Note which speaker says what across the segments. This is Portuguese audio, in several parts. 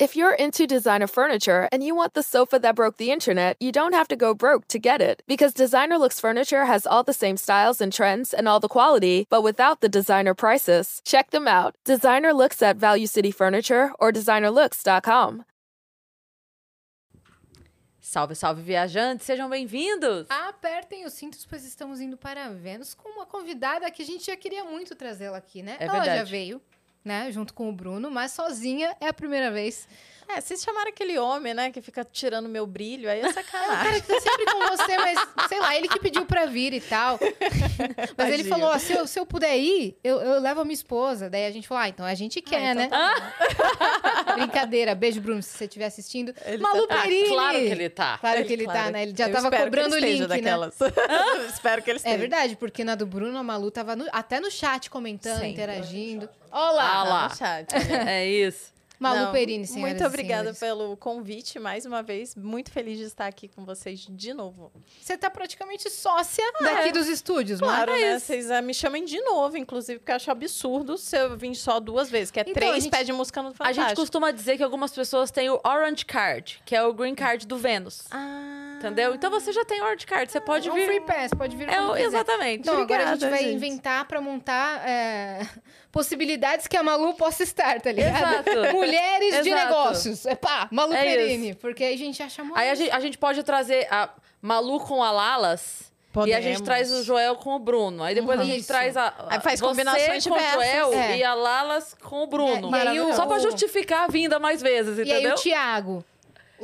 Speaker 1: If you're into designer furniture and you want the sofa that broke the internet, you don't have to go broke to get it. Because Designer Looks Furniture has all the same styles and trends and all the quality, but without the designer prices. Check them out. Designer Looks at Value City Furniture or designerlooks.com.
Speaker 2: Salve, salve, viajantes, sejam bem-vindos!
Speaker 3: Apertem os cintos, pois estamos indo para Vênus com uma convidada que a gente já queria muito trazê-la aqui, né?
Speaker 2: É
Speaker 3: Ela já veio, né, junto com o Bruno, mas sozinha é a primeira vez.
Speaker 4: É, vocês chamaram aquele homem, né, que fica tirando meu brilho, aí é sacanagem.
Speaker 3: Cara, que tá sempre com você, mas sei lá, ele que pediu pra vir e tal. Mas ele falou: ó, se eu, se eu puder ir, eu, eu levo a minha esposa. Daí a gente falou: ah, então a gente quer,
Speaker 4: então
Speaker 3: né? Brincadeira. Beijo, Bruno, se você estiver assistindo.
Speaker 4: Ele
Speaker 3: Malu
Speaker 4: tá- Ah,
Speaker 3: Perini.
Speaker 2: claro que ele tá.
Speaker 3: Claro que ele
Speaker 4: Claro.
Speaker 3: tá, né? Ele já
Speaker 4: Eu
Speaker 3: tava
Speaker 4: que
Speaker 3: cobrando o
Speaker 4: ele
Speaker 3: link, né?
Speaker 4: daquelas. espero que ele esteja.
Speaker 3: É verdade, porque na do Bruno, a Malu tava no- até no chat comentando,
Speaker 4: Sempre.
Speaker 3: interagindo. Olá!
Speaker 2: Ah lá.
Speaker 4: no chat, olha.
Speaker 2: É isso.
Speaker 3: Malu
Speaker 4: Não,
Speaker 3: Perini, senhoras
Speaker 4: Muito obrigada
Speaker 3: senhores.
Speaker 4: pelo convite mais uma vez. Muito feliz de estar aqui com vocês de novo.
Speaker 3: Você tá praticamente sócia daqui dos estúdios,
Speaker 4: Ah, Claro,
Speaker 3: mas
Speaker 4: né? Vocês ah, me chamem de novo, inclusive, porque eu acho absurdo se eu vim só duas vezes, que é
Speaker 3: Então, a
Speaker 4: três
Speaker 3: gente-
Speaker 4: pé de música no
Speaker 2: A
Speaker 4: Fantástico.
Speaker 2: gente costuma dizer que algumas pessoas têm o Orange Card, que é o Green Card do Vênus.
Speaker 4: Ah,
Speaker 2: Entendeu? Então você já tem Orange Card, você pode
Speaker 3: é um
Speaker 2: vir.
Speaker 3: free pass, pode vir
Speaker 2: É, exatamente.
Speaker 3: Então, agora a gente
Speaker 4: Obrigada,
Speaker 3: vai
Speaker 4: gente.
Speaker 3: inventar pra montar é, possibilidades que a Malu possa estar, tá ligado?
Speaker 2: Exato.
Speaker 3: Mulheres de
Speaker 2: Exato.
Speaker 3: negócios. É pá, Malu
Speaker 2: É
Speaker 3: Perini. Porque aí a gente acha muito.
Speaker 2: Aí a gente, a gente pode trazer a Malu com a Lalas. E a gente
Speaker 4: Podemos.
Speaker 2: traz o Joel com o Bruno. Aí depois a
Speaker 3: Uhum.
Speaker 2: gente
Speaker 3: Isso.
Speaker 2: traz a,
Speaker 4: Aí faz
Speaker 2: você
Speaker 4: combinações
Speaker 2: com o. Joel
Speaker 3: É.
Speaker 2: e a Lalas com o Bruno.
Speaker 3: É, e aí o-
Speaker 2: Só pra justificar a vinda mais vezes,
Speaker 3: E aí
Speaker 2: entendeu?
Speaker 3: o Thiago.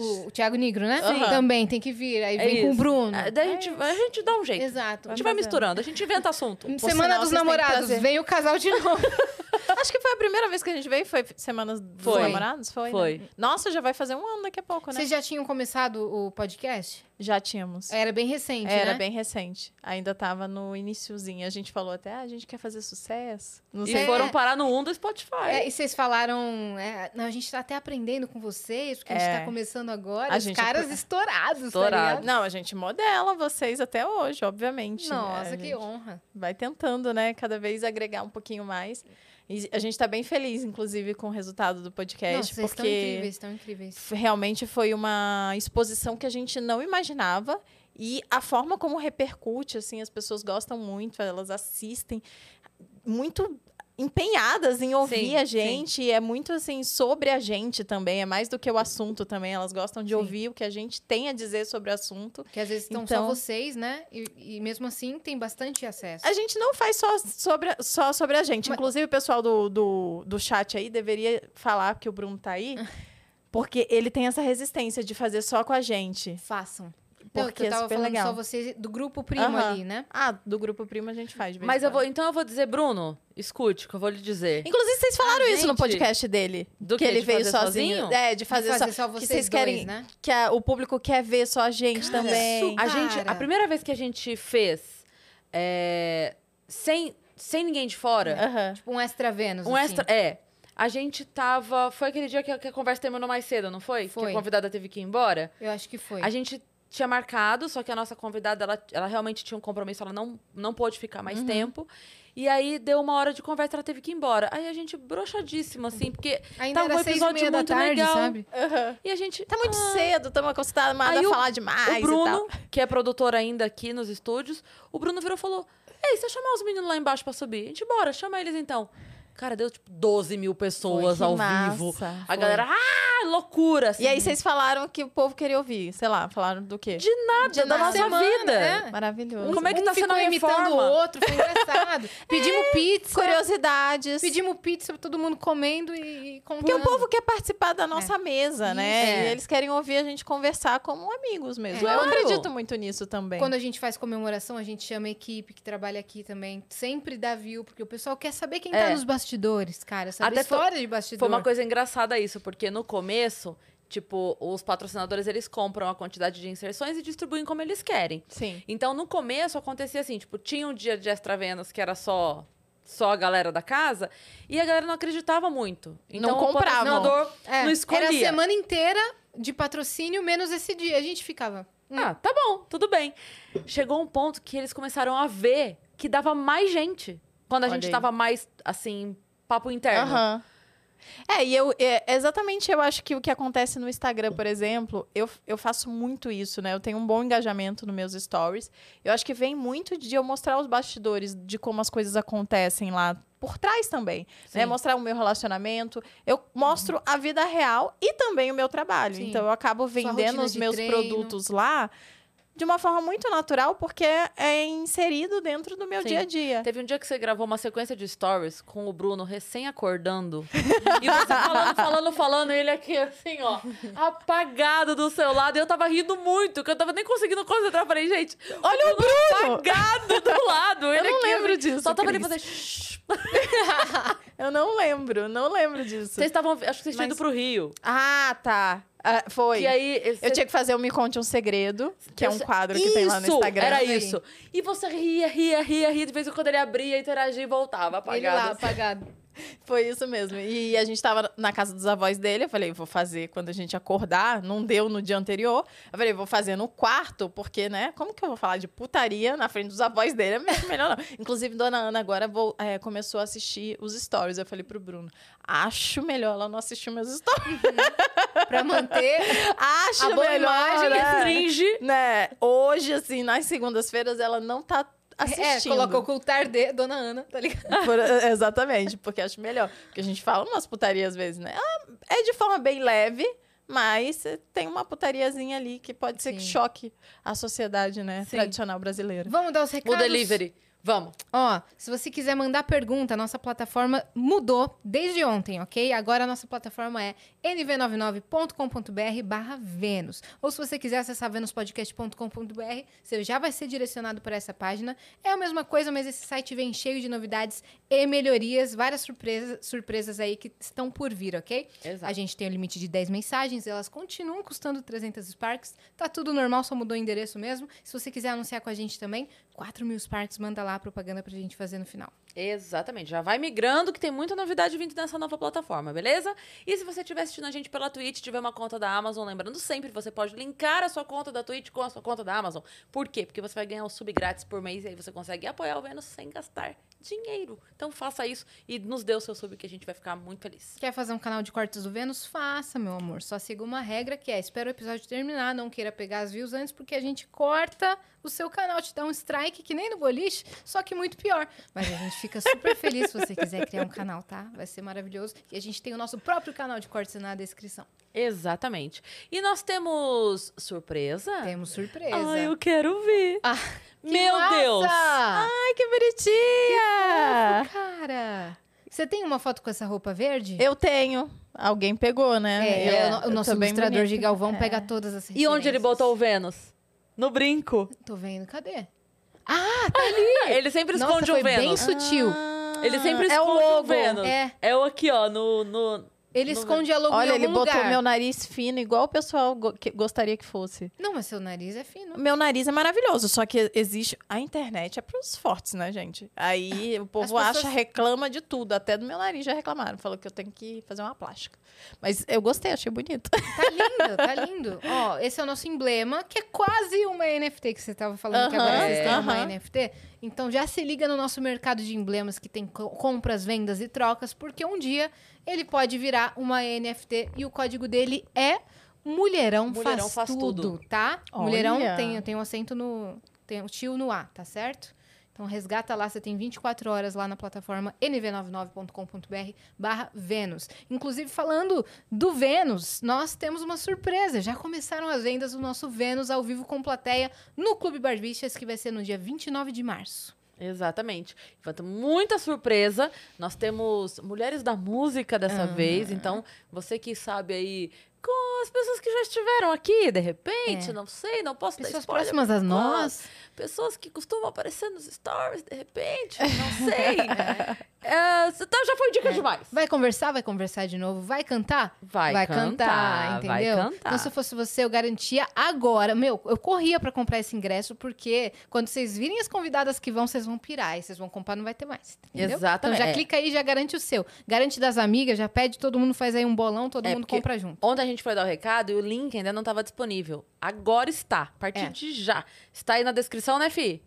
Speaker 3: O, o Thiago Negro, né?
Speaker 4: Sim.
Speaker 3: Também tem que vir. Aí
Speaker 2: É
Speaker 3: vem com o. Bruno.
Speaker 2: É, daí a, gente, a gente dá um jeito.
Speaker 3: Exato.
Speaker 2: A gente vai misturando, a gente inventa assunto.
Speaker 3: Semana
Speaker 4: sinal,
Speaker 3: dos namorados. Vem o casal de novo.
Speaker 4: Acho que foi a primeira vez que a gente veio, foi Semanas dos
Speaker 2: Foi.
Speaker 4: Namorados? Foi,
Speaker 2: Foi.
Speaker 4: né? Nossa, já vai fazer um ano daqui a pouco, né?
Speaker 3: Vocês já tinham começado o podcast?
Speaker 4: Já tínhamos.
Speaker 3: Era bem recente,
Speaker 4: Era
Speaker 3: né?
Speaker 4: bem recente. Ainda tava no iniciozinho. A gente falou até, ah, a gente quer fazer sucesso. Não
Speaker 2: E
Speaker 4: sei.
Speaker 2: foram parar no 1 do Spotify.
Speaker 3: É, e vocês falaram, é, não, a gente tá até aprendendo com vocês, porque a gente
Speaker 4: É.
Speaker 3: tá começando agora.
Speaker 4: A
Speaker 3: Os
Speaker 4: gente
Speaker 3: caras
Speaker 4: apre-
Speaker 3: estourados,
Speaker 2: Estourado.
Speaker 3: tá?
Speaker 4: Não, a gente modela vocês até hoje, obviamente.
Speaker 3: Nossa,
Speaker 4: A
Speaker 3: que honra.
Speaker 4: Vai tentando, né? Cada vez agregar um pouquinho mais. E a gente tá bem feliz, inclusive, com o resultado do podcast,
Speaker 3: Nossa, vocês estão
Speaker 4: porque
Speaker 3: incríveis, estão incríveis.
Speaker 4: realmente foi uma exposição que a gente não imaginava. E a forma como repercute, assim, as pessoas gostam muito, elas assistem muito empenhadas em ouvir
Speaker 2: Sim,
Speaker 4: a
Speaker 2: sim.
Speaker 4: gente, e é muito assim sobre a gente também, é mais do que o assunto também, elas gostam de
Speaker 3: Sim.
Speaker 4: ouvir o que a gente tem a dizer sobre o assunto.
Speaker 3: Porque às vezes estão
Speaker 4: Então-
Speaker 3: só vocês, né? E, e mesmo assim tem bastante acesso.
Speaker 4: A gente não faz só sobre, a- só sobre a gente.
Speaker 3: Mas-
Speaker 4: Inclusive, o pessoal do, do, do chat aí deveria falar que o Bruno tá aí, porque ele tem essa resistência de fazer só com a gente.
Speaker 3: Façam.
Speaker 4: Porque
Speaker 3: que eu
Speaker 4: é
Speaker 3: tava
Speaker 4: super
Speaker 3: falando
Speaker 4: legal.
Speaker 3: só vocês do grupo primo
Speaker 4: Aham.
Speaker 3: ali, né?
Speaker 4: Ah, do grupo primo a gente faz. de vez
Speaker 2: Mas
Speaker 4: em
Speaker 2: eu vou, então eu vou dizer, Bruno, escute, que eu vou lhe dizer.
Speaker 4: Inclusive, vocês falaram
Speaker 2: Ah,
Speaker 4: isso no podcast dele.
Speaker 2: do
Speaker 4: que
Speaker 2: quê?
Speaker 4: ele
Speaker 2: De
Speaker 4: veio
Speaker 2: fazer
Speaker 4: sozinho.
Speaker 2: sozinho?
Speaker 4: É, de fazer,
Speaker 3: fazer
Speaker 4: só.
Speaker 3: só
Speaker 4: que
Speaker 3: vocês
Speaker 4: vocês
Speaker 3: dois,
Speaker 4: querem.
Speaker 3: né?
Speaker 4: Que a- o público quer ver só a gente também.
Speaker 2: A gente, a
Speaker 3: Cara.
Speaker 2: primeira vez que a gente fez é, sem, sem ninguém de fora,
Speaker 4: Aham.
Speaker 3: Tipo um extra Vênus,
Speaker 2: um
Speaker 3: assim.
Speaker 2: extra. É. A gente tava. Foi aquele dia que a, que a conversa terminou mais cedo, não foi? Que
Speaker 3: Foi.
Speaker 2: a convidada teve que ir embora.
Speaker 3: Eu acho que foi.
Speaker 2: A gente tinha marcado, só que a nossa convidada, ela, ela realmente tinha um compromisso, ela não, não pôde ficar mais tempo. E aí deu uma hora de conversa, ela teve que ir embora. Aí a gente broxadíssima, assim, porque
Speaker 3: Ainda
Speaker 2: tava
Speaker 3: era
Speaker 2: um
Speaker 3: seis
Speaker 2: episódio muito
Speaker 3: tarde,
Speaker 2: legal.
Speaker 3: sabe?
Speaker 4: Aham.
Speaker 2: E a gente.
Speaker 4: Tá muito
Speaker 2: ah,
Speaker 4: cedo, estamos acostumados a
Speaker 2: o-
Speaker 4: falar demais
Speaker 2: O
Speaker 4: e tal.
Speaker 2: Bruno, que é produtor ainda aqui nos estúdios, o Bruno virou e falou: Ei, eu chamar os meninos lá embaixo pra subir, a gente bora, chama eles então. Cara, deu tipo 12 mil pessoas
Speaker 4: Que
Speaker 2: ao
Speaker 4: massa,
Speaker 2: vivo. A
Speaker 4: foi.
Speaker 2: galera, ah, loucura. Assim,
Speaker 4: E aí vocês falaram que o povo queria ouvir. Sei lá, falaram do quê?
Speaker 2: De nada,
Speaker 3: De
Speaker 2: da nossa
Speaker 3: semana,
Speaker 2: vida.
Speaker 3: é.
Speaker 4: Maravilhoso.
Speaker 2: Como é que
Speaker 3: um
Speaker 2: tá sendo a
Speaker 3: imitando o outro, foi engraçado. Pedimos pizza.
Speaker 4: Curiosidades.
Speaker 3: Pedimos pizza, todo mundo comendo e, contando.
Speaker 4: Porque o povo quer participar da nossa mesa, né? E eles querem ouvir a gente conversar como amigos mesmo.
Speaker 3: É.
Speaker 4: Eu
Speaker 2: Claro.
Speaker 4: acredito muito nisso também.
Speaker 3: Quando a gente faz comemoração, a gente chama a equipe que trabalha aqui também. Sempre dá view, porque o pessoal quer saber quem
Speaker 2: É.
Speaker 3: tá nos bastidores, cara. Saber
Speaker 2: Até foi-
Speaker 3: história de bastidor.
Speaker 2: Foi uma coisa engraçada isso, porque no começo, tipo, os patrocinadores eles compram a quantidade de inserções e distribuem como eles querem.
Speaker 4: Sim.
Speaker 2: Então, no começo acontecia assim, tipo, tinha um dia de extra Vênus que era só só a galera da casa e a galera não acreditava muito. Então,
Speaker 4: Não
Speaker 2: o
Speaker 4: compravam.
Speaker 2: patrocinador
Speaker 3: É,
Speaker 2: não escolhia.
Speaker 3: Era a semana inteira de patrocínio, menos esse dia. A gente ficava. hum,
Speaker 2: Ah, tá bom, tudo bem. Chegou um ponto que eles começaram a ver que dava mais gente quando a
Speaker 4: Olha
Speaker 2: gente
Speaker 4: aí.
Speaker 2: tava mais assim, papo interno.
Speaker 4: Aham. É, e eu é, exatamente eu acho que o que acontece no Instagram, por exemplo, eu, eu faço muito isso, né? Eu tenho um bom engajamento nos meus stories. Eu acho que vem muito de eu mostrar os bastidores de como as coisas acontecem lá por trás também, né?
Speaker 2: Sim.
Speaker 4: Mostrar o meu relacionamento, eu mostro a vida real e também o meu trabalho.
Speaker 3: Sim.
Speaker 4: Então eu acabo vendendo os meus
Speaker 3: treino.
Speaker 4: produtos lá de uma forma muito natural, porque é inserido dentro do meu
Speaker 2: Sim.
Speaker 4: dia a dia.
Speaker 2: Teve um dia que você gravou uma sequência de stories com o Bruno recém acordando. e você falando, falando, falando, e ele aqui assim, ó, apagado do seu lado. E eu tava rindo muito, que eu tava nem conseguindo concentrar. Falei, gente, olha o Bruno apagado do lado. Ele
Speaker 4: não
Speaker 2: aqui,
Speaker 4: lembro
Speaker 2: assim,
Speaker 4: disso,
Speaker 2: Só tava ali
Speaker 4: Cris.
Speaker 2: fazer. "Shh".
Speaker 4: Eu não lembro, não lembro disso.
Speaker 2: Vocês estavam. Acho que vocês tinham
Speaker 4: Mas-
Speaker 2: ido pro Rio.
Speaker 4: Ah, tá. Ah, foi.
Speaker 2: E aí.
Speaker 4: Eu tinha que fazer o Me Conte um Segredo, que é um quadro que tem lá no Instagram.
Speaker 2: Era isso. E você ria, ria, ria, ria. De vez em quando ele abria, interagia e voltava
Speaker 3: Ele lá,
Speaker 2: apagado.
Speaker 4: Foi isso mesmo. E a gente tava na casa dos avós dele. Eu falei, vou fazer quando a gente acordar. Não deu no dia anterior. Eu falei, vou fazer no quarto, porque, né? Como que eu vou falar de putaria na frente dos avós dele? É me- melhor não. Inclusive, dona Ana agora vou- é, começou a assistir os stories. Eu falei pro Bruno, acho melhor ela não assistir meus stories.
Speaker 3: Pra manter
Speaker 4: Acho
Speaker 3: A boa
Speaker 4: melhor,
Speaker 3: imagem,
Speaker 4: né?
Speaker 2: Restringe.
Speaker 4: né? Hoje, assim, nas segundas-feiras, ela não tá
Speaker 3: É,
Speaker 4: assistindo.
Speaker 3: coloca ocultar de Dona Ana, tá ligado?
Speaker 4: Por- exatamente, porque acho melhor. Porque a gente fala umas putarias às vezes, né? Ah, é de forma bem leve, mas tem uma putariazinha ali que pode ser que
Speaker 3: Sim.
Speaker 4: choque a sociedade, né?
Speaker 2: Sim.
Speaker 4: Tradicional brasileira.
Speaker 3: Vamos dar os
Speaker 2: O
Speaker 3: recados.
Speaker 2: delivery. Vamos.
Speaker 3: Ó, se você quiser mandar pergunta, nossa plataforma mudou desde ontem, ok? Agora a nossa plataforma é nv99.com.br barra Vênus. Ou se você quiser acessar venuspodcast.com.br, você já vai ser direcionado para essa página. É a mesma coisa, mas esse site vem cheio de novidades e melhorias, várias surpresas, surpresas aí que estão por vir, ok?
Speaker 2: Exato.
Speaker 3: A gente tem o limite de 10 mensagens, elas continuam custando 300 Sparks. Tá tudo normal, só mudou o endereço mesmo. Se você quiser anunciar com a gente também, 4 mil Sparks, manda lá a propaganda pra gente fazer no final.
Speaker 2: Exatamente. Já vai migrando, que tem muita novidade vindo nessa nova plataforma, beleza? E se você estiver assistindo a gente pela Twitch, tiver uma conta da Amazon, lembrando sempre, você pode linkar a sua conta da Twitch com a sua conta da Amazon. Por quê? Porque você vai ganhar um sub grátis por mês e aí você consegue apoiar o Vênus sem gastar dinheiro. Então faça isso e nos dê o seu sub que a gente vai ficar muito feliz.
Speaker 3: Quer fazer um canal de cortes do Vênus? Faça, meu amor. Só siga uma regra que é: espera o episódio terminar, não queira pegar as views antes, porque a gente corta o seu canal, te dá um strike que nem no boliche, só que muito pior. Mas a gente fica super feliz se você quiser criar um canal, tá? Vai ser maravilhoso. E a gente tem o nosso próprio canal de cortes na descrição.
Speaker 2: Exatamente. E nós temos surpresa?
Speaker 3: Temos surpresa.
Speaker 2: Ai, eu quero ver.
Speaker 3: Ah, que
Speaker 2: Meu
Speaker 3: massa!
Speaker 2: Deus.
Speaker 4: Ai, que bonitinha!
Speaker 3: Cara, você tem uma foto com essa roupa verde?
Speaker 4: Eu tenho. Alguém pegou, né?
Speaker 3: É,
Speaker 4: Eu-
Speaker 3: o o nosso
Speaker 4: bem
Speaker 3: ilustrador de. Galvão
Speaker 4: É.
Speaker 3: pega todas as
Speaker 2: E onde ele botou o Vênus? No brinco.
Speaker 3: Tô vendo, cadê?
Speaker 2: Ele sempre
Speaker 3: Nossa,
Speaker 2: esconde
Speaker 3: foi
Speaker 2: o
Speaker 3: bem
Speaker 2: Vênus.
Speaker 3: sutil.
Speaker 2: Ele sempre
Speaker 4: é o
Speaker 2: esconde o,
Speaker 4: logo.
Speaker 2: Vênus.
Speaker 3: É.
Speaker 2: É o aqui, ó, no... no...
Speaker 3: Ele
Speaker 2: No-
Speaker 3: esconde a logo
Speaker 4: Olha,
Speaker 3: em
Speaker 4: ele botou
Speaker 3: lugar.
Speaker 4: meu nariz fino, igual o pessoal go- que gostaria que fosse.
Speaker 3: Não, mas seu nariz é fino.
Speaker 4: Meu nariz é maravilhoso, só que existe. A internet é pros fortes, né, gente? Aí o povo
Speaker 3: As pessoas-
Speaker 4: acha, reclama de tudo. Até do meu nariz já reclamaram. Falou que eu tenho que fazer uma plástica. Mas eu gostei, achei bonito.
Speaker 3: Tá lindo, tá lindo. Ó, esse é o nosso emblema, que é quase uma NFT que você tava falando que agora vocês têm uma
Speaker 4: aham.
Speaker 3: NFT. Então já se liga no nosso mercado de emblemas que tem co- compras, vendas e trocas, porque um dia ele pode virar uma NFT e o código dele é Mulherão,
Speaker 2: Mulherão
Speaker 3: faz,
Speaker 2: faz
Speaker 3: tudo,
Speaker 2: tudo.
Speaker 3: tá?
Speaker 4: Olha.
Speaker 3: Mulherão tem, tem um acento no. Tem o tio no A, tá certo? Então resgata lá, você tem 24 horas lá na plataforma nv99.com.br barra Vênus. Inclusive, falando do Vênus, nós temos uma surpresa. Já começaram as vendas do nosso Vênus ao vivo com plateia no Clube Barbichas, que vai ser no dia 29 de março.
Speaker 2: Exatamente. Ter muita surpresa. Nós temos mulheres da música dessa vez. Então, você que sabe aí, com as pessoas que já estiveram aqui, de repente,
Speaker 3: É.
Speaker 2: não sei, não posso
Speaker 3: Pessoas
Speaker 2: dar spoiler.
Speaker 3: próximas a nós.
Speaker 2: Pessoas que costumam aparecer nos stories, de repente, não sei. É, você tá- já foi dica demais.
Speaker 3: Vai conversar, vai conversar de novo, vai cantar?
Speaker 2: Vai, cantar, vai
Speaker 3: entendeu?
Speaker 2: cantar.
Speaker 3: Então, se eu fosse você, eu garantia agora. Meu, eu corria pra comprar esse ingresso, porque quando vocês virem as convidadas que vão, vocês vão pirar. E vocês vão comprar, não vai ter mais. Entendeu?
Speaker 2: Exatamente.
Speaker 3: Então já
Speaker 2: É.
Speaker 3: clica aí, já garante o seu. Garante das amigas, já pede, todo mundo faz aí um bolão, todo
Speaker 2: É,
Speaker 3: mundo compra junto.
Speaker 2: Ontem a gente foi dar o recado e o link ainda não estava disponível. Agora está. A partir
Speaker 3: É.
Speaker 2: de já. Está aí na descrição, né, Fi?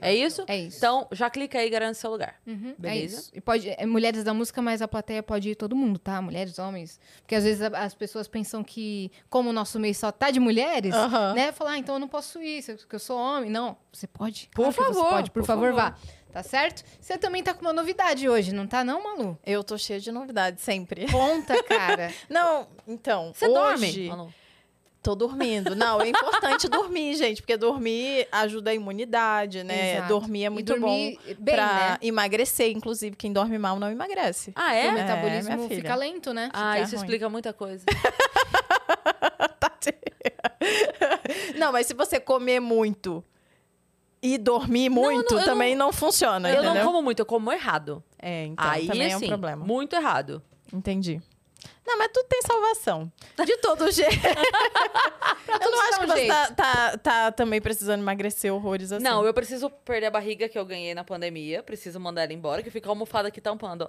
Speaker 2: É isso?
Speaker 3: É isso.
Speaker 2: Então, já clica aí e garante seu lugar.
Speaker 3: Uhum, é
Speaker 2: Beleza?
Speaker 3: isso. E pode, é mulheres da música, mas a plateia pode ir todo mundo, tá? Mulheres, homens. Porque às vezes a- as pessoas pensam que, como o nosso mês só tá de mulheres,
Speaker 4: Aham.
Speaker 3: né? Falar, ah, então eu não posso ir, porque eu sou homem. Não, você pode.
Speaker 2: Por
Speaker 3: Claro que
Speaker 2: favor,
Speaker 3: Você pode, por,
Speaker 2: por
Speaker 3: favor,
Speaker 2: favor.
Speaker 3: vá. Tá certo? Você também tá com uma novidade hoje, não tá não, Malu?
Speaker 4: Eu tô cheia de novidades sempre.
Speaker 3: Conta, cara.
Speaker 4: Não, então.
Speaker 2: Você
Speaker 4: hoje,
Speaker 2: dorme? Manu?
Speaker 4: Tô dormindo. Não, é importante dormir, gente, porque dormir ajuda a imunidade, né?
Speaker 3: Exato.
Speaker 4: Dormir é
Speaker 3: E
Speaker 4: muito
Speaker 3: dormir
Speaker 4: bom
Speaker 3: bem,
Speaker 4: pra
Speaker 3: né?
Speaker 4: emagrecer. Inclusive, quem dorme mal não emagrece.
Speaker 2: Ah,
Speaker 3: O
Speaker 2: é?
Speaker 3: metabolismo
Speaker 4: filha.
Speaker 3: fica lento, né?
Speaker 2: Ah,
Speaker 4: fica
Speaker 2: isso
Speaker 4: ruim.
Speaker 2: explica muita coisa.
Speaker 4: Não, mas se você comer muito e dormir muito,
Speaker 2: não, eu
Speaker 4: também não, funciona,
Speaker 2: eu
Speaker 4: entendeu?
Speaker 2: não como muito, eu como errado.
Speaker 4: É, então
Speaker 2: aí,
Speaker 4: também é um
Speaker 2: assim,
Speaker 4: problema.
Speaker 2: muito errado.
Speaker 4: Entendi. Não, mas tudo tem salvação. De todo jeito. eu não acho que você tá, tá, tá também precisando emagrecer horrores assim.
Speaker 2: Não, eu preciso perder a barriga que eu ganhei na pandemia. Preciso mandar ela embora, que fica a almofada aqui tampando.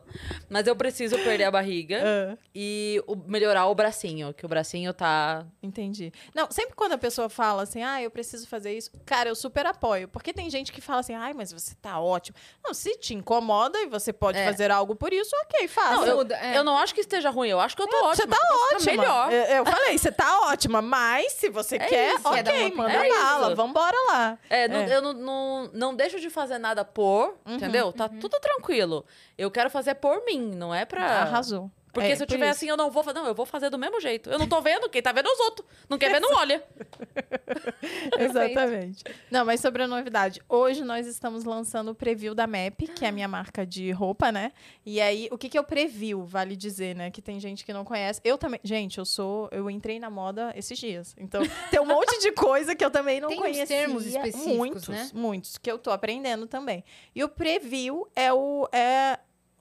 Speaker 2: Mas eu preciso perder a barriga
Speaker 4: Ah,
Speaker 2: e o- melhorar o bracinho, que o bracinho tá.
Speaker 4: entendi. Não, sempre quando a pessoa fala assim, ah, eu preciso fazer isso, cara, eu super apoio. Porque tem gente que fala assim, ai, mas você tá ótimo. Não, se te incomoda e você pode
Speaker 2: É.
Speaker 4: fazer algo por isso, ok, faça.
Speaker 2: Não, eu,
Speaker 3: é.
Speaker 2: eu não acho que esteja ruim, eu acho que eu tô
Speaker 4: Você
Speaker 2: ótima.
Speaker 4: tá
Speaker 2: Posso ficar
Speaker 4: ótima.
Speaker 2: Melhor.
Speaker 4: Eu, eu falei, você tá ótima, mas se você quer,
Speaker 2: isso.
Speaker 4: ok,
Speaker 3: Quer
Speaker 4: manda?
Speaker 2: É
Speaker 4: bala,
Speaker 2: isso.
Speaker 4: vambora lá.
Speaker 2: É, não-
Speaker 4: É.
Speaker 2: eu não, não, não deixo de fazer nada por,
Speaker 4: Uhum,
Speaker 2: entendeu? Tá tudo tranquilo. Eu quero fazer por mim, não é pra.
Speaker 4: Arrasou.
Speaker 2: Porque
Speaker 4: É,
Speaker 2: se eu
Speaker 4: por
Speaker 2: tiver
Speaker 4: isso.
Speaker 2: assim, eu não vou fazer. Não, eu vou fazer do mesmo jeito. Eu não tô vendo, quem tá vendo é os outros. Não quer ver, não olha.
Speaker 4: Exatamente. Não, mas sobre a novidade. Hoje nós estamos lançando o preview da MAP, que é a minha marca de roupa, né? E aí, o que, que é o preview? Vale dizer, né? Que tem gente que não conhece. Eu também. Gente, eu sou. Eu entrei na moda esses dias. Então, tem um monte de coisa que eu também não
Speaker 3: Tem uns
Speaker 4: conhecia.
Speaker 3: termos específicos,
Speaker 4: muitos,
Speaker 3: né?
Speaker 4: Muitos, que eu tô aprendendo também. E o preview é o. É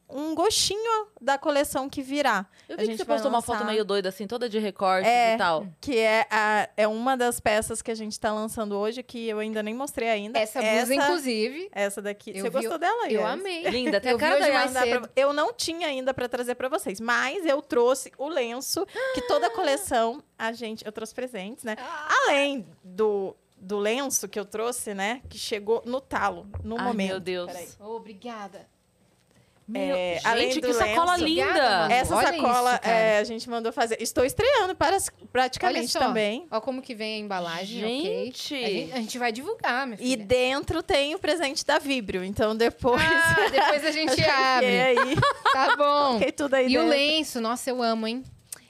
Speaker 4: um gostinho da coleção que virá.
Speaker 2: Eu
Speaker 4: A
Speaker 2: vi que
Speaker 4: gente
Speaker 2: você postou uma foto
Speaker 4: lançar-
Speaker 2: meio doida, assim, toda de recortes
Speaker 4: É.
Speaker 2: e tal.
Speaker 4: Que é, a, é uma das peças que a gente tá lançando hoje, que eu ainda nem mostrei ainda.
Speaker 3: Essa blusa, inclusive,
Speaker 4: Essa daqui.
Speaker 3: Eu
Speaker 4: Você
Speaker 3: vi-
Speaker 4: gostou dela?
Speaker 3: eu
Speaker 4: Yes?
Speaker 3: amei.
Speaker 2: Linda, tem
Speaker 3: Eu
Speaker 2: a cara da
Speaker 3: mais
Speaker 4: pra-. Eu não tinha ainda pra trazer pra vocês, mas eu trouxe o lenço, que toda a coleção a gente. Eu trouxe presentes, né? Além do, do lenço que eu trouxe, né? Que chegou no talo, no
Speaker 2: Ai,
Speaker 4: momento.
Speaker 2: meu Deus.
Speaker 4: Peraí.
Speaker 3: Obrigada.
Speaker 2: Meu,
Speaker 4: É,
Speaker 2: gente,
Speaker 4: além
Speaker 2: que
Speaker 4: do
Speaker 2: sacola
Speaker 4: lenço-
Speaker 2: linda.
Speaker 3: Obrigada.
Speaker 4: Essa
Speaker 3: Olha
Speaker 4: sacola
Speaker 3: isso,
Speaker 4: é, a gente mandou fazer. Estou estreando para,
Speaker 3: Olha
Speaker 4: praticamente
Speaker 3: só.
Speaker 4: também.
Speaker 3: Ó como que vem a embalagem,
Speaker 2: Gente.
Speaker 3: ok? A gente, a gente vai divulgar, minha
Speaker 4: E
Speaker 3: filha.
Speaker 4: dentro tem o presente da Vibrio. Então depois.
Speaker 3: Ah, depois a gente abre.
Speaker 4: E aí,
Speaker 3: Tá bom.
Speaker 4: fiquei tudo aí
Speaker 3: E o
Speaker 4: dentro.
Speaker 3: lenço, nossa, eu amo, hein?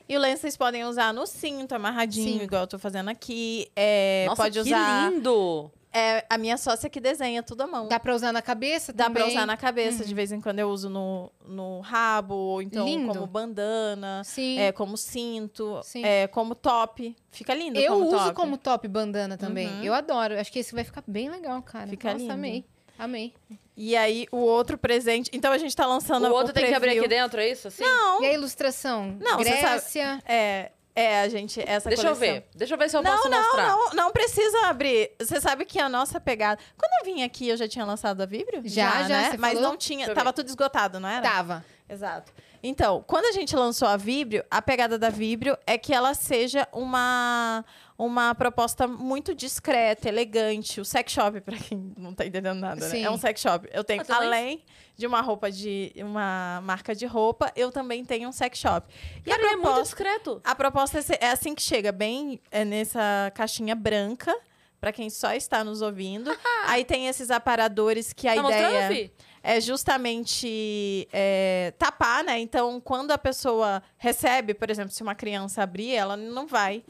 Speaker 4: E o lenço vocês podem usar no cinto, amarradinho,
Speaker 3: Sim.
Speaker 4: igual eu tô fazendo aqui. É,
Speaker 2: Nossa,
Speaker 4: pode
Speaker 2: que
Speaker 4: usar.
Speaker 2: lindo.
Speaker 4: É a minha sócia que desenha tudo à mão.
Speaker 3: Dá pra usar na cabeça
Speaker 4: Dá
Speaker 3: também?
Speaker 4: pra usar na cabeça, de vez em quando eu uso no, no rabo, ou então
Speaker 3: Lindo.
Speaker 4: como bandana,
Speaker 3: Sim.
Speaker 4: é, como cinto,
Speaker 3: Sim.
Speaker 4: é, como top. Fica lindo
Speaker 3: eu
Speaker 4: como
Speaker 3: uso
Speaker 4: top.
Speaker 3: como top bandana também.
Speaker 4: Uhum.
Speaker 3: Eu adoro. Acho que esse vai ficar bem legal, cara.
Speaker 4: Fica
Speaker 3: Nossa,
Speaker 4: lindo.
Speaker 3: amei. Amei.
Speaker 4: E aí, o outro presente... Então, a gente tá lançando
Speaker 2: O outro tem que abrir aqui dentro, é isso? Assim?
Speaker 4: Não,
Speaker 3: E a ilustração?
Speaker 4: Não, você sabe-
Speaker 3: Grécia.
Speaker 4: é... É, a gente... Essa
Speaker 2: Deixa eu
Speaker 4: coleção-
Speaker 2: ver. Deixa eu ver se eu
Speaker 4: Não,
Speaker 2: posso
Speaker 4: não,
Speaker 2: mostrar.
Speaker 4: não, não precisa abrir. Você sabe que a nossa pegada. Quando eu vim aqui, eu já tinha lançado a Vibrio?
Speaker 3: Já, já,
Speaker 4: né?
Speaker 3: você
Speaker 4: Mas
Speaker 3: falou?
Speaker 4: não tinha.
Speaker 2: Eu
Speaker 4: Tava tudo esgotado, não era?
Speaker 3: Tava.
Speaker 4: Exato. Então, quando a gente lançou a Vibrio, a pegada da Vibrio é que ela seja uma, uma proposta muito discreta, elegante. O sex shop, pra quem não tá entendendo nada, né? É um sex shop. Eu tenho,
Speaker 2: Ah,
Speaker 4: além de uma roupa de uma marca de roupa, eu também tenho um sex shop. E
Speaker 2: Cara,
Speaker 4: a
Speaker 2: ele é muito
Speaker 4: proposta,
Speaker 2: discreto.
Speaker 4: a proposta é é assim que chega, bem é nessa caixinha branca, pra quem só está nos ouvindo. Aí tem esses aparadores que a
Speaker 2: Tá
Speaker 4: ideia é justamente é, tapar, né? Então, quando a pessoa recebe, por exemplo, se uma criança abrir, ela não vai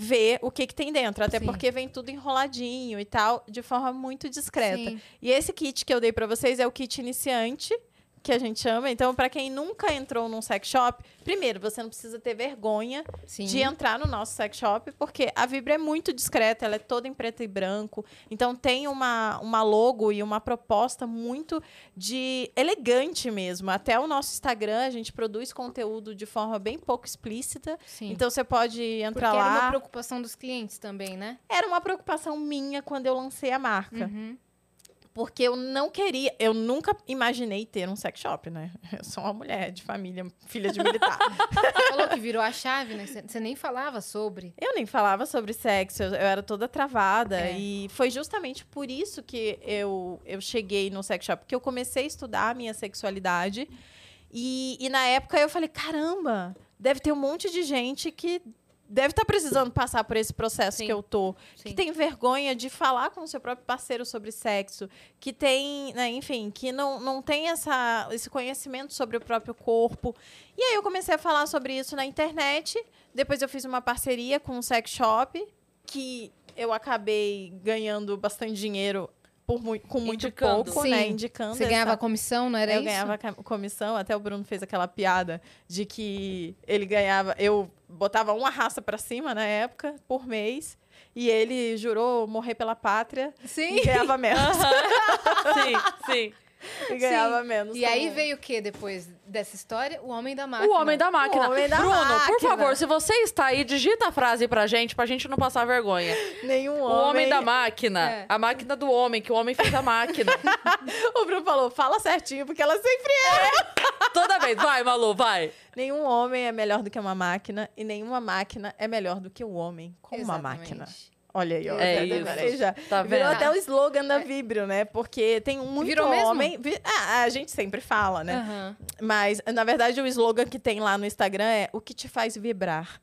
Speaker 4: ver o que, que tem dentro. Até
Speaker 3: Sim.
Speaker 4: porque vem tudo enroladinho e tal, de forma muito discreta.
Speaker 3: Sim.
Speaker 4: E esse kit que eu dei pra vocês é o kit iniciante, que a gente chama. Então, pra quem nunca entrou num sex shop, primeiro, você não precisa ter vergonha
Speaker 3: Sim.
Speaker 4: de entrar no nosso sex shop, porque a Vibra é muito discreta, ela é toda em preto e branco. Então tem uma, uma logo e uma proposta muito de elegante mesmo. Até o nosso Instagram, a gente produz conteúdo de forma bem pouco explícita.
Speaker 3: Sim.
Speaker 4: Então você pode
Speaker 3: Porque
Speaker 4: entrar
Speaker 3: era uma
Speaker 4: lá.
Speaker 3: preocupação dos clientes também, né?
Speaker 4: Era uma preocupação minha quando eu lancei a marca.
Speaker 3: Uhum.
Speaker 4: Porque eu não queria, eu nunca imaginei ter um sex shop, né? Eu sou uma mulher de família, filha de militar.
Speaker 3: Você falou que virou a chave, né? Você- nem falava sobre.
Speaker 4: Eu nem falava sobre sexo, eu, eu era toda travada.
Speaker 3: É.
Speaker 4: E foi justamente por isso que eu, eu cheguei no sex shop, porque eu comecei a estudar a minha sexualidade. E, e na época eu falei: caramba, deve ter um monte de gente que deve estar precisando passar por esse processo
Speaker 2: Sim.
Speaker 4: que eu tô.
Speaker 2: Sim.
Speaker 4: Que tem vergonha de falar com o seu próprio parceiro sobre sexo. Que tem, né, enfim, que não, não tem essa, esse conhecimento sobre o próprio corpo. E aí eu comecei a falar sobre isso na internet. Depois eu fiz uma parceria com um sex shop que eu acabei ganhando bastante dinheiro por mui- com muito
Speaker 2: Indicando.
Speaker 4: pouco,
Speaker 3: Sim.
Speaker 4: né? Indicando.
Speaker 3: Você
Speaker 4: essa-
Speaker 3: ganhava comissão, não era
Speaker 4: eu
Speaker 3: isso?
Speaker 4: ganhava ca- comissão, até o Bruno fez aquela piada de que ele ganhava. Eu botava uma raça pra cima na época, por mês, e ele jurou morrer pela pátria
Speaker 3: Sim.
Speaker 4: e ganhava menos.
Speaker 2: sim, sim.
Speaker 4: e ganhava menos.
Speaker 3: E aí
Speaker 4: como-
Speaker 3: veio o que depois dessa história? O homem da máquina.
Speaker 2: O homem da máquina.
Speaker 4: O homem da
Speaker 2: Bruno, por
Speaker 4: máquina.
Speaker 2: favor, se você está aí, digita a frase pra gente, pra gente não passar vergonha.
Speaker 4: nenhum
Speaker 2: O
Speaker 4: homem.
Speaker 2: homem da máquina.
Speaker 3: É.
Speaker 2: A máquina do homem, que o homem fez a máquina.
Speaker 4: O Bruno falou: fala certinho, porque ela sempre é.
Speaker 2: Toda vez. Vai, Malu, vai.
Speaker 4: Nenhum homem é melhor do que uma máquina, e nenhuma máquina é melhor do que o homem com uma
Speaker 3: Exatamente.
Speaker 4: máquina. Olha aí, ó.
Speaker 2: É isso.
Speaker 4: já.
Speaker 2: Tá
Speaker 4: Virou
Speaker 2: vendo?
Speaker 4: até o slogan da Vibrio, né? Porque tem muito
Speaker 3: Virou mesmo?
Speaker 4: homem. vi- Ah, a gente sempre fala, né?
Speaker 3: Aham.
Speaker 4: Mas, na verdade, o slogan que tem lá no Instagram é o que te faz vibrar.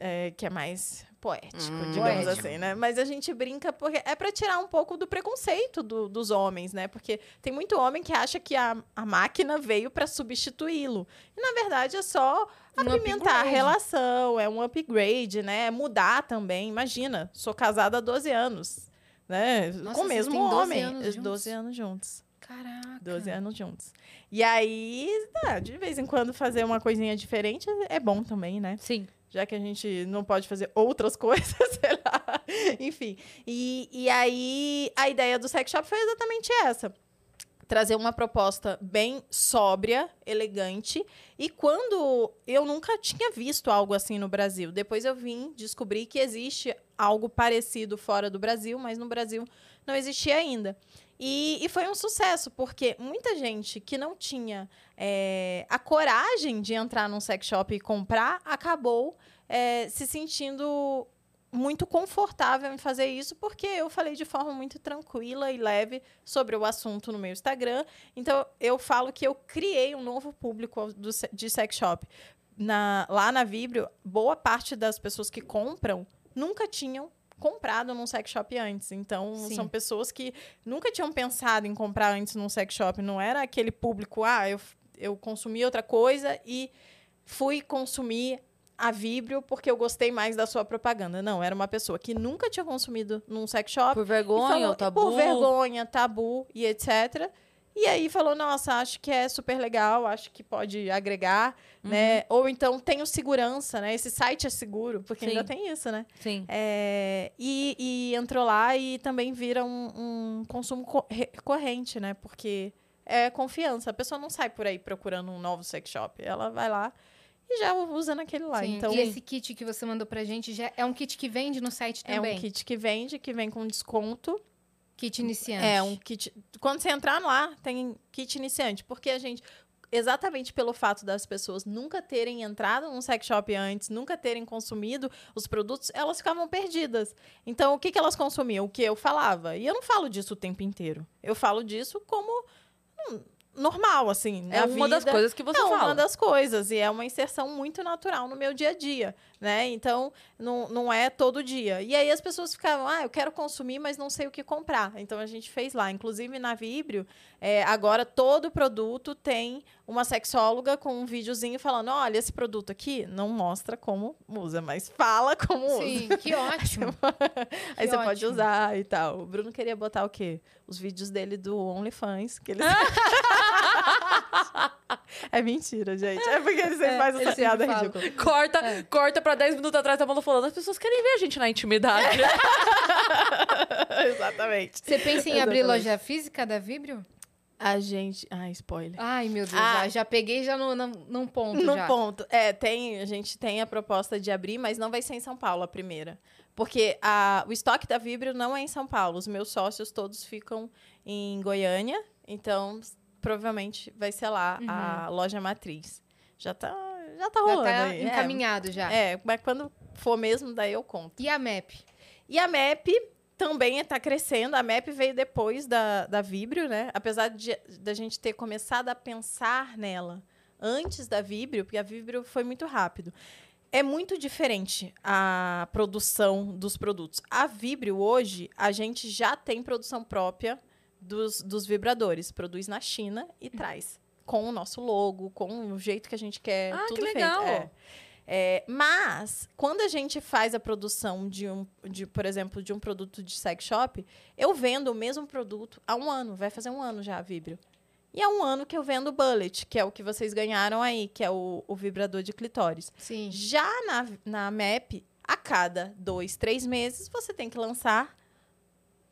Speaker 4: É, que é mais poético,
Speaker 2: Hum.
Speaker 4: digamos
Speaker 3: Poético.
Speaker 4: assim, né? Mas a gente brinca porque é pra tirar um pouco do preconceito do- dos homens, né? Porque tem muito homem que acha que a, a máquina veio pra substituí-lo. E, na verdade, é só
Speaker 3: Um
Speaker 4: apimentar a relação, é um upgrade, né? É mudar também. Imagina, sou casada há 12 anos, né?
Speaker 3: Nossa,
Speaker 4: Com o mesmo
Speaker 3: têm 12
Speaker 4: homem.
Speaker 3: anos juntos?
Speaker 4: 12 anos juntos.
Speaker 3: Caraca.
Speaker 4: 12 anos juntos. E aí, tá, de vez em quando fazer uma coisinha diferente é bom também, né?
Speaker 2: Sim.
Speaker 4: Já que a gente não pode fazer outras coisas, sei lá. Enfim. E, e aí, a ideia do sex shop foi exatamente essa. Trazer uma proposta bem sóbria, elegante. E quando eu nunca tinha visto algo assim no Brasil. Depois eu vim descobrir que existe algo parecido fora do Brasil, mas no Brasil não existia ainda. E, e foi um sucesso, porque muita gente que não tinha é, a coragem de entrar num sex shop e comprar acabou é, se sentindo muito confortável em fazer isso, porque eu falei de forma muito tranquila e leve sobre o assunto no meu Instagram. Então, eu falo que eu criei um novo público do de sex shop. Na- lá na Vibrio, boa parte das pessoas que compram nunca tinham comprado num sex shop antes. Então,
Speaker 3: Sim.
Speaker 4: são pessoas que nunca tinham pensado em comprar antes num sex shop. Não era aquele público, ah, eu, eu consumi outra coisa e fui consumir a Vibrio porque eu gostei mais da sua propaganda. Não, era uma pessoa que nunca tinha consumido num sex shop.
Speaker 2: Por vergonha
Speaker 4: falou-
Speaker 2: ou tabu.
Speaker 4: Por vergonha, tabu e etc. E aí falou, nossa, acho que é super legal, acho que pode agregar,
Speaker 2: Uhum.
Speaker 4: né? Ou então tenho segurança, né? Esse site é seguro, porque
Speaker 2: Sim.
Speaker 4: ainda tem isso, né?
Speaker 2: Sim.
Speaker 4: É, e, e entrou lá e também vira um, um consumo co- recorrente, né? Porque é confiança. A pessoa não sai por aí procurando um novo sex shop. Ela vai lá e já usa naquele lá.
Speaker 3: Sim.
Speaker 4: Então,
Speaker 3: E esse kit que você mandou pra gente já é um kit que vende no site
Speaker 4: é
Speaker 3: também.
Speaker 4: um kit que vende, que vem com desconto.
Speaker 3: Kit iniciante.
Speaker 4: É um kit. Quando você entrar lá, tem kit iniciante. Porque a gente. Exatamente pelo fato das pessoas nunca terem entrado num sex shop antes, nunca terem consumido os produtos, elas ficavam perdidas. Então, o que, que elas consumiam? O que eu falava. E eu não falo disso o tempo inteiro. Eu falo disso como hum, normal, assim.
Speaker 2: É uma das
Speaker 4: vida.
Speaker 2: coisas que você
Speaker 4: é
Speaker 2: fala.
Speaker 4: uma das coisas. E é uma inserção muito natural no meu dia a dia, né? Então, não, não é todo dia. E aí as pessoas ficavam, ah, eu quero consumir, mas não sei o que comprar. Então, a gente fez lá. Inclusive, na Vibrio, é, agora todo produto tem uma sexóloga com um videozinho falando, olha, esse produto aqui não mostra como usa, mas fala como usa.
Speaker 3: Sim, que ótimo.
Speaker 4: Aí
Speaker 3: Que
Speaker 4: você pode
Speaker 3: ótimo.
Speaker 4: usar e tal. O Bruno queria botar o quê? Os vídeos dele do OnlyFans, que ele... é mentira, gente. É porque ele sempre
Speaker 3: É,
Speaker 4: faz essa piada ridícula.
Speaker 2: Corta,
Speaker 3: É.
Speaker 2: corta pra 10 minutos atrás, a Malu falando. As pessoas querem ver a gente na intimidade.
Speaker 4: Exatamente.
Speaker 3: Você pensa em abrir
Speaker 4: Exatamente.
Speaker 3: loja física da Vibrio?
Speaker 4: A gente. Ah, spoiler.
Speaker 3: Ai, meu Deus,
Speaker 4: Ah.
Speaker 3: já, peguei já no, no, num ponto
Speaker 4: No
Speaker 3: já.
Speaker 4: ponto. É, tem, a gente tem a proposta de abrir, mas não vai ser em São Paulo a primeira. Porque a, o estoque da Vibrio não é em São Paulo. Os meus sócios todos ficam em Goiânia. Então, provavelmente vai ser lá a loja matriz. Já tá, já tá
Speaker 3: Uhum. Já
Speaker 4: rolando
Speaker 3: tá
Speaker 4: aí. É,
Speaker 3: encaminhado já.
Speaker 4: É, mas quando for mesmo, daí eu conto.
Speaker 3: E a MAP?
Speaker 4: E a MEP também está crescendo. A MEP veio depois da, da Vibrio, né? Apesar de da gente ter começado a pensar nela antes da Vibrio, porque a Vibrio foi muito rápido. É muito diferente a produção dos produtos. A Vibrio, hoje, a gente já tem produção própria dos, dos vibradores. Produz na China e traz. Com o nosso logo, com o jeito que a gente quer.
Speaker 2: Ah, que
Speaker 4: tudo
Speaker 2: legal.
Speaker 4: Feito. É. É, mas, quando a gente faz a produção de um, de, por exemplo, de um produto de sex shop, eu vendo o mesmo produto há um ano. Vai fazer um ano já a Vibrio. E há um ano que eu vendo o Bullet, que é o que vocês ganharam aí, que é o, o vibrador de clitóris.
Speaker 3: Sim.
Speaker 4: Já na, na MAP, a cada dois, três meses, você tem que lançar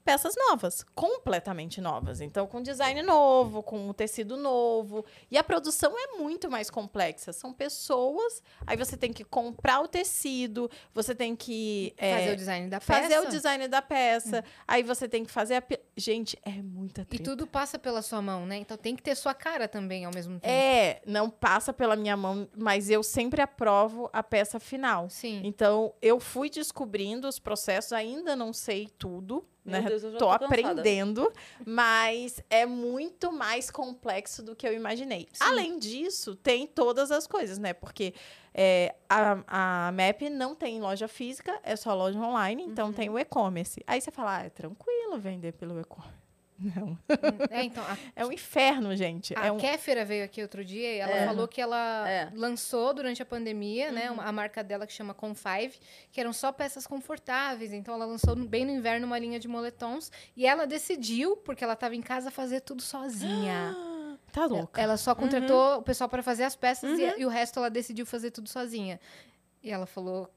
Speaker 4: peças novas, completamente novas. Então, com design novo, com tecido novo. E a produção é muito mais complexa. São pessoas, aí você tem que comprar o tecido, você tem que. é,
Speaker 3: Fazer o design da peça.
Speaker 4: fazer o design da peça, aí você tem que fazer a. Gente, é muita
Speaker 3: E
Speaker 4: treta.
Speaker 3: tudo passa pela sua mão, né? Então tem que ter sua cara também ao mesmo tempo.
Speaker 4: É, não passa pela minha mão, mas eu sempre aprovo a peça final.
Speaker 3: Sim.
Speaker 4: Então, eu fui descobrindo os processos, ainda não sei tudo,
Speaker 2: Meu
Speaker 4: né?
Speaker 2: Deus, eu já
Speaker 4: tô,
Speaker 2: tô
Speaker 4: aprendendo, mas é muito mais complexo do que eu imaginei. Além disso, tem todas as coisas, né? Porque é, a, a MAP não tem loja física, é só loja online, então
Speaker 2: Uhum.
Speaker 4: tem o e-commerce. Aí você fala, ah, é tranquilo vender pelo e-commerce. Não,
Speaker 3: É, então, a,
Speaker 4: é um inferno, gente.
Speaker 3: a
Speaker 4: é um...
Speaker 3: Kéfera veio aqui outro dia e ela
Speaker 2: É.
Speaker 3: falou que ela
Speaker 2: É.
Speaker 3: lançou durante a pandemia, né?
Speaker 4: Uhum.
Speaker 3: uma- A marca dela que chama Confive, que eram só peças confortáveis. Então ela lançou bem no inverno uma linha de moletons. E ela decidiu, porque ela estava em casa, fazer tudo sozinha.
Speaker 4: Tá louca.
Speaker 3: Ela só contratou o pessoal para fazer as peças
Speaker 2: Uhum.
Speaker 3: e, e o resto ela decidiu fazer tudo sozinha. E ela falou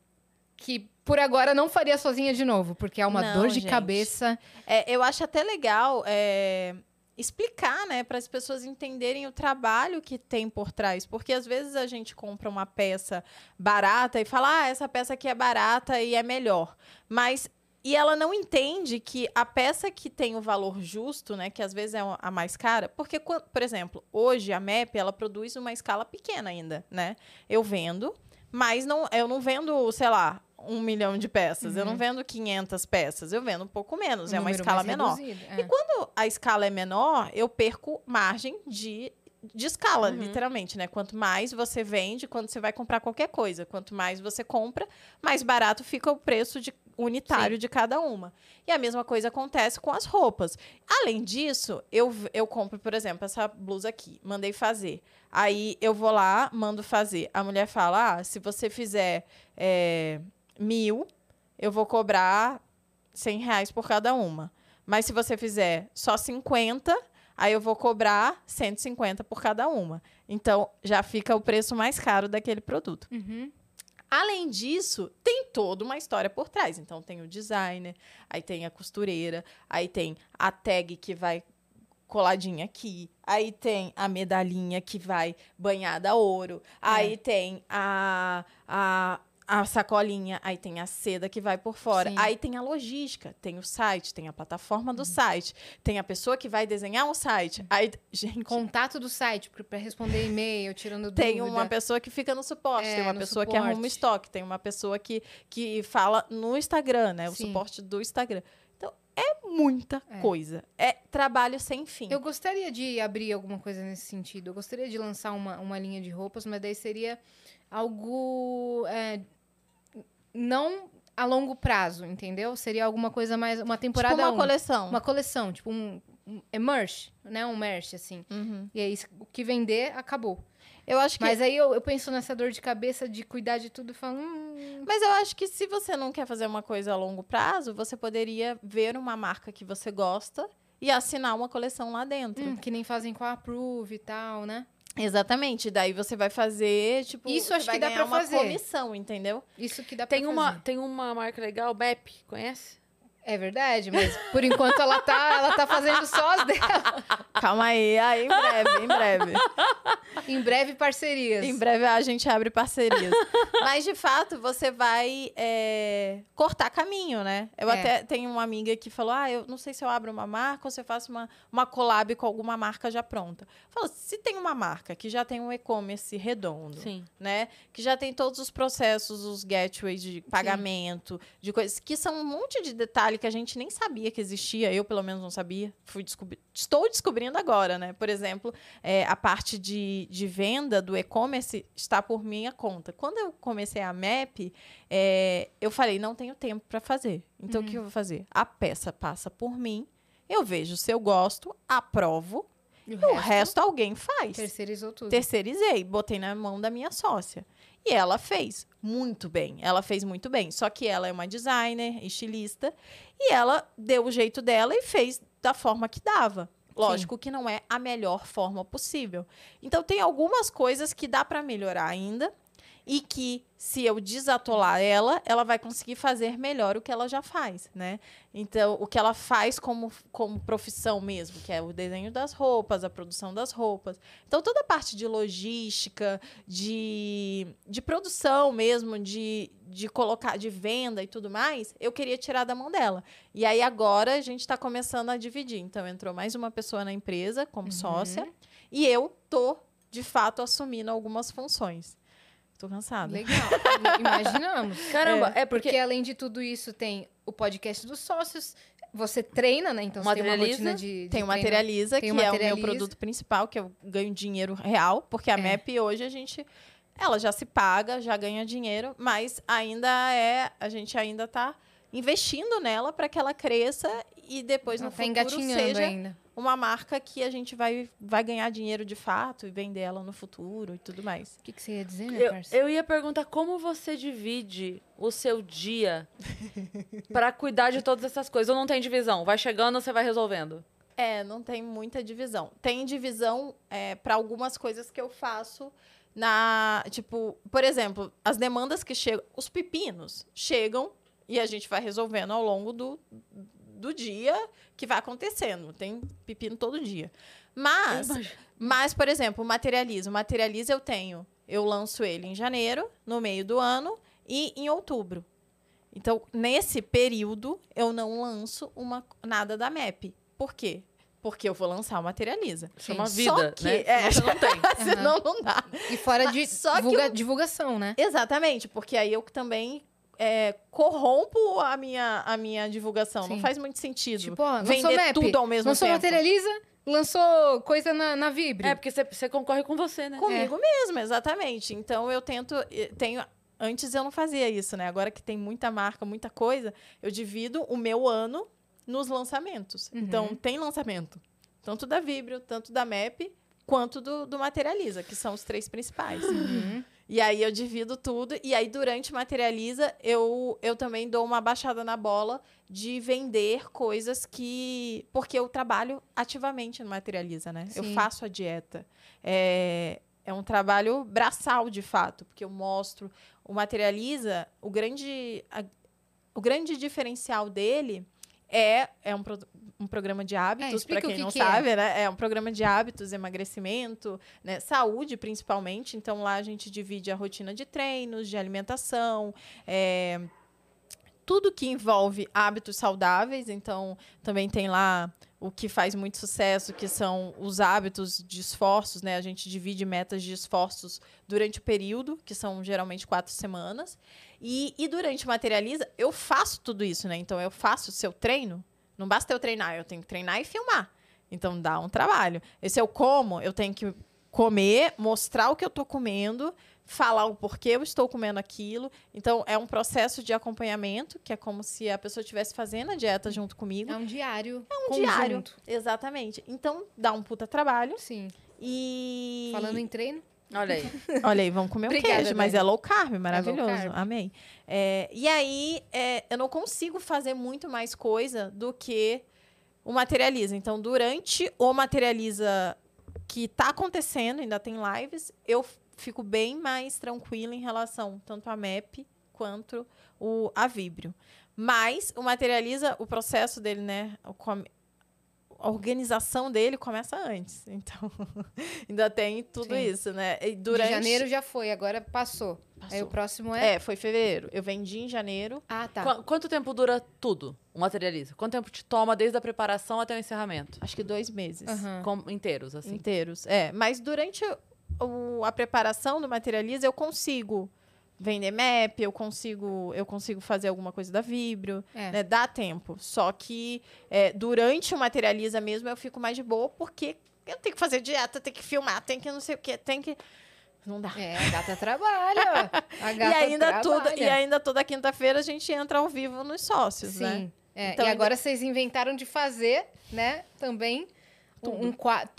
Speaker 3: que por agora não faria sozinha de novo, porque é uma
Speaker 4: Não,
Speaker 3: dor de
Speaker 4: gente.
Speaker 3: cabeça.
Speaker 4: É, eu acho até legal é, explicar, né, para as pessoas entenderem o trabalho que tem por trás, porque às vezes a gente compra uma peça barata e fala, ah, essa peça aqui é barata e é melhor, mas e ela não entende que a peça que tem o valor justo, né, que às vezes é a mais cara, porque, por exemplo, hoje a MEP, ela produz uma escala pequena ainda, né? Eu vendo, mas não, eu não vendo, sei lá, um milhão de peças, eu não vendo 500 peças, eu vendo um pouco menos,
Speaker 3: um
Speaker 4: é uma escala menor.
Speaker 3: reduzido,
Speaker 4: E
Speaker 3: é.
Speaker 4: quando a escala é menor, eu perco margem de, de escala,
Speaker 2: Uhum.
Speaker 4: literalmente, né? Quanto mais você vende, quando você vai comprar qualquer coisa, quanto mais você compra, mais barato fica o preço de unitário de cada uma. E a mesma coisa acontece com as roupas. Além disso, eu, eu compro, por exemplo, essa blusa aqui, mandei fazer. Aí eu vou lá, mando fazer. A mulher fala: ah, se você fizer é, mil, eu vou cobrar 100 reais por cada uma. Mas se você fizer só 50, aí eu vou cobrar 150 por cada uma. Então, já fica o preço mais caro daquele produto.
Speaker 3: Uhum.
Speaker 4: Além disso, tem toda uma história por trás. Então, tem o designer, aí tem a costureira, aí tem a tag que vai coladinha aqui, aí tem a medalhinha que vai banhada a ouro, aí tem a, a, a sacolinha, aí tem a seda que vai por fora,
Speaker 3: Sim.
Speaker 4: aí tem a logística, tem o site, tem a plataforma do site, tem a pessoa que vai desenhar um site. Aí, gente,
Speaker 3: Contato do site para responder e-mail, tirando
Speaker 4: tem
Speaker 3: dúvida.
Speaker 4: uma pessoa que fica no suporte,
Speaker 3: É,
Speaker 4: tem uma pessoa que
Speaker 3: suporte.
Speaker 4: arruma estoque, tem uma pessoa que, que fala no Instagram, né? O
Speaker 3: Sim.
Speaker 4: suporte do Instagram. Então, é muita
Speaker 3: É.
Speaker 4: coisa. É trabalho sem fim.
Speaker 3: Eu gostaria de abrir alguma coisa nesse sentido. Eu gostaria de lançar uma, uma linha de roupas, mas daí seria algo é, não a longo prazo, entendeu? Seria alguma coisa mais uma temporada
Speaker 4: tipo uma
Speaker 3: um.
Speaker 4: coleção.
Speaker 3: uma coleção, tipo um, um é merch, né? Um merch assim.
Speaker 4: Uhum.
Speaker 3: E aí o que vender acabou.
Speaker 4: Eu acho que
Speaker 3: Mas aí eu, eu penso nessa dor de cabeça de cuidar de tudo e falo, hum,
Speaker 4: Mas eu acho que se você não quer fazer uma coisa a longo prazo, você poderia ver uma marca que você gosta e assinar uma coleção lá dentro.
Speaker 3: hum, que nem fazem com a Approve e tal, né?
Speaker 4: Exatamente. Daí você vai fazer, tipo,
Speaker 3: Isso acho que dá
Speaker 4: uma
Speaker 3: fazer.
Speaker 4: comissão, entendeu?
Speaker 3: Isso que dá
Speaker 2: Tem
Speaker 3: pra
Speaker 2: uma,
Speaker 3: fazer.
Speaker 2: tem uma marca legal, BEP, conhece?
Speaker 3: É verdade, mas por enquanto ela tá, ela tá fazendo só as dela.
Speaker 4: Calma aí, aí em breve, em breve.
Speaker 3: Em breve, parcerias.
Speaker 4: Em breve a gente abre parcerias. Mas, de fato, você vai é, cortar caminho, né? Eu
Speaker 3: É.
Speaker 4: até tenho uma amiga que falou: ah, eu não sei se eu abro uma marca ou se eu faço uma, uma collab com alguma marca já pronta. Falou: se tem uma marca que já tem um e-commerce redondo,
Speaker 2: Sim.
Speaker 4: né? Que já tem todos os processos, os gateways de pagamento, de coisas que são um monte de detalhe que a gente nem sabia que existia. Eu, pelo menos, não sabia. Fui descobrir. Estou descobrindo agora, né? Por exemplo, é, a parte de, de venda do e-commerce está por minha conta. Quando eu comecei a MAP, é, eu falei, não tenho tempo para fazer. Então, o que eu vou fazer? A peça passa por mim, eu vejo se eu gosto, aprovo,
Speaker 3: E
Speaker 4: e o resto alguém faz.
Speaker 3: terceirizou tudo.
Speaker 4: Terceirizei, botei na mão da minha sócia. E ela fez muito bem. Ela fez muito bem. Só que ela é uma designer, estilista, e ela deu o jeito dela e fez da forma que dava. Lógico que não é a melhor forma possível. Então tem algumas coisas que dá para melhorar ainda e que se eu desatolar ela, ela vai conseguir fazer melhor o que ela já faz, né? Então, o que ela faz como, como profissão mesmo, que é o desenho das roupas, a produção das roupas. Então, toda a parte de logística, de, de produção mesmo, de, de colocar, de venda e tudo mais, eu queria tirar da mão dela. E aí, agora, a gente está começando a dividir. Então, entrou mais uma pessoa na empresa como sócia e eu tô, de fato, assumindo algumas funções. Tô cansada.
Speaker 3: Legal. Imaginamos.
Speaker 2: Caramba, é,
Speaker 3: Porque...
Speaker 2: porque...
Speaker 3: além de tudo isso, tem o podcast dos sócios. Você treina, né? Então você tem uma
Speaker 2: Materializa.
Speaker 3: rotina de. de
Speaker 4: Tem o. Materializa,
Speaker 3: Tem
Speaker 4: que
Speaker 3: o
Speaker 4: é o
Speaker 3: Materializa.
Speaker 4: meu produto principal, que eu ganho dinheiro real, porque a
Speaker 3: É.
Speaker 4: MEP hoje a gente. Ela já se paga, já ganha dinheiro, mas ainda é. A gente ainda está investindo nela para que ela cresça e depois
Speaker 3: Ela
Speaker 4: no
Speaker 3: tá
Speaker 4: futuro
Speaker 3: engatinhando
Speaker 4: seja
Speaker 3: ainda.
Speaker 4: Uma marca que a gente vai, vai ganhar dinheiro de fato e vender ela no futuro e tudo mais.
Speaker 3: O que, que você ia dizer, né,
Speaker 2: Eu, eu ia perguntar como você divide o seu dia pra cuidar de todas essas coisas. Ou não tem divisão? Vai chegando, você vai resolvendo.
Speaker 4: É, não tem muita divisão. Tem divisão para algumas coisas que eu faço na. Tipo, por exemplo, as demandas que chegam. Os pepinos chegam e a gente vai resolvendo ao longo do, do dia que vai acontecendo. Tem pepino todo dia. Mas, mas por exemplo, o materializa. O materializa eu tenho. Eu lanço ele em janeiro, no meio do ano e em outubro. Então, nesse período, eu não lanço uma, nada da MEP. Por quê? Porque eu vou lançar o Materializa.
Speaker 2: Isso é uma
Speaker 4: Só
Speaker 2: vida,
Speaker 4: que-
Speaker 2: né?
Speaker 4: é.
Speaker 2: Você não tem.
Speaker 4: Senão não dá.
Speaker 3: E fora
Speaker 4: Mas
Speaker 3: de
Speaker 4: só que
Speaker 3: divulga- divulgação, né?
Speaker 4: Exatamente, porque aí eu também é, corrompo a minha, a minha divulgação. Não
Speaker 3: Sim.
Speaker 4: faz muito sentido.
Speaker 3: Tipo, ó, lançou
Speaker 4: Vender
Speaker 3: Map,
Speaker 4: tudo ao mesmo
Speaker 3: lançou
Speaker 4: tempo.
Speaker 3: Materializa, lançou coisa na, na Vibrio.
Speaker 2: É, porque você, concorre com você, né?
Speaker 4: Comigo mesmo, exatamente. Então eu tento. eh, Tenho, antes eu não fazia isso, né? Agora que tem muita marca, muita coisa, eu divido o meu ano nos lançamentos.
Speaker 3: Uhum.
Speaker 4: Então tem lançamento. Tanto da Vibrio, tanto da MEP, quanto do, do Materializa, que são os três principais.
Speaker 3: Uhum.
Speaker 4: E aí eu divido tudo. E aí, durante Materializa, eu, eu também dou uma baixada na bola de vender coisas que. Porque eu trabalho ativamente no Materializa, né? Eu
Speaker 3: Sim.
Speaker 4: faço a dieta. É, é um trabalho braçal, de fato, porque eu mostro. O Materializa, o grande, a- o grande diferencial dele é, é um, um programa de hábitos,
Speaker 3: explica
Speaker 4: para quem
Speaker 3: que
Speaker 4: não
Speaker 3: que é.
Speaker 4: sabe, né? É um programa de hábitos, emagrecimento, né? saúde principalmente. Então lá a gente divide a rotina de treinos, de alimentação, é, tudo que envolve hábitos saudáveis. Então também tem lá o que faz muito sucesso, que são os hábitos de esforços, né? A gente divide metas de esforços durante o período, que são geralmente quatro semanas. E, e durante o Materializa, eu faço tudo isso, né? Então eu faço o seu treino. Não basta eu treinar, eu tenho que treinar e filmar. Então dá um trabalho. E se eu como, eu tenho que comer, mostrar o que eu tô comendo, falar o porquê eu estou comendo aquilo. Então é um processo de acompanhamento, que é como se a pessoa estivesse fazendo a dieta junto comigo.
Speaker 3: É um diário.
Speaker 4: um diário. Exatamente. Então dá um puta trabalho.
Speaker 3: Sim.
Speaker 4: E.
Speaker 3: Falando em treino.
Speaker 2: Olha aí.
Speaker 4: Olha aí, vamos comer um
Speaker 3: Obrigada,
Speaker 4: queijo, mas é low carb, maravilhoso.
Speaker 3: carb.
Speaker 4: Amei. É, e aí, é, eu não consigo fazer muito mais coisa do que o Materializa. Então, durante o Materializa que tá acontecendo, ainda tem lives, eu fico bem mais tranquila em relação tanto a MEP quanto o, a Vibrio. Mas o Materializa, o processo dele, né? A organização dele começa antes. Então, ainda tem tudo
Speaker 3: Sim.
Speaker 4: isso, né? E durante...
Speaker 3: De janeiro já foi, agora passou. Aí
Speaker 4: Passou.
Speaker 3: o próximo é.
Speaker 4: É, foi fevereiro. Eu vendi em janeiro.
Speaker 3: Ah, tá.
Speaker 2: Qu- quanto tempo dura tudo, o materializa? Quanto tempo te toma desde a preparação até o encerramento?
Speaker 4: Acho que dois meses.
Speaker 3: Aham.
Speaker 2: Com- inteiros, assim.
Speaker 4: inteiros. É, mas durante o- a preparação do Materializa, eu consigo vender map, eu consigo, eu consigo fazer alguma coisa da Vibrio,
Speaker 3: É.
Speaker 4: né? Dá tempo. Só que é, durante o Materializa mesmo, eu fico mais de boa, porque eu tenho que fazer dieta, tenho que filmar, tenho que não sei o quê, tem que... Não dá.
Speaker 3: É, a gata trabalha. A
Speaker 4: E
Speaker 3: gata
Speaker 4: ainda, tudo,
Speaker 3: trabalha.
Speaker 4: e ainda toda quinta-feira a gente entra ao vivo nos sócios,
Speaker 3: Sim.
Speaker 4: né?
Speaker 3: É,
Speaker 4: Então
Speaker 3: e
Speaker 4: ainda-
Speaker 3: agora vocês inventaram de fazer, né, também um, um quadro,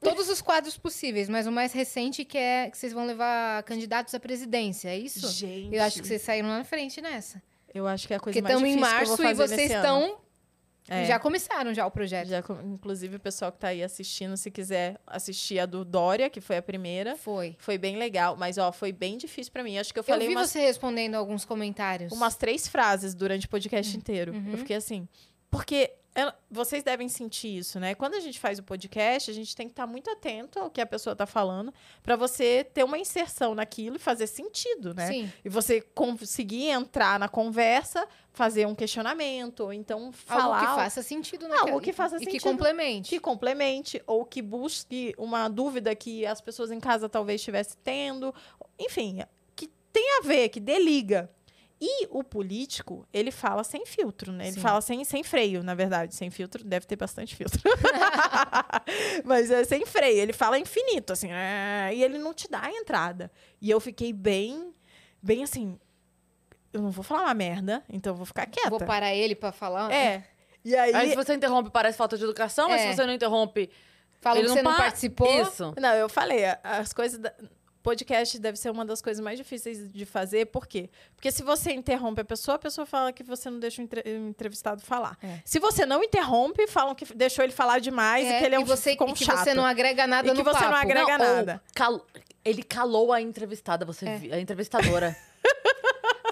Speaker 3: todos os quadros possíveis, mas o mais recente que é que vocês vão levar candidatos à presidência, é isso?
Speaker 4: Gente,
Speaker 3: Eu acho que vocês saíram lá na frente nessa.
Speaker 4: eu acho que é a coisa
Speaker 3: Porque
Speaker 4: mais
Speaker 3: estamos em
Speaker 4: difícil que eu
Speaker 3: março
Speaker 4: vou
Speaker 3: e vocês estão
Speaker 4: É.
Speaker 3: já começaram já o projeto.
Speaker 4: Já, inclusive, o pessoal que tá aí assistindo, se quiser assistir a do Dória, que foi a primeira,
Speaker 3: Foi.
Speaker 4: foi bem legal. Mas, ó, foi bem difícil pra mim. Acho que eu
Speaker 3: Eu
Speaker 4: falei
Speaker 3: vi
Speaker 4: umas,
Speaker 3: você respondendo alguns comentários.
Speaker 4: umas três frases durante o podcast inteiro.
Speaker 3: Uhum.
Speaker 4: Eu fiquei assim. Porque ela- vocês devem sentir isso, né? Quando a gente faz o podcast, a gente tem que estar muito atento ao que a pessoa tá falando, pra você ter uma inserção naquilo e fazer sentido, né?
Speaker 3: Sim.
Speaker 4: E você conseguir entrar na conversa, fazer um questionamento, ou então falar
Speaker 3: Algo que faça sentido
Speaker 4: Algo
Speaker 3: naquela-
Speaker 4: que faça
Speaker 3: e que
Speaker 4: sentido.
Speaker 3: complemente.
Speaker 4: que complemente ou que busque uma dúvida que as pessoas em casa talvez estivessem tendo. Enfim, que tem a ver, que dê liga. E o político, ele fala sem filtro, né? Ele
Speaker 3: Sim.
Speaker 4: fala sem, sem freio, na verdade. Sem filtro, deve ter bastante filtro. Mas é sem freio. Ele fala infinito, assim. "Ah", E ele não te dá a entrada. E eu fiquei bem, bem assim... Eu não vou falar uma merda, então eu vou ficar quieta.
Speaker 3: Vou parar ele pra falar.
Speaker 4: É. E aí...
Speaker 2: Aí se você interrompe, parece falta de educação, mas
Speaker 3: É.
Speaker 2: se você não interrompe.
Speaker 3: Fala
Speaker 2: ele
Speaker 3: que você não
Speaker 2: pa-
Speaker 3: participou.
Speaker 2: Isso.
Speaker 4: Não, eu falei, as coisas. Da... Podcast deve ser uma das coisas mais difíceis de fazer, por quê? Porque se você interrompe a pessoa, a pessoa fala que você não deixa o entre- o entrevistado falar.
Speaker 3: É.
Speaker 4: Se você não interrompe, falam que deixou ele falar demais e que ele é um
Speaker 3: e você,
Speaker 4: ficou um
Speaker 3: e que
Speaker 4: chato.
Speaker 3: você não agrega nada
Speaker 4: E que
Speaker 3: no
Speaker 4: você não
Speaker 3: papo.
Speaker 4: agrega
Speaker 2: Não,
Speaker 4: nada.
Speaker 2: cal- Ele calou a entrevistada, você
Speaker 3: É.
Speaker 2: a entrevistadora.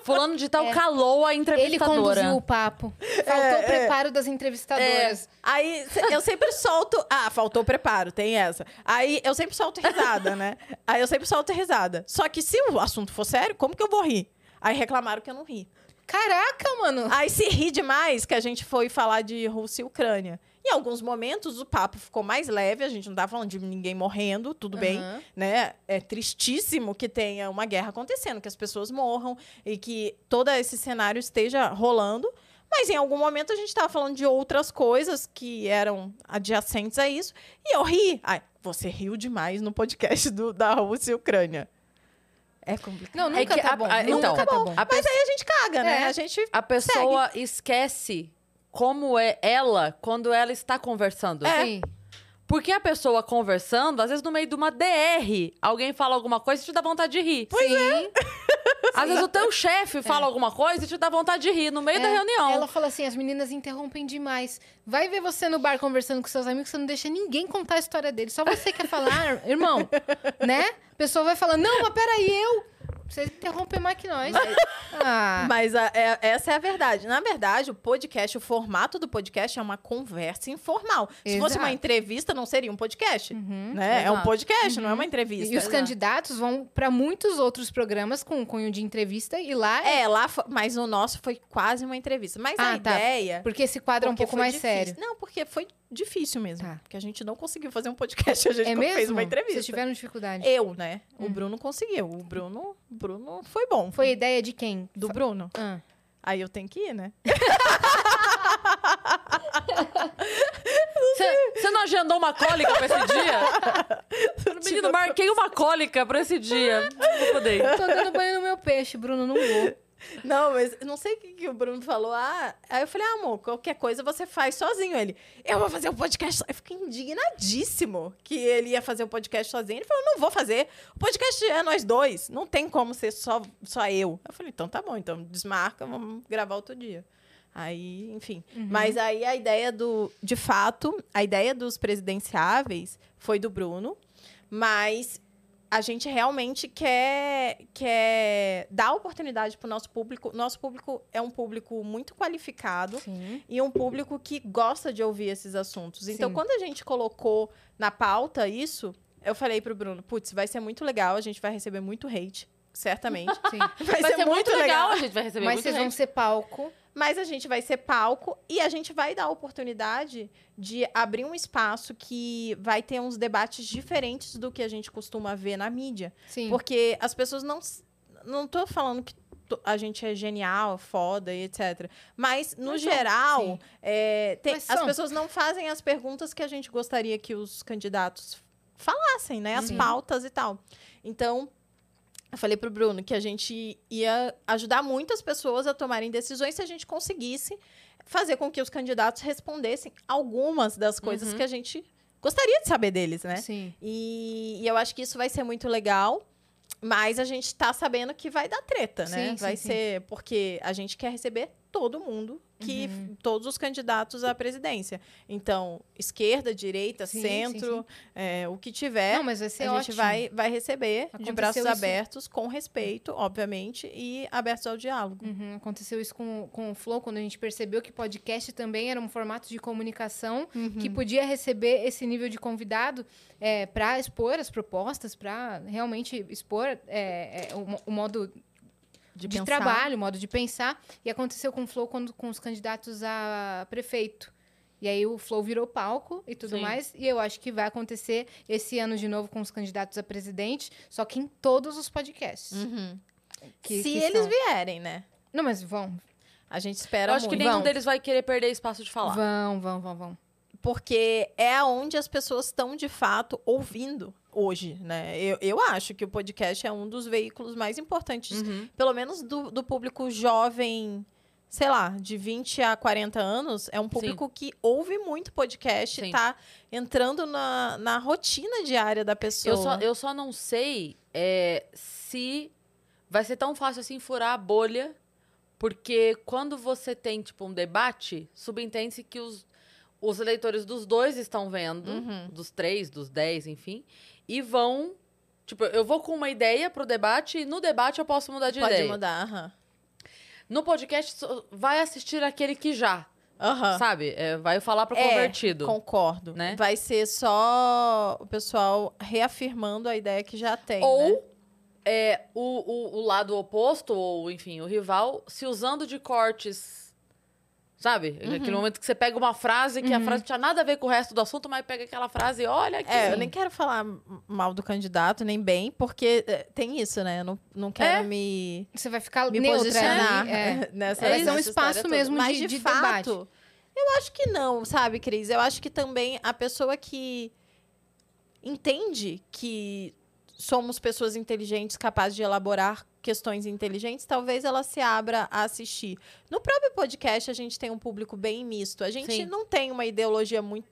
Speaker 2: Fulano de tal
Speaker 3: É.
Speaker 2: calou a
Speaker 3: Ele
Speaker 2: entrevistadora.
Speaker 3: conduziu o papo. Faltou
Speaker 4: É,
Speaker 3: o preparo das entrevistadoras.
Speaker 4: Aí se- eu sempre solto. Ah, faltou preparo, tem essa. Aí eu sempre solto risada, né? Aí eu sempre solto risada. Só que se o assunto for sério, como que eu vou rir? Aí reclamaram que eu não ri.
Speaker 3: Caraca, mano.
Speaker 4: Aí se ri demais que a gente foi falar de Rússia e Ucrânia. Em alguns momentos o papo ficou mais leve, a gente não tá falando de ninguém morrendo, tudo bem,
Speaker 3: Aham.
Speaker 4: né? É tristíssimo que tenha uma guerra acontecendo, que as pessoas morram e que todo esse cenário esteja rolando. Mas em algum momento a gente estava falando de outras coisas que eram adjacentes a isso. E eu ri. Ai, você riu demais no podcast do, da Rússia e Ucrânia. É complicado.
Speaker 3: Não,
Speaker 2: É
Speaker 3: nunca
Speaker 2: que
Speaker 3: tá
Speaker 2: a-
Speaker 3: bom.
Speaker 2: a-
Speaker 3: nunca
Speaker 2: então,
Speaker 3: tá bom.
Speaker 4: Mas aí a gente caga, né?
Speaker 3: É.
Speaker 4: A gente.
Speaker 2: a pessoa esquece como é ela quando ela está conversando.
Speaker 3: Sim.
Speaker 2: Porque a pessoa conversando, às vezes no meio de uma DR, alguém fala alguma coisa e te dá vontade de rir.
Speaker 3: Sim.
Speaker 2: Às vezes o teu chefe fala alguma coisa e te dá vontade de rir no meio da
Speaker 3: É,
Speaker 2: reunião.
Speaker 3: Ela fala assim: as meninas interrompem demais. Vai ver você no bar conversando com seus amigos, você não deixa ninguém contar a história dele. Só você quer falar, irmão, né? A pessoa vai falar: não, mas peraí, eu. Você interrompe mais que nós. Ah,
Speaker 4: Mas a- é- essa é a verdade. Na verdade, o podcast, o formato do podcast é uma conversa informal. Se fosse uma
Speaker 3: Exato.
Speaker 4: entrevista, não seria um podcast.
Speaker 3: Uhum.
Speaker 4: Né? É um
Speaker 2: Exato.
Speaker 4: podcast, não é uma entrevista.
Speaker 3: E os
Speaker 2: Exato.
Speaker 3: candidatos vão para muitos outros programas com cunho de entrevista e lá é.
Speaker 4: É, lá, mas o nosso foi quase uma entrevista. Mas a
Speaker 3: Ah, tá.
Speaker 4: ideia.
Speaker 3: Porque esse quadro é um pouco mais
Speaker 4: difícil.
Speaker 3: sério.
Speaker 4: Não, porque foi difícil mesmo.
Speaker 3: Tá.
Speaker 4: Porque a gente não conseguiu fazer um podcast, a gente
Speaker 3: É
Speaker 4: fez uma entrevista.
Speaker 3: Vocês tiveram dificuldade.
Speaker 4: Eu, né? O
Speaker 3: Hum.
Speaker 4: Bruno conseguiu. O Bruno, o Bruno foi bom.
Speaker 3: Foi ideia de quem?
Speaker 4: do Bruno.
Speaker 3: Ah.
Speaker 4: Aí eu tenho que ir, né?
Speaker 2: Você não agendou uma cólica pra esse dia? Menino, marquei uma cólica pra esse dia. Não vou poder.
Speaker 3: Tô dando banho no meu peixe, Bruno, não vou.
Speaker 4: Não, mas não sei o que, que o Bruno falou. Ah, aí eu falei, ah, amor, qualquer coisa você faz sozinho. Ele, eu vou fazer o podcast sozinho. Eu fiquei indignadíssimo que ele ia fazer o podcast sozinho. Ele falou, não vou fazer. O podcast é nós dois. Não tem como ser só, só eu. Eu falei, então tá bom, então desmarca, vamos gravar outro dia. Aí, enfim. Mas aí a ideia do. De fato, a ideia dos presidenciáveis foi do Bruno, mas a gente realmente quer, quer dar oportunidade para o nosso público. Nosso público é um público muito qualificado
Speaker 3: Sim.
Speaker 4: e um público que gosta de ouvir esses assuntos. Então,
Speaker 3: Sim.
Speaker 4: quando a gente colocou na pauta isso, eu falei pro Bruno, putz, vai ser muito legal, a gente vai receber muito hate, certamente.
Speaker 3: Sim.
Speaker 4: Vai,
Speaker 2: Vai ser muito legal, a gente vai receber
Speaker 3: Mas vocês vão ser palco.
Speaker 4: Mas a gente vai ser palco e a gente vai dar a oportunidade de abrir um espaço que vai ter uns debates diferentes do que a gente costuma ver na mídia.
Speaker 3: Sim.
Speaker 4: Porque as pessoas não. Não tô falando que a gente é genial, foda e etc. Mas, no
Speaker 2: Mas
Speaker 4: geral, é, tem-
Speaker 3: Mas
Speaker 4: as pessoas não fazem as perguntas que a gente gostaria que os candidatos falassem, né? As
Speaker 3: Sim.
Speaker 4: pautas e tal. Então. Eu falei pro Bruno que a gente ia ajudar muitas pessoas a tomarem decisões se a gente conseguisse fazer com que os candidatos respondessem algumas das coisas
Speaker 2: Uhum.
Speaker 4: que a gente gostaria de saber deles, né?
Speaker 3: Sim.
Speaker 4: E, e eu acho que isso vai ser muito legal. Mas a gente tá sabendo que vai dar treta, né?
Speaker 3: Sim,
Speaker 4: vai
Speaker 3: sim.
Speaker 4: ser porque a gente quer receber todo mundo, que
Speaker 3: Uhum.
Speaker 4: todos os candidatos à presidência. Então, esquerda, direita,
Speaker 3: Sim,
Speaker 4: centro, é, o que tiver,
Speaker 3: Não,
Speaker 4: a
Speaker 3: ótimo.
Speaker 4: gente vai, vai receber de
Speaker 3: Aconteceu
Speaker 4: braços
Speaker 3: isso-
Speaker 4: abertos, com respeito, obviamente, e abertos ao diálogo.
Speaker 3: Uhum, Aconteceu isso com, com o Flow, quando a gente percebeu que podcast também era um formato de comunicação que
Speaker 4: Uhum.
Speaker 3: podia receber esse nível de convidado para expor as propostas, para realmente expor é, é, o, o modo de,
Speaker 4: pensar.
Speaker 3: trabalho, o modo de pensar. E aconteceu com o Flow quando, com os candidatos a prefeito. E aí o Flow virou palco e tudo
Speaker 2: Sim.
Speaker 3: mais. E eu acho que vai acontecer esse ano de novo com os candidatos a presidente, só que em todos os podcasts.
Speaker 4: Uhum.
Speaker 3: que-
Speaker 4: Se
Speaker 3: que
Speaker 4: eles
Speaker 3: são.
Speaker 4: vierem, né?
Speaker 3: Não, mas vão.
Speaker 4: A gente espera
Speaker 2: Eu acho que
Speaker 4: muito.
Speaker 2: nenhum
Speaker 3: Vão.
Speaker 2: deles vai querer perder espaço de falar.
Speaker 3: Vão, vão, vão, vão.
Speaker 4: Porque é onde as pessoas estão de fato ouvindo hoje, né? Eu, eu acho que o podcast é um dos veículos mais importantes,
Speaker 2: Uhum.
Speaker 4: pelo menos do, do público jovem, sei lá, de 20 a 40 anos, é um público que ouve muito podcast,
Speaker 2: Sim.
Speaker 4: tá entrando na, na rotina diária da pessoa.
Speaker 2: Eu só, eu só não sei é, se vai ser tão fácil assim furar a bolha, porque quando você tem, tipo, um debate, subentende-se que os, os eleitores dos dois estão vendo,
Speaker 4: Uhum.
Speaker 2: dos três, dos dez, enfim, e vão. Tipo, eu vou com uma ideia pro debate e no debate eu posso mudar de
Speaker 4: Pode
Speaker 2: ideia.
Speaker 4: mudar, aham.
Speaker 2: No podcast, vai assistir aquele que já,
Speaker 4: Aham.
Speaker 2: sabe? É, vai falar pro
Speaker 4: É,
Speaker 2: convertido.
Speaker 4: Concordo.
Speaker 2: Né?
Speaker 4: Vai ser só o pessoal reafirmando a ideia que já tem.
Speaker 2: Ou
Speaker 4: né?
Speaker 2: é, o, o, o lado oposto, ou enfim, o rival, se usando de cortes. Sabe?
Speaker 4: Uhum.
Speaker 2: Aquele momento que você pega uma frase que a frase não tinha nada a ver com o resto do assunto, mas pega aquela frase e olha aqui.
Speaker 4: É, eu nem quero falar mal do candidato, nem bem, porque é, tem isso, né? Eu não, não quero
Speaker 2: É.
Speaker 4: me,
Speaker 3: Você vai ficar
Speaker 4: me
Speaker 3: neutra
Speaker 4: posicionar
Speaker 3: ali, é.
Speaker 4: nessa
Speaker 3: Vai ser um espaço mesmo
Speaker 4: Mas
Speaker 3: de-
Speaker 4: de,
Speaker 3: de
Speaker 4: fato,
Speaker 3: debate.
Speaker 4: eu acho que não, sabe, Cris? Eu acho que também a pessoa que entende que somos pessoas inteligentes, capazes de elaborar questões inteligentes, talvez ela se abra a assistir. No próprio podcast, a gente tem um público bem misto. A gente
Speaker 2: Sim.
Speaker 4: não tem uma ideologia muito.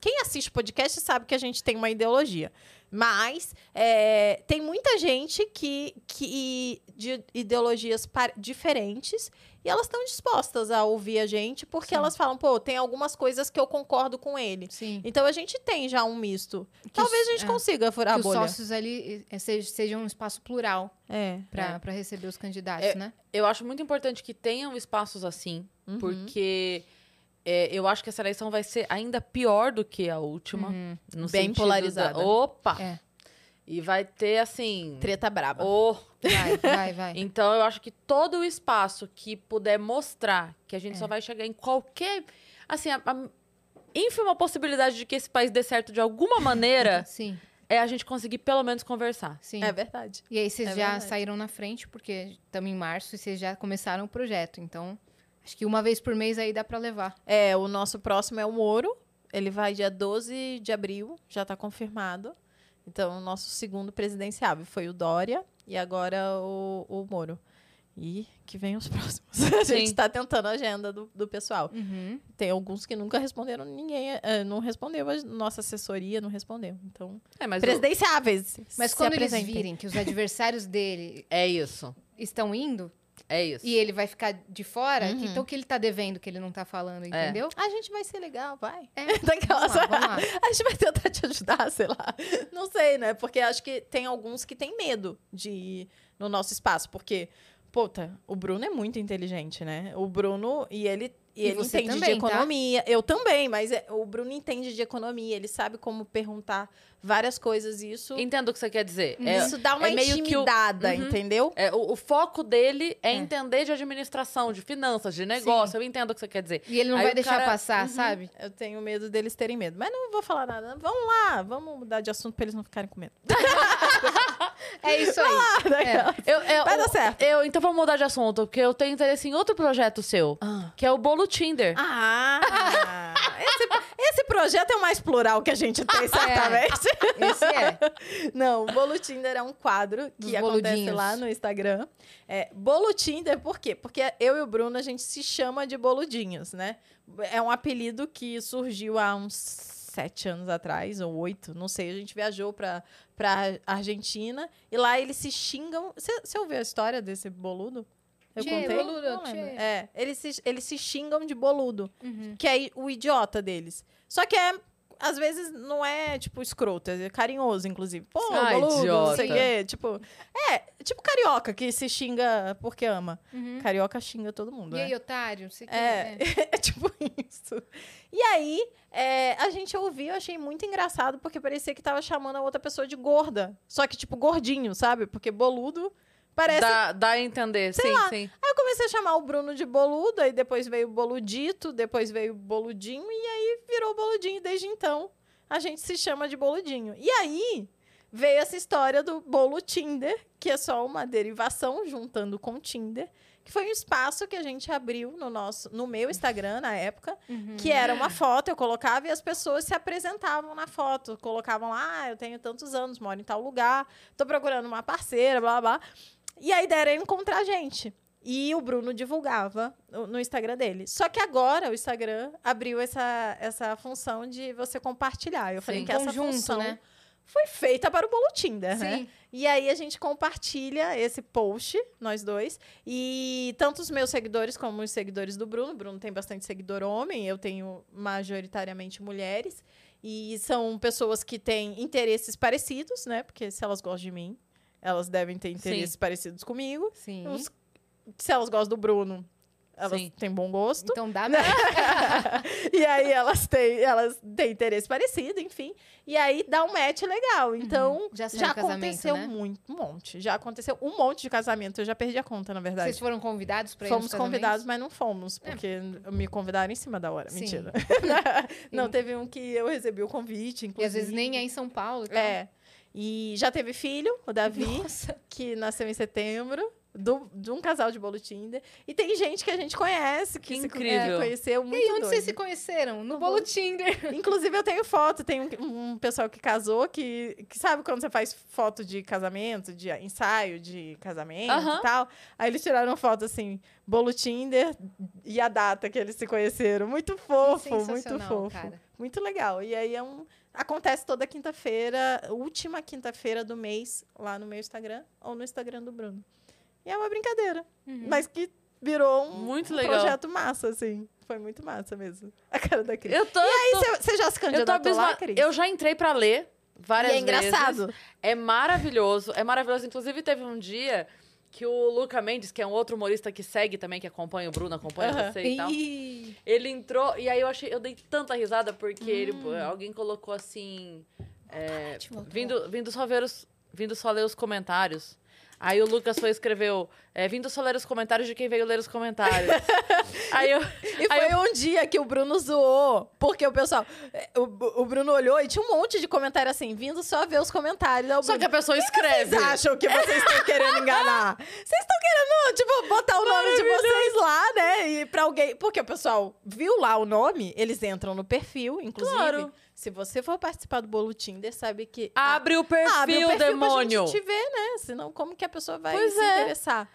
Speaker 4: Quem assiste podcast sabe que a gente tem uma ideologia. Mas é, tem muita gente que, que de ideologias diferentes e elas estão dispostas a ouvir a gente porque
Speaker 3: Sim.
Speaker 4: elas falam, pô, tem algumas coisas que eu concordo com ele.
Speaker 3: Sim.
Speaker 4: Então a gente tem já um misto.
Speaker 3: Que
Speaker 4: Talvez
Speaker 3: os-
Speaker 4: a gente
Speaker 3: é,
Speaker 4: consiga furar
Speaker 3: que
Speaker 4: a
Speaker 3: os
Speaker 4: bolha.
Speaker 3: sócios ali eh, sej- sejam um espaço plural
Speaker 4: É.
Speaker 3: para receber os candidatos,
Speaker 2: É,
Speaker 3: né?
Speaker 2: Eu acho muito importante que tenham espaços assim,
Speaker 4: Uhum.
Speaker 2: porque é, eu acho que essa eleição vai ser ainda pior do que a última.
Speaker 3: Uhum.
Speaker 2: no
Speaker 4: Bem
Speaker 2: sentido
Speaker 4: polarizada.
Speaker 2: da- Opa!
Speaker 3: É.
Speaker 2: E vai ter, assim...
Speaker 4: Treta braba.
Speaker 2: Oh,
Speaker 3: Vai, vai, vai.
Speaker 2: Então, eu acho que todo o espaço que puder mostrar que a gente
Speaker 3: É.
Speaker 2: só vai chegar em qualquer. Assim, a, a ínfima possibilidade de que esse país dê certo de alguma maneira
Speaker 3: Sim,
Speaker 2: é a gente conseguir pelo menos conversar.
Speaker 3: sim.
Speaker 4: É verdade.
Speaker 3: E aí vocês
Speaker 4: É
Speaker 3: já
Speaker 4: verdade.
Speaker 3: saíram na frente, porque estamos em março e vocês já começaram o projeto. Então, acho que uma vez por mês aí dá para levar.
Speaker 4: É, o nosso próximo é o Moro. Ele vai dia 12 de abril, já está confirmado. Então, o nosso segundo presidenciável foi o Dória e agora o, o Moro. E que vem os próximos. A gente está tentando a agenda do, do pessoal.
Speaker 3: Uhum.
Speaker 4: Tem alguns que nunca responderam, ninguém eh, não respondeu, a nossa assessoria não respondeu. Então,
Speaker 2: É, mas o-
Speaker 4: presidenciáveis.
Speaker 3: Mas
Speaker 4: se
Speaker 3: quando eles virem que os adversários dele
Speaker 2: é isso.
Speaker 3: estão indo,
Speaker 2: É isso.
Speaker 3: e ele vai ficar de fora,
Speaker 4: Uhum.
Speaker 3: então o que ele tá devendo que ele não tá falando, entendeu?
Speaker 4: A gente vai ser legal, vai.
Speaker 3: É.
Speaker 4: Daquelas...
Speaker 3: Vamos lá, vamos lá.
Speaker 4: A gente vai tentar te ajudar, sei lá. Não sei, né? Porque acho que tem alguns que têm medo de ir no nosso espaço. Porque, puta, o Bruno é muito inteligente, né? O Bruno, e ele, e
Speaker 3: E
Speaker 4: ele
Speaker 3: você
Speaker 4: entende
Speaker 3: também,
Speaker 4: de
Speaker 3: tá?
Speaker 4: economia. Eu também, mas é- o Bruno entende de economia. Ele sabe como perguntar várias coisas. E isso,
Speaker 2: Entendo o que você quer dizer. É,
Speaker 4: isso dá uma
Speaker 2: é meio que o-
Speaker 4: intimidada,
Speaker 2: Uhum.
Speaker 4: entendeu?
Speaker 2: é, o, o foco dele é,
Speaker 3: É.
Speaker 2: entender de administração, de finanças, de negócio. Eu entendo o que você quer dizer.
Speaker 3: E ele não
Speaker 2: Aí
Speaker 3: vai deixar
Speaker 2: cara-
Speaker 3: passar,
Speaker 2: Uhum.
Speaker 3: sabe?
Speaker 4: Eu tenho medo deles terem medo. Mas não vou falar nada. Vamos lá, vamos mudar de assunto pra eles não ficarem com medo.
Speaker 3: É isso aí. É.
Speaker 2: Eu, eu,
Speaker 4: Vai dar certo.
Speaker 2: Eu, então vamos mudar de assunto, porque eu tenho interesse em outro projeto seu, que é o Bolo Tinder.
Speaker 4: Ah! Esse, esse projeto é o mais plural que a gente tem, certamente.
Speaker 3: Esse é.
Speaker 4: Não, o Bolo Tinder é um quadro
Speaker 3: Dos
Speaker 4: que acontece
Speaker 3: boludinhos.
Speaker 4: lá no Instagram. É, Bolo Tinder, por quê? Porque eu e o Bruno, a gente se chama de boludinhos, né? É um apelido que surgiu há uns sete anos atrás, ou oito, não sei. A gente viajou pra, pra Argentina e lá eles se xingam. Você ouviu a história desse boludo? Eu
Speaker 3: Tchê,
Speaker 4: contei?
Speaker 3: boludo,
Speaker 4: Não
Speaker 3: tchê.
Speaker 4: lembro. É, eles se, eles se xingam de boludo
Speaker 3: Uhum.
Speaker 4: que é o idiota deles. Só que é, às vezes, não é, tipo, escroto, é carinhoso, inclusive. Pô,
Speaker 2: Ah,
Speaker 4: boludo, não sei o
Speaker 2: idiota.
Speaker 4: quê. Tipo, é, tipo carioca que se xinga porque ama.
Speaker 3: Uhum.
Speaker 4: Carioca xinga todo mundo,
Speaker 3: E
Speaker 4: né?
Speaker 3: aí, otário? Não sei o que.
Speaker 4: É, é tipo isso. E aí, é, a gente ouviu, achei muito engraçado, porque parecia que tava chamando a outra pessoa de gorda. Só que, tipo, gordinho, sabe? Porque boludo parece
Speaker 2: Dá, dá a entender, sim, sim.
Speaker 4: Aí eu comecei a chamar o Bruno de boludo, aí depois veio o boludito, depois veio o boludinho, e aí virou boludinho. Desde então, a gente se chama de boludinho. E aí veio essa história do bolo Tinder, que é só uma derivação juntando com Tinder, que foi um espaço que a gente abriu no nosso, no meu Instagram na época,
Speaker 3: Uhum.
Speaker 4: que era uma foto, eu colocava e as pessoas se apresentavam na foto. Colocavam lá, ah, eu tenho tantos anos, moro em tal lugar, tô procurando uma parceira, blá blá. blá. E a ideia era encontrar gente. E o Bruno divulgava no Instagram dele. Só que agora o Instagram abriu essa, essa função de você compartilhar. Eu falei
Speaker 2: Sim.
Speaker 4: que essa
Speaker 3: Conjunto,
Speaker 4: função
Speaker 3: né?
Speaker 4: foi feita para o Bolo Tinder, né?
Speaker 3: Sim.
Speaker 4: E aí a gente compartilha esse post, nós dois. E tanto os meus seguidores como os seguidores do Bruno. O Bruno tem bastante seguidor homem, eu tenho majoritariamente mulheres. E são pessoas que têm interesses parecidos, né? Porque se elas gostam de mim, elas devem ter interesses parecidos comigo.
Speaker 3: Sim.
Speaker 4: Os- se elas gostam do Bruno, elas
Speaker 2: Sim.
Speaker 4: têm bom gosto.
Speaker 3: Então dá mesmo.
Speaker 4: e aí elas têm, elas têm interesse parecido, enfim. E aí dá um match legal. Então,
Speaker 3: Já saiu
Speaker 4: já
Speaker 3: casamento,
Speaker 4: aconteceu
Speaker 3: né?
Speaker 4: muito, um monte. Já aconteceu um monte de casamento. Eu já perdi a conta, na verdade.
Speaker 3: Vocês foram convidados ir
Speaker 4: Fomos convidados, mas não fomos, porque me convidaram em cima da hora.
Speaker 3: Sim.
Speaker 4: Mentira. não, teve um que eu recebi o convite,
Speaker 3: E
Speaker 4: inclusive.
Speaker 3: às vezes nem é em São Paulo. e tal.
Speaker 4: É. E já teve filho, o Davi,
Speaker 3: Nossa.
Speaker 4: que nasceu em setembro. Do, de um casal de bolo Tinder. E tem gente que a gente conhece, que,
Speaker 2: Que
Speaker 4: se
Speaker 2: incrível.
Speaker 4: é, conheceu muito
Speaker 3: E aí, onde
Speaker 4: doido.
Speaker 3: vocês se conheceram? No
Speaker 4: No
Speaker 3: bolo
Speaker 4: bolo-
Speaker 3: Tinder.
Speaker 4: Inclusive, eu tenho foto. Tem um, um pessoal que casou que, que sabe quando você faz foto de casamento, de ensaio de casamento e tal. Aí eles tiraram foto assim, bolo Tinder e a data que eles se conheceram. Muito fofo, muito fofo.
Speaker 3: cara.
Speaker 4: Muito legal. E aí é um. Acontece toda quinta-feira, última quinta-feira do mês, lá no meu Instagram ou no Instagram do Bruno. E é uma brincadeira.
Speaker 3: Uhum.
Speaker 4: Mas que virou um,
Speaker 2: Muito
Speaker 4: um
Speaker 2: legal.
Speaker 4: projeto massa, assim. Foi muito massa mesmo. A cara da Cris.
Speaker 2: Eu tô.
Speaker 4: Aí
Speaker 2: tô-
Speaker 4: você- você já se
Speaker 2: eu tô
Speaker 4: candidatou lá,
Speaker 2: abisma-
Speaker 4: Cris?
Speaker 2: Eu já entrei pra ler várias
Speaker 4: e é engraçado.
Speaker 2: vezes. É maravilhoso, é maravilhoso. Inclusive, teve um dia que o Luca Mendes, que é um outro humorista que segue também, que acompanha o Bruno, acompanha você e tal.
Speaker 3: Ih,
Speaker 2: Ele entrou, e aí eu achei, eu dei tanta risada, porque ele,
Speaker 4: Hum.
Speaker 2: alguém colocou assim. é, vindo, vindo só ver os. Vindo só ler os comentários. Aí o Lucas foi escreveu, é, vindo só ler os comentários de quem veio ler os comentários. aí eu.
Speaker 4: E
Speaker 2: aí
Speaker 4: foi um dia que o Bruno zoou, porque o pessoal. eh, O, o Bruno olhou e tinha um monte de comentário assim, vindo só ver os comentários. Aí o
Speaker 2: Só
Speaker 4: Bruno,
Speaker 2: que a pessoa escreve.
Speaker 4: Vocês acham que vocês estão querendo enganar? Vocês estão querendo, tipo, botar o nome de vocês lá, né? E pra alguém. Porque o pessoal viu lá o nome, eles entram no perfil, inclusive.
Speaker 2: Claro.
Speaker 4: Se você for participar do bolo Tinder, sabe que.
Speaker 2: Abre o perfil,
Speaker 4: Abre o perfil
Speaker 2: demônio.
Speaker 4: Pra gente te ver, né? Senão, como que a pessoa vai
Speaker 2: Pois
Speaker 4: se
Speaker 2: é.
Speaker 4: interessar?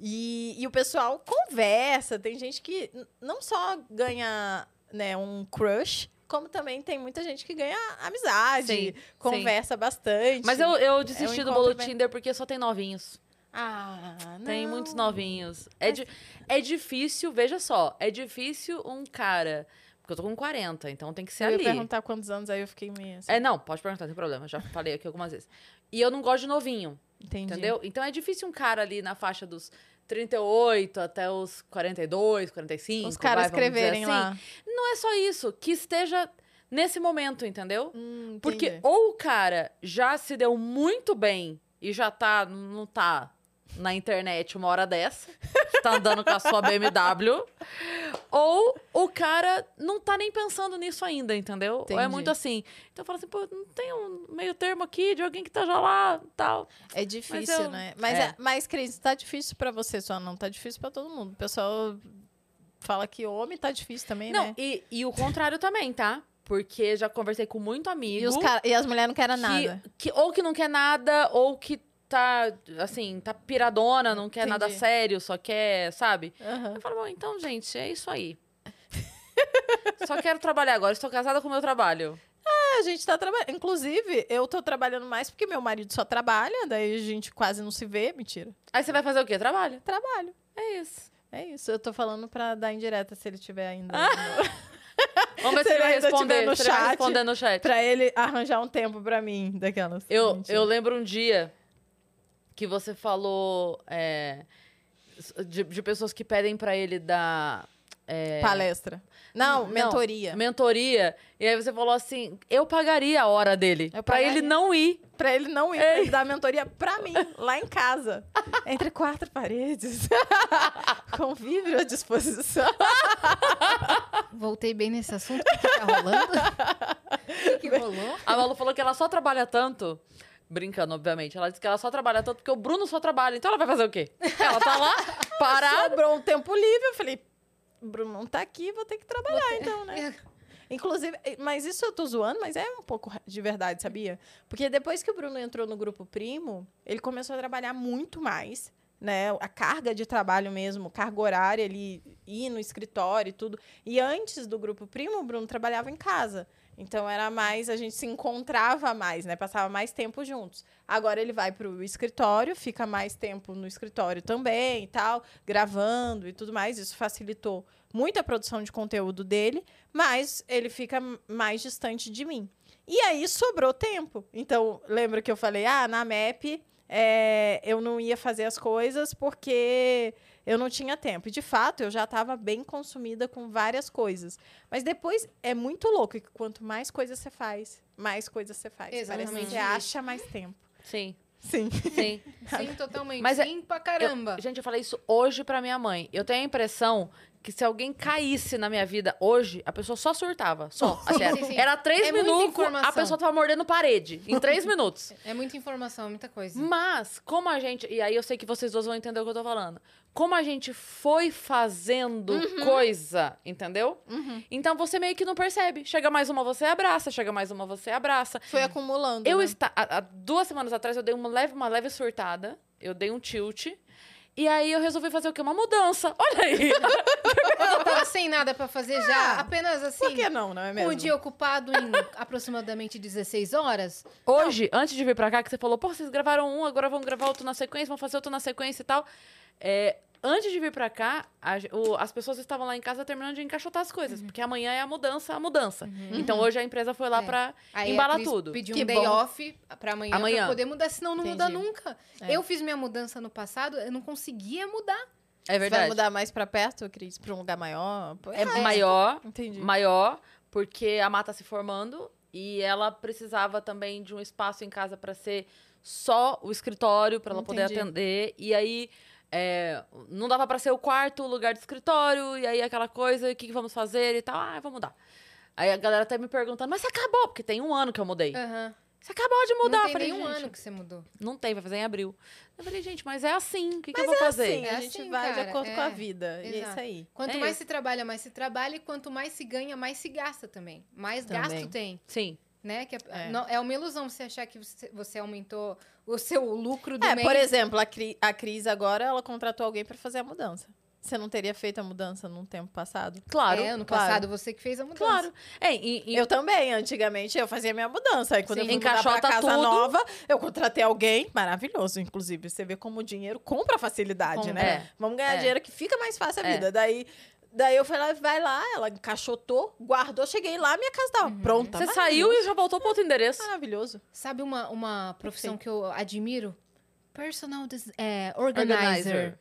Speaker 4: E, e o pessoal conversa. Tem gente que não só ganha né, um crush, como também tem muita gente que ganha amizade,
Speaker 2: Sim,
Speaker 4: conversa bastante.
Speaker 2: Mas eu, eu desisti do
Speaker 4: encontro
Speaker 2: bolo
Speaker 4: bem-
Speaker 2: Tinder porque só tem novinhos.
Speaker 4: Ah, não.
Speaker 2: Tem muitos novinhos. É, di- é difícil, veja só, é difícil um cara. Porque eu tô com 40, então tem que ser
Speaker 4: Eu ia
Speaker 2: ali.
Speaker 4: perguntar quantos anos, aí eu fiquei meio assim.
Speaker 2: É, não, pode perguntar, não tem problema. Já falei aqui algumas vezes. E eu não gosto de novinho,
Speaker 4: Entendi.
Speaker 2: entendeu? Então é difícil um cara ali na faixa dos 38 até os 42, 45.
Speaker 4: Os caras
Speaker 2: vai,
Speaker 4: escreverem
Speaker 2: assim.
Speaker 4: lá.
Speaker 2: Não é só isso, que esteja nesse momento, entendeu?
Speaker 4: Hum,
Speaker 2: Porque ou o cara já se deu muito bem e já tá, não tá na internet uma hora dessa, tá andando com a sua BMW, ou o cara não tá nem pensando nisso ainda, entendeu? Ou é muito assim. Então fala assim, pô, não tem um meio termo aqui de alguém que tá já lá tal.
Speaker 4: É difícil,
Speaker 2: eu-
Speaker 4: né? Mas,
Speaker 2: é.
Speaker 4: é. mas, Cris, tá difícil pra você só, não tá difícil pra todo mundo. O pessoal fala que homem tá difícil também,
Speaker 2: Não,
Speaker 4: né?
Speaker 2: e, e o contrário também, tá? Porque já conversei com muito amigo.
Speaker 4: E, e as mulheres não querem
Speaker 2: que,
Speaker 4: nada.
Speaker 2: que- ou que não quer nada, ou que tá, assim, tá piradona, não quer nada
Speaker 4: Entendi.
Speaker 2: sério, só quer, sabe?
Speaker 4: Aham.
Speaker 2: Eu falo, bom, então, gente, é isso aí. só quero trabalhar agora, estou casada com o meu trabalho.
Speaker 4: É, a gente tá trabalhando. Inclusive, eu tô trabalhando mais porque meu marido só trabalha, daí a gente quase não se vê. Mentira.
Speaker 2: Aí você vai fazer o quê? Trabalho.
Speaker 4: Trabalho.
Speaker 2: É isso.
Speaker 4: É isso. Eu tô falando pra dar indireta se ele tiver ainda.
Speaker 2: Vamos ver se ele vai responder.
Speaker 4: no
Speaker 2: ele vai
Speaker 4: chat.
Speaker 2: responder no chat.
Speaker 4: pra ele arranjar um tempo pra mim, daquelas.
Speaker 2: Eu,
Speaker 4: Mentira.
Speaker 2: eu lembro um dia que você falou é, de, de pessoas que pedem pra ele dar. é,
Speaker 4: Palestra. Não,
Speaker 2: Não,
Speaker 4: mentoria.
Speaker 2: mentoria. E aí você falou assim: eu pagaria a hora dele.
Speaker 4: Pagaria.
Speaker 2: ele não ir.
Speaker 4: Pra ele não ir, pra ele dar mentoria pra mim, lá em casa. Entre quatro paredes. Com vídeo à disposição.
Speaker 3: Voltei bem nesse assunto. O que, que tá rolando? O que, que rolou?
Speaker 2: A Malu falou que ela só trabalha tanto. Brincando, obviamente. Ela disse que ela só trabalha tanto porque o Bruno só trabalha. Então ela vai fazer o quê? Ela tá lá, parada.
Speaker 4: Sobrou um tempo livre. Eu falei, Bruno não tá aqui, vou ter que trabalhar então, né? Inclusive, mas isso eu tô zoando, mas é um pouco de verdade, sabia? Porque depois que o Bruno entrou no grupo primo, ele começou a trabalhar muito mais, né? A carga de trabalho mesmo, carga horária, ele ir no escritório e tudo. E antes do grupo primo, o Bruno trabalhava em casa. Então era mais, a gente se encontrava mais, né? Passava mais tempo juntos. Agora ele vai para o escritório, fica mais tempo no escritório também e tal, gravando e tudo mais. Isso facilitou muito a produção de conteúdo dele, mas ele fica mais distante de mim. E aí sobrou tempo. Então, lembra que eu falei, ah, na MEP é, eu não ia fazer as coisas porque eu não tinha tempo. E, de fato, eu já estava bem consumida com várias coisas. Mas depois é muito louco que quanto mais coisas você faz, mais coisas você faz. Parece que
Speaker 3: Exatamente
Speaker 4: você acha mais tempo.
Speaker 2: Sim,
Speaker 4: Sim.
Speaker 2: sim.
Speaker 3: Sim, totalmente.
Speaker 2: Mas é-
Speaker 3: Sim, pra caramba.
Speaker 2: Eu- gente, eu falei isso hoje pra minha mãe. Eu tenho a impressão que se alguém caísse na minha vida hoje, a pessoa só surtava. Só. Assim, era,
Speaker 3: sim, sim.
Speaker 2: era três
Speaker 3: É
Speaker 2: minutos, a pessoa tava mordendo parede. Em três minutos.
Speaker 3: É muita informação, é muita coisa.
Speaker 2: Mas, como a gente. E aí eu sei que vocês dois vão entender o que eu tô falando. Como a gente foi fazendo
Speaker 3: Uhum.
Speaker 2: coisa, entendeu? Então você meio que não percebe. Chega mais uma, você abraça. Chega mais uma, você abraça.
Speaker 4: Foi acumulando.
Speaker 2: Eu
Speaker 4: né?
Speaker 2: está há, há duas semanas atrás eu dei uma leve, uma leve surtada. Eu dei um tilt. E aí eu resolvi fazer o quê? Uma mudança. Olha aí.
Speaker 3: Eu tava sem nada pra fazer já, apenas assim.
Speaker 4: Por que não, não é mesmo?
Speaker 3: Um dia ocupado em aproximadamente 16 horas.
Speaker 2: Hoje, antes de vir pra cá, que você falou, pô, vocês gravaram um, agora vão gravar outro na sequência, vão fazer outro na sequência e tal. É, antes de vir pra cá, a o- as pessoas estavam lá em casa terminando de encaixotar as coisas, porque amanhã é a mudança, a mudança. Então hoje a empresa foi lá
Speaker 3: É.
Speaker 2: pra
Speaker 3: Aí a
Speaker 2: embalar tudo.
Speaker 3: Pediu
Speaker 4: Que
Speaker 3: um day
Speaker 4: bom.
Speaker 3: off pra amanhã,
Speaker 2: Amanhã.
Speaker 3: pra poder mudar, senão não muda
Speaker 4: Entendi.
Speaker 3: nunca.
Speaker 4: É.
Speaker 3: Eu fiz minha mudança no passado, eu não conseguia mudar.
Speaker 2: É
Speaker 4: Você
Speaker 2: verdade.
Speaker 4: vai mudar mais pra perto, Cris? Pra um lugar maior?
Speaker 2: É
Speaker 4: ah,
Speaker 2: maior,
Speaker 4: Entendi.
Speaker 2: maior, porque a mata se formando e ela precisava também de um espaço em casa para ser só o escritório, para ela poder
Speaker 4: Entendi.
Speaker 2: atender. E aí é, não dava para ser o quarto, o lugar de escritório, e aí aquela coisa, o que, que vamos fazer e tal. Ah, vamos mudar. Aí a galera até me perguntando, mas você acabou? Porque tem um ano que eu mudei.
Speaker 3: Aham.
Speaker 2: Você acabou de mudar.
Speaker 3: Não
Speaker 2: Eu
Speaker 3: tem
Speaker 2: falei, gente,
Speaker 3: ano que você mudou.
Speaker 2: Não tem, vai fazer em abril. Eu falei, gente, mas é assim, o que, que eu vou
Speaker 4: é
Speaker 2: fazer?
Speaker 4: assim, a
Speaker 3: É
Speaker 4: gente
Speaker 3: assim,
Speaker 4: vai de
Speaker 3: cara,
Speaker 4: acordo com a
Speaker 3: é.
Speaker 4: vida. E é isso
Speaker 3: Exato.
Speaker 4: aí.
Speaker 3: Quanto
Speaker 2: É
Speaker 3: mais
Speaker 2: isso.
Speaker 3: se trabalha, mais se trabalha, e quanto mais se ganha, mais se gasta também. Mais
Speaker 4: Também.
Speaker 3: gasto tem.
Speaker 2: Sim.
Speaker 3: Né? Que é,
Speaker 4: É.
Speaker 3: não- é uma ilusão você achar que você, você aumentou o seu lucro do
Speaker 4: É,
Speaker 3: mês.
Speaker 4: por exemplo, a, Cri, a Cris agora, ela contratou alguém pra fazer a mudança. Você não teria feito a mudança num tempo passado?
Speaker 2: Claro.
Speaker 3: é, ano
Speaker 4: claro.
Speaker 3: passado você que fez a mudança.
Speaker 2: Claro. É, e, e-
Speaker 4: Eu também, antigamente eu fazia minha mudança. Aí quando
Speaker 3: Sim.
Speaker 4: eu fui mudar pra casa
Speaker 2: tudo.
Speaker 4: nova, eu contratei alguém, maravilhoso, inclusive. Você vê como o dinheiro compra facilidade,
Speaker 3: Compra.
Speaker 4: né?
Speaker 2: É.
Speaker 4: Vamos ganhar
Speaker 2: É.
Speaker 4: dinheiro que fica mais fácil a
Speaker 2: É.
Speaker 4: vida. Daí, daí eu falei, vai lá, ela encaixotou, guardou, cheguei lá, minha casa tava pronta.
Speaker 2: você saiu e já voltou pro outro endereço.
Speaker 4: Maravilhoso.
Speaker 3: Sabe uma, uma profissão
Speaker 4: Perfeito.
Speaker 3: que eu admiro? Personal des- é, organizer.
Speaker 2: Organizer.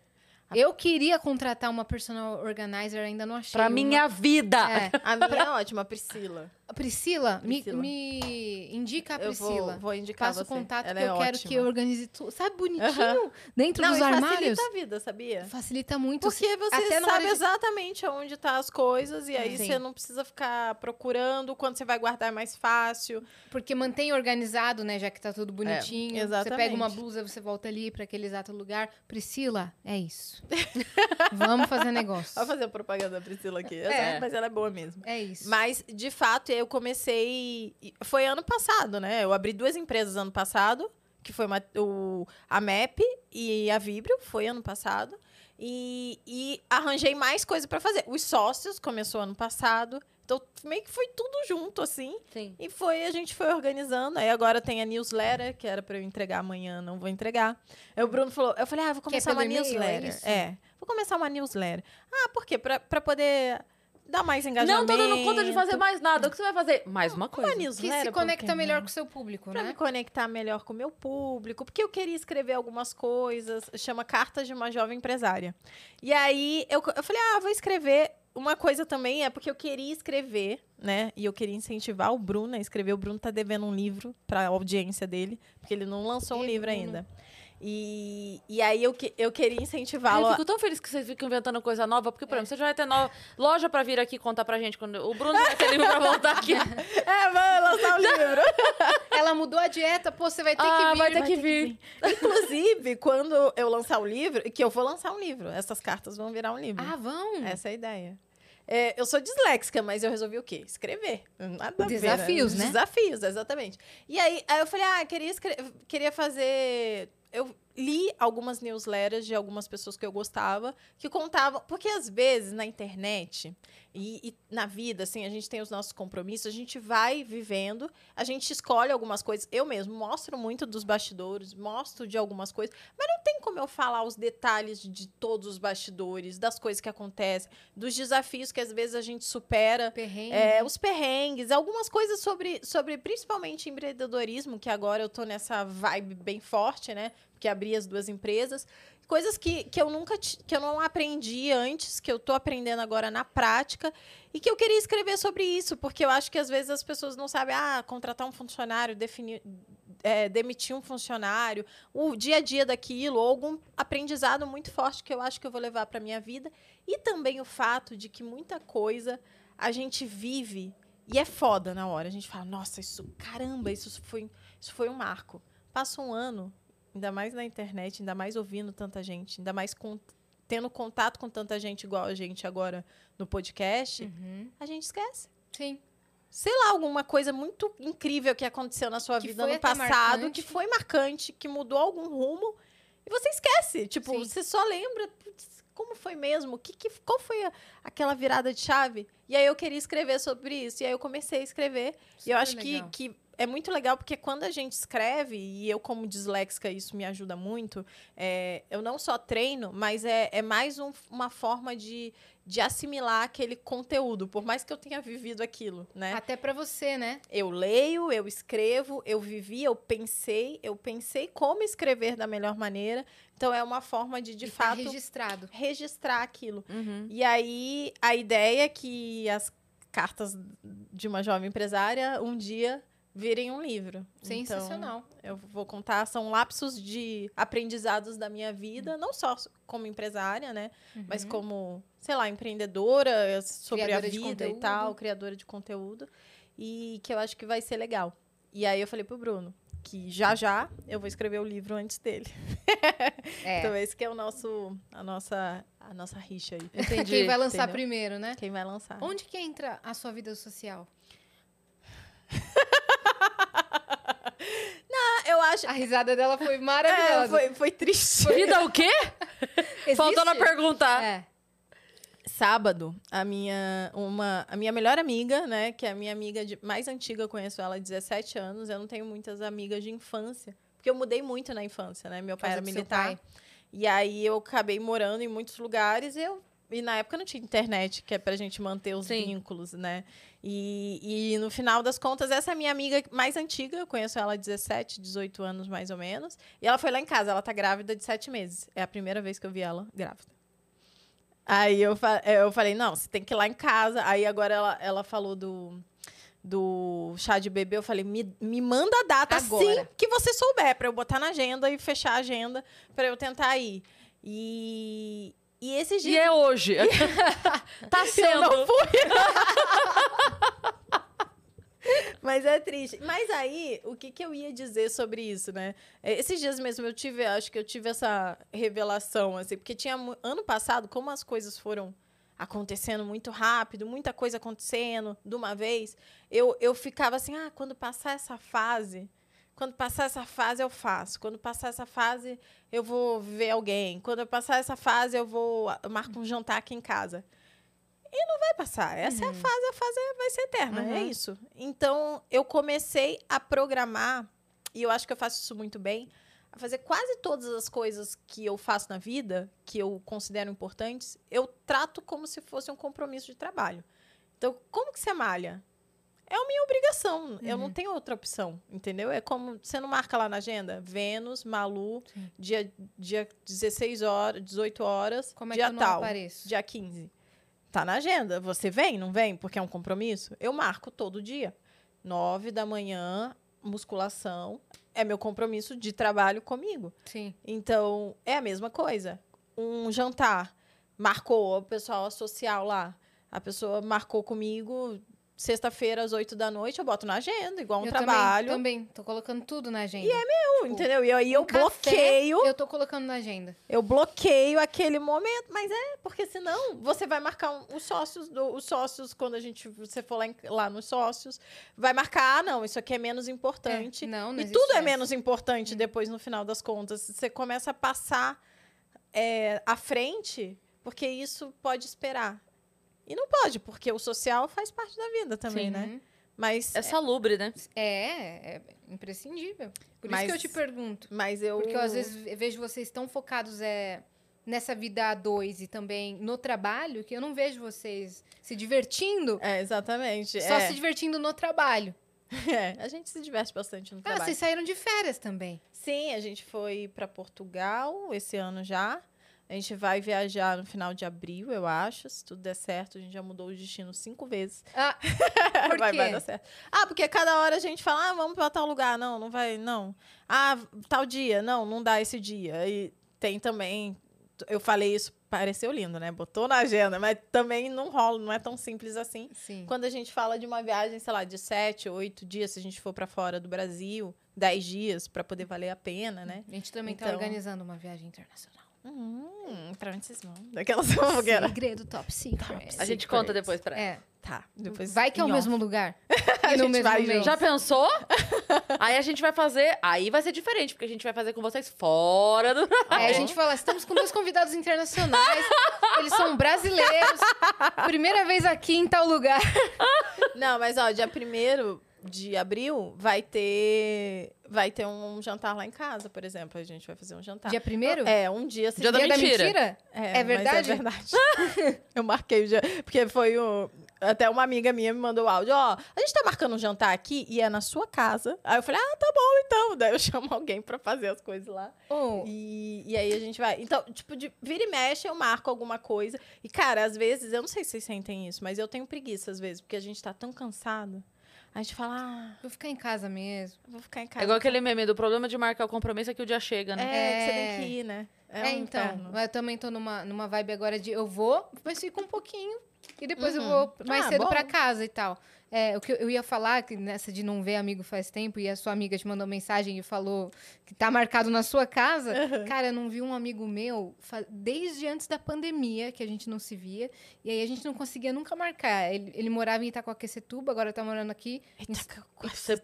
Speaker 3: Eu queria contratar uma personal organizer, ainda não achei.
Speaker 2: Pra
Speaker 3: uma.
Speaker 2: minha vida.
Speaker 3: É.
Speaker 4: A minha é ótima, Priscila.
Speaker 3: Priscila, me-
Speaker 4: Priscila.
Speaker 3: Me, indica a
Speaker 4: Eu
Speaker 3: Priscila.
Speaker 4: vou, vou indicar
Speaker 3: Passa o
Speaker 4: você.
Speaker 3: contato
Speaker 4: Ela
Speaker 3: que
Speaker 4: é
Speaker 3: eu quero
Speaker 4: ótima.
Speaker 3: que eu organize tudo. Sabe, bonitinho? Dentro
Speaker 4: Não,
Speaker 3: dos armários.
Speaker 4: facilita a vida, sabia?
Speaker 3: Facilita muito.
Speaker 4: Porque você
Speaker 3: Até
Speaker 4: sabe
Speaker 3: de-
Speaker 4: exatamente onde tá as coisas e aí
Speaker 3: Sim.
Speaker 4: você não precisa ficar procurando. Quando você vai guardar é mais fácil.
Speaker 3: Porque mantém organizado, né? Já que tá tudo bonitinho. Você
Speaker 4: exatamente.
Speaker 3: pega uma blusa, você volta ali para aquele exato lugar. Priscila, é isso. Vamos fazer negócio.
Speaker 4: Vou fazer a propaganda da Priscila aqui.
Speaker 2: É.
Speaker 4: Mas ela é boa mesmo.
Speaker 3: É isso.
Speaker 4: Mas, de fato, eu comecei. Foi ano passado, né? Eu abri duas empresas ano passado, que foi uma- o, a MEP e a Vibrio, foi ano passado. E, e arranjei mais coisa pra fazer. Os sócios começou ano passado. Então, meio que foi tudo junto, assim.
Speaker 2: Sim.
Speaker 4: E foi, a gente foi organizando. Aí agora tem a newsletter, que era pra eu entregar amanhã, não vou entregar. Aí o Bruno falou, eu falei, ah, vou começar
Speaker 3: pelo
Speaker 4: uma
Speaker 3: é
Speaker 4: newsletter.
Speaker 3: isso?
Speaker 4: É, vou começar uma newsletter. Ah, por quê? Pra, pra poder dar mais
Speaker 2: Não
Speaker 4: engajamento.
Speaker 2: tô dando conta de fazer mais nada. O que você vai fazer? Mais uma coisa.
Speaker 4: uma
Speaker 3: que
Speaker 4: newsletter.
Speaker 3: se conecta melhor
Speaker 4: não?
Speaker 3: com o seu público,
Speaker 4: Pra
Speaker 3: né?
Speaker 4: me conectar melhor com o meu público, porque eu queria escrever algumas coisas, chama Cartas de uma Jovem Empresária. E aí eu, eu falei, ah, vou escrever. Uma coisa também é porque eu queria escrever, né? E eu queria incentivar o Bruno a escrever. O Bruno tá devendo um livro pra audiência dele, porque ele não lançou um
Speaker 3: Ih,
Speaker 4: livro
Speaker 3: Bruno.
Speaker 4: ainda. E, e aí eu, que- eu queria incentivá-lo.
Speaker 2: eu fico tão feliz que vocês ficam inventando coisa nova, porque, por exemplo, você já vai ter nova loja pra vir aqui contar pra gente. Quando... O Bruno vai ter livro pra voltar aqui.
Speaker 4: É, vai lançar o livro.
Speaker 3: Ela mudou a dieta, pô, você vai ter
Speaker 2: ah,
Speaker 3: que vir.
Speaker 2: vai ter que vir.
Speaker 4: Inclusive, quando eu lançar o livro, que eu vou lançar um livro, essas cartas vão virar um livro.
Speaker 3: Ah, vão?
Speaker 4: Essa é a ideia. É, eu sou disléxica, mas eu resolvi o quê? Escrever. Nada a ver,
Speaker 3: Desafios, né?
Speaker 4: Desafios, exatamente. E aí, aí eu falei, ah, queria, queria fazer... Eu li algumas newsletters de algumas pessoas que eu gostava, que contavam... Porque, às vezes, na internet e, e na vida, assim, a gente tem os nossos compromissos, a gente vai vivendo, a gente escolhe algumas coisas. Eu mesmo mostro muito dos bastidores, mostro de algumas coisas, mas não tem como eu falar os detalhes de todos os bastidores, das coisas que acontecem, dos desafios que às vezes a gente supera.
Speaker 3: Perrengue.
Speaker 4: É, os perrengues, algumas coisas sobre, sobre principalmente empreendedorismo, que agora eu tô nessa vibe bem forte, né? Porque abri as duas empresas. Coisas que, que eu nunca que eu não aprendi antes, que eu tô aprendendo agora na prática, e que eu queria escrever sobre isso, porque eu acho que às vezes as pessoas não sabem, ah, contratar um funcionário, definir. é, demitir um funcionário, o dia a dia daquilo, ou algum aprendizado muito forte que eu acho que eu vou levar para minha vida. E também o fato de que muita coisa a gente vive e é foda na hora. A gente fala, nossa, isso, caramba, isso foi, isso foi um marco. Passa um ano, ainda mais na internet, ainda mais ouvindo tanta gente, ainda mais com- tendo contato com tanta gente igual a gente agora no podcast,
Speaker 3: Uhum.
Speaker 4: a gente esquece.
Speaker 3: Sim.
Speaker 4: Sei lá, alguma coisa muito incrível que aconteceu na sua
Speaker 3: Que
Speaker 4: vida no passado,
Speaker 3: marcante.
Speaker 4: que foi marcante, que mudou algum rumo, e você esquece. Tipo,
Speaker 3: Sim.
Speaker 4: você só lembra, "Putz, como foi mesmo? Que, que, qual foi a- aquela virada de chave? E aí eu queria escrever sobre isso. E aí eu comecei a escrever. e eu
Speaker 3: Super
Speaker 4: acho que,
Speaker 3: legal.
Speaker 4: que é muito legal, porque quando a gente escreve, e eu, como disléxica, isso me ajuda muito, é, eu não só treino, mas é, é mais um- uma forma de, de assimilar aquele conteúdo, por mais que eu tenha vivido aquilo, né?
Speaker 3: Até pra você, né?
Speaker 4: Eu leio, eu escrevo, eu vivi, eu pensei, eu pensei como escrever da melhor maneira. Então é uma forma de, de
Speaker 3: E tá
Speaker 4: fato,
Speaker 3: registrado.
Speaker 4: registrar aquilo.
Speaker 2: Uhum.
Speaker 4: E aí a ideia é que as cartas de uma jovem empresária um dia virem um livro.
Speaker 3: Sensacional.
Speaker 4: Então, eu vou contar, são lapsos de aprendizados da minha vida, não só como empresária, né? Mas
Speaker 3: Uhum.
Speaker 4: como, sei lá, empreendedora, sobre
Speaker 3: Criadora
Speaker 4: a vida e tal, criadora de conteúdo. E que eu acho que vai ser legal. E aí eu falei pro Bruno que já já eu vou escrever o livro antes dele.
Speaker 3: É.
Speaker 4: Então esse que é o nosso a nossa a nossa rixa aí.
Speaker 2: Entendi.
Speaker 3: Quem vai lançar
Speaker 4: entendeu?
Speaker 3: primeiro, né?
Speaker 4: Quem vai lançar?
Speaker 3: Onde que entra a sua vida social?
Speaker 4: Eu acho
Speaker 3: A risada dela foi
Speaker 4: é,
Speaker 3: maravilhosa.
Speaker 4: foi, foi triste.
Speaker 2: Vida o quê?
Speaker 3: Existe?
Speaker 2: Faltou na pergunta.
Speaker 3: É.
Speaker 4: sábado, a minha, uma, a minha melhor amiga, né, que é a minha amiga de, mais antiga, eu conheço ela há 17 anos, eu não tenho muitas amigas de infância, porque eu mudei muito na infância, né? Meu pai era militar. E aí eu acabei morando em muitos lugares e eu e na época não tinha internet, que é pra gente manter os
Speaker 2: Sim.
Speaker 4: vínculos, né? E, e no final das contas, essa é a minha amiga mais antiga, eu conheço ela há 17, 18 anos mais ou menos. E ela foi lá em casa, ela tá grávida de sete meses. É a primeira vez que eu vi ela grávida. Aí eu, fa- eu falei, não, você tem que ir lá em casa. Aí agora ela, ela falou do, do chá de bebê. Eu falei, me, me manda a data
Speaker 3: Agora.
Speaker 4: assim que você souber, pra eu botar na agenda e fechar a agenda pra eu tentar ir. E, e esses
Speaker 2: E é hoje. tá
Speaker 4: Eu
Speaker 2: sendo.
Speaker 4: não fui. Mas é triste. Mas aí, o que, que eu ia dizer sobre isso, né? É, Esses dias mesmo eu tive, acho que eu tive essa revelação, assim, porque tinha ano passado, como as coisas foram acontecendo muito rápido, muita coisa acontecendo de uma vez, eu, eu ficava assim, ah, quando passar essa fase, quando passar essa fase eu faço, quando passar essa fase eu vou ver alguém, quando eu passar essa fase eu vou eu marco um jantar aqui em casa. E não vai passar. Essa é a fase, a fase vai ser eterna, é
Speaker 3: Uhum.
Speaker 4: isso. Então, eu comecei a programar, e eu acho que eu faço isso muito bem, a fazer quase todas as coisas que eu faço na vida, que eu considero importantes, eu trato como se fosse um compromisso de trabalho. Então, como que você malha? É a minha obrigação. Eu não tenho outra opção, entendeu? É como você não marca lá na agenda, Vênus, Malu,
Speaker 3: Sim.
Speaker 4: dia, dia 16 horas, 18 horas,
Speaker 3: Como é
Speaker 4: dia
Speaker 3: que eu não
Speaker 4: tal,
Speaker 3: apareço?
Speaker 4: dia 15. Tá na agenda. Você vem, não vem? Porque é um compromisso? Eu marco todo dia. 9 da manhã, musculação. É meu compromisso de trabalho comigo.
Speaker 3: Sim.
Speaker 4: Então, é a mesma coisa. Um jantar. Marcou o pessoal social lá. A pessoa marcou comigo sexta-feira às 8 da noite, eu boto na agenda, igual um
Speaker 3: eu
Speaker 4: trabalho.
Speaker 3: Também, também. Tô colocando tudo na agenda.
Speaker 4: Eu, entendeu? E aí eu
Speaker 3: Um café,
Speaker 4: bloqueio,
Speaker 3: Eu tô colocando na agenda.
Speaker 4: eu bloqueio aquele momento, mas é porque senão você vai marcar um- os sócios, do- os sócios quando a gente você for lá, em- lá nos sócios, vai marcar, ah, não, isso aqui é menos importante.
Speaker 3: É, não, não
Speaker 4: e tudo é
Speaker 3: essa.
Speaker 4: menos importante depois no final das contas. Você começa a passar é, à frente, porque isso pode esperar. E não pode, porque o social faz parte da vida também,
Speaker 2: Sim.
Speaker 4: né? Mas,
Speaker 2: É salubre, né?
Speaker 3: É, é imprescindível. Por
Speaker 4: Mas-
Speaker 3: isso que eu te pergunto.
Speaker 4: mas eu.
Speaker 3: Porque eu, às vezes, ve- vejo vocês tão focados é, nessa vida a dois e também no trabalho que eu não vejo vocês se divertindo,
Speaker 4: É, exatamente.
Speaker 3: só
Speaker 4: é.
Speaker 3: se divertindo no trabalho.
Speaker 4: É, a gente se diverte bastante no
Speaker 3: Ah,
Speaker 4: trabalho.
Speaker 3: vocês saíram de férias também.
Speaker 4: Sim, a gente foi para Portugal esse ano já. A gente vai viajar no final de abril, eu acho. Se tudo der certo, a gente já mudou o destino cinco vezes.
Speaker 3: Ah, por
Speaker 4: vai,
Speaker 3: quê?
Speaker 4: vai dar certo. Ah, porque cada hora a gente fala, ah, vamos para tal lugar. Não, não vai, não. Ah, tal dia. Não, não dá esse dia. E tem também. Eu falei isso, pareceu lindo, né? Botou na agenda, mas também não rola, não é tão simples assim.
Speaker 3: Sim.
Speaker 4: Quando a gente fala de uma viagem, sei lá, de sete, oito dias, se a gente for para fora do Brasil, dez dias, para poder valer a pena, né?
Speaker 3: A gente também tá
Speaker 4: Então-
Speaker 3: organizando uma viagem internacional.
Speaker 4: Hum, pra onde vocês vão? Daquela fogueira.
Speaker 3: Segredo top secret.
Speaker 2: A gente conta depois pra ela.
Speaker 3: É.
Speaker 4: Tá, depois.
Speaker 3: Vai que é o mesmo
Speaker 4: off.
Speaker 3: lugar.
Speaker 4: A
Speaker 3: E no
Speaker 4: gente
Speaker 3: mesmo mês.
Speaker 4: junto.
Speaker 2: Já pensou? aí a gente vai fazer. Aí vai ser diferente, porque a gente vai fazer com vocês fora do.
Speaker 3: Aí a gente fala, estamos com dois convidados internacionais, eles são brasileiros, primeira vez aqui em tal lugar.
Speaker 4: Não, mas ó, dia 1 de abril vai ter. Vai ter um jantar lá em casa, por exemplo. A gente vai fazer um jantar.
Speaker 3: Dia primeiro?
Speaker 4: É, um dia
Speaker 2: Dia da
Speaker 3: Dia
Speaker 2: mentira.
Speaker 3: É
Speaker 4: mas
Speaker 3: verdade?
Speaker 4: É verdade. eu marquei o dia. Porque foi o. Até uma amiga minha me mandou o áudio, ó, a gente tá marcando um jantar aqui e é na sua casa. Aí eu falei, ah, tá bom então. Daí eu chamo alguém pra fazer as coisas lá.
Speaker 3: Oh,
Speaker 4: E, e aí a gente vai. Então, tipo, de vira e mexe, eu marco alguma coisa. E, cara, às vezes, eu não sei se vocês sentem isso, mas eu tenho preguiça às vezes, porque a gente tá tão cansado. A gente fala, ah,
Speaker 3: vou ficar em casa mesmo.
Speaker 4: eu vou ficar em
Speaker 2: É
Speaker 4: casa.
Speaker 2: igual aquele meme do problema de marcar o compromisso é que o dia chega,
Speaker 4: É,
Speaker 2: né?
Speaker 4: que você
Speaker 3: É.
Speaker 4: tem que ir, né?
Speaker 3: É,
Speaker 4: um
Speaker 3: então.
Speaker 4: inferno.
Speaker 3: Eu também tô numa, numa vibe agora de eu vou, mas fico um pouquinho. E depois eu
Speaker 4: Uhum.
Speaker 3: vou mais
Speaker 4: Ah,
Speaker 3: cedo
Speaker 4: bom.
Speaker 3: pra casa e tal. É, o que eu- ia falar, que nessa de não ver amigo faz tempo, e a sua amiga te mandou mensagem e falou que tá marcado na sua casa. Cara, eu não vi um amigo meu desde antes da pandemia, que a gente não se via. E aí a gente não conseguia nunca marcar. Ele, ele morava em Itacoaquecetuba, agora tá morando aqui.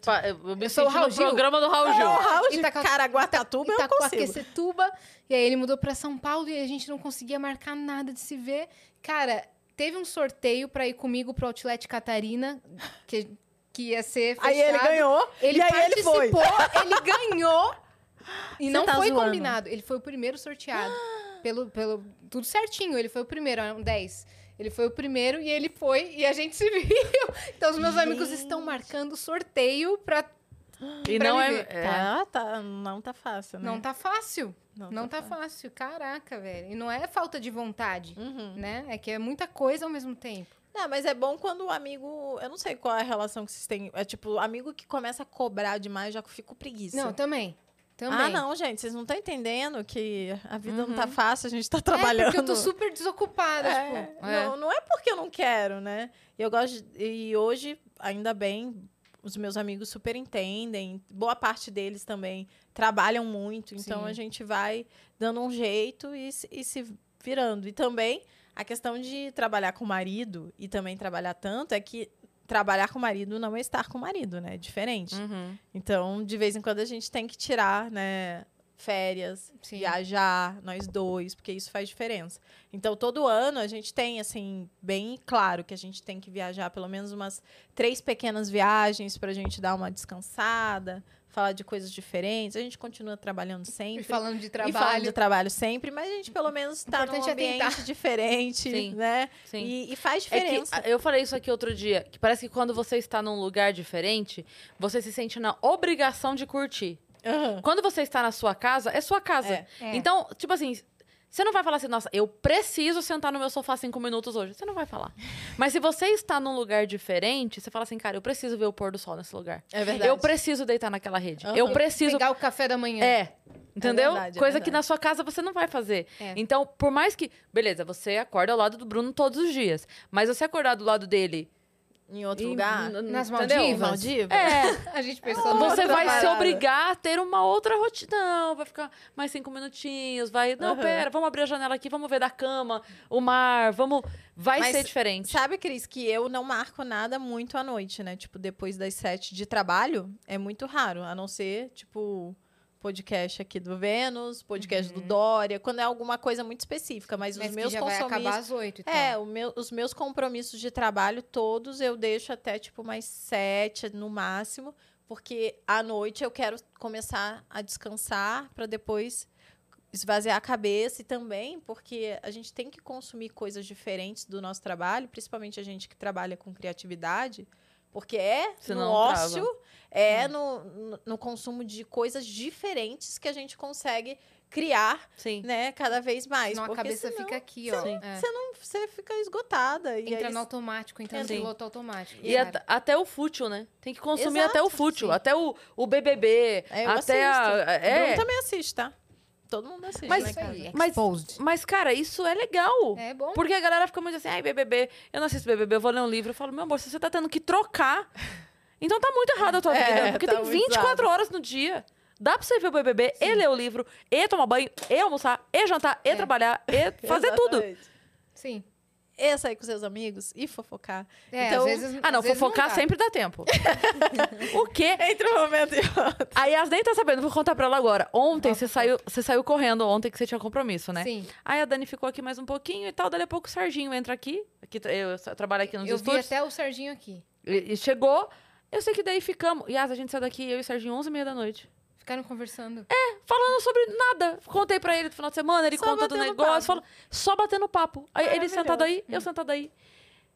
Speaker 2: pa- Eu me
Speaker 3: Eu sou o Raul Gil.
Speaker 2: programa do Raul Gil.
Speaker 4: Ô, Raul de
Speaker 3: Itaca-
Speaker 4: Caraguatatuba, eu consigo.
Speaker 3: Itacoaquecetuba. E aí ele mudou pra São Paulo e a gente não conseguia marcar nada de se ver. Cara, teve um sorteio pra ir comigo pro Outlet Catarina, que, que ia ser fechado.
Speaker 4: Aí ele ganhou.
Speaker 3: Ele
Speaker 4: e aí ele foi.
Speaker 3: participou, ele ganhou. E
Speaker 4: Você
Speaker 3: não
Speaker 4: tá
Speaker 3: foi
Speaker 4: zoando.
Speaker 3: combinado. Ele foi o primeiro sorteado. pelo, pelo, tudo certinho. Ele foi o primeiro, eram 10. Ele foi o primeiro e ele foi e a gente se viu. Então os meus amigos estão marcando sorteio pra.
Speaker 2: E não é, é-
Speaker 4: Tá, tá, não tá fácil, né?
Speaker 3: Não tá fácil.
Speaker 4: Não
Speaker 3: Não,
Speaker 4: tá
Speaker 3: tá, fácil. Caraca, velho. E não é falta de vontade,
Speaker 4: Uhum.
Speaker 3: né? É que é muita coisa ao mesmo tempo.
Speaker 4: Não, mas é bom quando o amigo. Eu não sei qual é a relação que vocês têm. É tipo, amigo que começa a cobrar demais, já fico preguiça.
Speaker 3: Não, também. Também.
Speaker 4: Ah, não, gente, vocês não estão entendendo que a vida não
Speaker 2: Uhum.
Speaker 4: tá fácil, a gente tá
Speaker 3: É,
Speaker 4: trabalhando.
Speaker 3: porque eu tô super desocupada,
Speaker 4: É,
Speaker 3: tipo.
Speaker 4: Não, não é porque eu não quero, né? Eu gosto. de- e hoje, ainda bem, os meus amigos super entendem. Boa parte deles também trabalham muito. Então
Speaker 3: Sim.
Speaker 4: a gente vai dando um jeito e, se- e se virando. E também a questão de trabalhar com o marido e também trabalhar tanto é que trabalhar com o marido não é estar com o marido, né? É diferente.
Speaker 2: Uhum.
Speaker 4: Então, de vez em quando a gente tem que tirar, né? Férias,
Speaker 3: Sim.
Speaker 4: viajar, nós dois, porque isso faz diferença. Então, todo ano a gente tem, assim, bem claro que a gente tem que viajar pelo menos umas três pequenas viagens pra gente dar uma descansada, falar de coisas diferentes. A gente continua trabalhando sempre.
Speaker 3: E falando de
Speaker 4: E falando
Speaker 3: trabalho.
Speaker 4: de trabalho sempre, mas a gente pelo menos tá num
Speaker 3: é
Speaker 4: ambiente diferente,
Speaker 2: Sim.
Speaker 4: né?
Speaker 2: Sim.
Speaker 4: E, e faz
Speaker 2: É que
Speaker 4: diferença.
Speaker 2: a- eu falei isso aqui outro dia, que parece que quando você está num lugar diferente, você se sente na obrigação de curtir.
Speaker 4: Aham.
Speaker 2: Quando você está na sua casa, é sua casa.
Speaker 4: É.
Speaker 3: É.
Speaker 2: Então, tipo assim, você não vai falar assim, nossa, eu preciso sentar no meu sofá cinco minutos hoje. Você não vai falar. Mas se você está num lugar diferente, você fala assim, cara, eu preciso ver o pôr do sol nesse lugar.
Speaker 4: É verdade.
Speaker 2: Eu preciso deitar naquela rede.
Speaker 4: Aham.
Speaker 2: Eu preciso.
Speaker 3: Pegar o café da manhã.
Speaker 2: É. Entendeu?
Speaker 4: verdade, é
Speaker 2: Coisa que
Speaker 4: verdade.
Speaker 2: na sua casa você não vai fazer.
Speaker 3: É.
Speaker 2: Então, por mais que. Beleza, você acorda ao lado do Bruno todos os dias. Mas você acordar do lado dele.
Speaker 4: Em outro
Speaker 2: e-
Speaker 4: lugar.
Speaker 3: Nas
Speaker 2: entendeu?
Speaker 3: Maldivas?
Speaker 4: Maldivas?
Speaker 2: É.
Speaker 3: A gente pensou numa
Speaker 2: Você vai se
Speaker 3: parada.
Speaker 2: obrigar a ter uma outra rotina. Não, vai ficar mais cinco minutinhos, vai. Não,
Speaker 4: Aham.
Speaker 2: pera, vamos abrir a janela aqui, vamos ver da cama, o mar, vamos. Vai
Speaker 4: Mas
Speaker 2: ser diferente.
Speaker 4: Sabe, Cris, que eu não marco nada muito à noite, né? Tipo, depois das sete de trabalho, é muito raro. A não ser, tipo, podcast aqui do Vênus, podcast do Dória, quando é alguma coisa muito específica. Mas,
Speaker 3: Mas
Speaker 4: os meus compromissos.
Speaker 3: e tal.
Speaker 4: É, meu- os meus compromissos de trabalho todos eu deixo até, tipo, mais sete no máximo. Porque à noite eu quero começar a descansar para depois esvaziar a cabeça e também porque a gente tem que consumir coisas diferentes do nosso trabalho, principalmente a gente que trabalha com criatividade, porque é
Speaker 2: Senão
Speaker 4: no
Speaker 2: trava.
Speaker 4: ócio, é no, no, no consumo de coisas diferentes que a gente consegue criar,
Speaker 2: Sim.
Speaker 4: né, cada vez mais.
Speaker 3: Senão a
Speaker 4: porque
Speaker 3: cabeça
Speaker 4: senão
Speaker 3: fica aqui, ó. É.
Speaker 4: Você não, você fica esgotada. E
Speaker 3: Entra
Speaker 4: aí,
Speaker 3: no automático, entra no piloto automático.
Speaker 2: E at- até o fútil, né? Tem que consumir
Speaker 4: Exato,
Speaker 2: até o fútil,
Speaker 3: sim.
Speaker 2: até o, o BBB,
Speaker 4: É, eu
Speaker 2: até a.
Speaker 4: assisto.
Speaker 2: É,
Speaker 4: Bruno também assiste, tá? Todo mundo assiste.
Speaker 2: Mas-
Speaker 4: né,
Speaker 3: Isso
Speaker 4: cara?
Speaker 2: Mas-. Mas, cara, isso é legal.
Speaker 3: É bom.
Speaker 2: Porque a galera fica muito assim, ai, BBB, eu não assisto BBB, eu vou ler um livro. Eu falo, meu amor, se você tá tendo que trocar, então tá muito errado a tua
Speaker 4: É,
Speaker 2: vida. Porque
Speaker 4: tá
Speaker 2: tem
Speaker 4: muito
Speaker 2: 24
Speaker 4: errado.
Speaker 2: horas no dia. Dá pra você ver o BBB, e ler o livro, e tomar banho, e almoçar, e jantar, e
Speaker 3: É.
Speaker 2: trabalhar, e fazer tudo.
Speaker 3: Sim.
Speaker 4: E sair com seus amigos e fofocar.
Speaker 3: É,
Speaker 4: Então-
Speaker 3: às vezes,
Speaker 2: Ah, não, fofocar sempre dá tempo. o quê?
Speaker 4: Entre um momento e outro.
Speaker 2: A Yas nem tá sabendo, vou contar pra ela agora. Ontem você saiu, você saiu correndo ontem que você tinha compromisso, né?
Speaker 3: Sim.
Speaker 2: Aí a Dani ficou aqui mais um pouquinho e tal, dali a pouco o Serginho entra aqui. aqui eu trabalho aqui nos
Speaker 3: Eu vi
Speaker 2: estúdios.
Speaker 3: até o Serginho aqui.
Speaker 2: E, e chegou. Eu sei que daí ficamos. Yas, a gente saiu daqui, eu e o Serginho, 11 e meia da noite.
Speaker 3: Ficaram conversando.
Speaker 2: Falando sobre nada. Contei pra ele no final de semana, ele
Speaker 4: Só
Speaker 2: conta do negócio. Falou, só batendo papo. Aí ele
Speaker 4: Maravilhoso.
Speaker 2: sentado aí, eu sentado aí.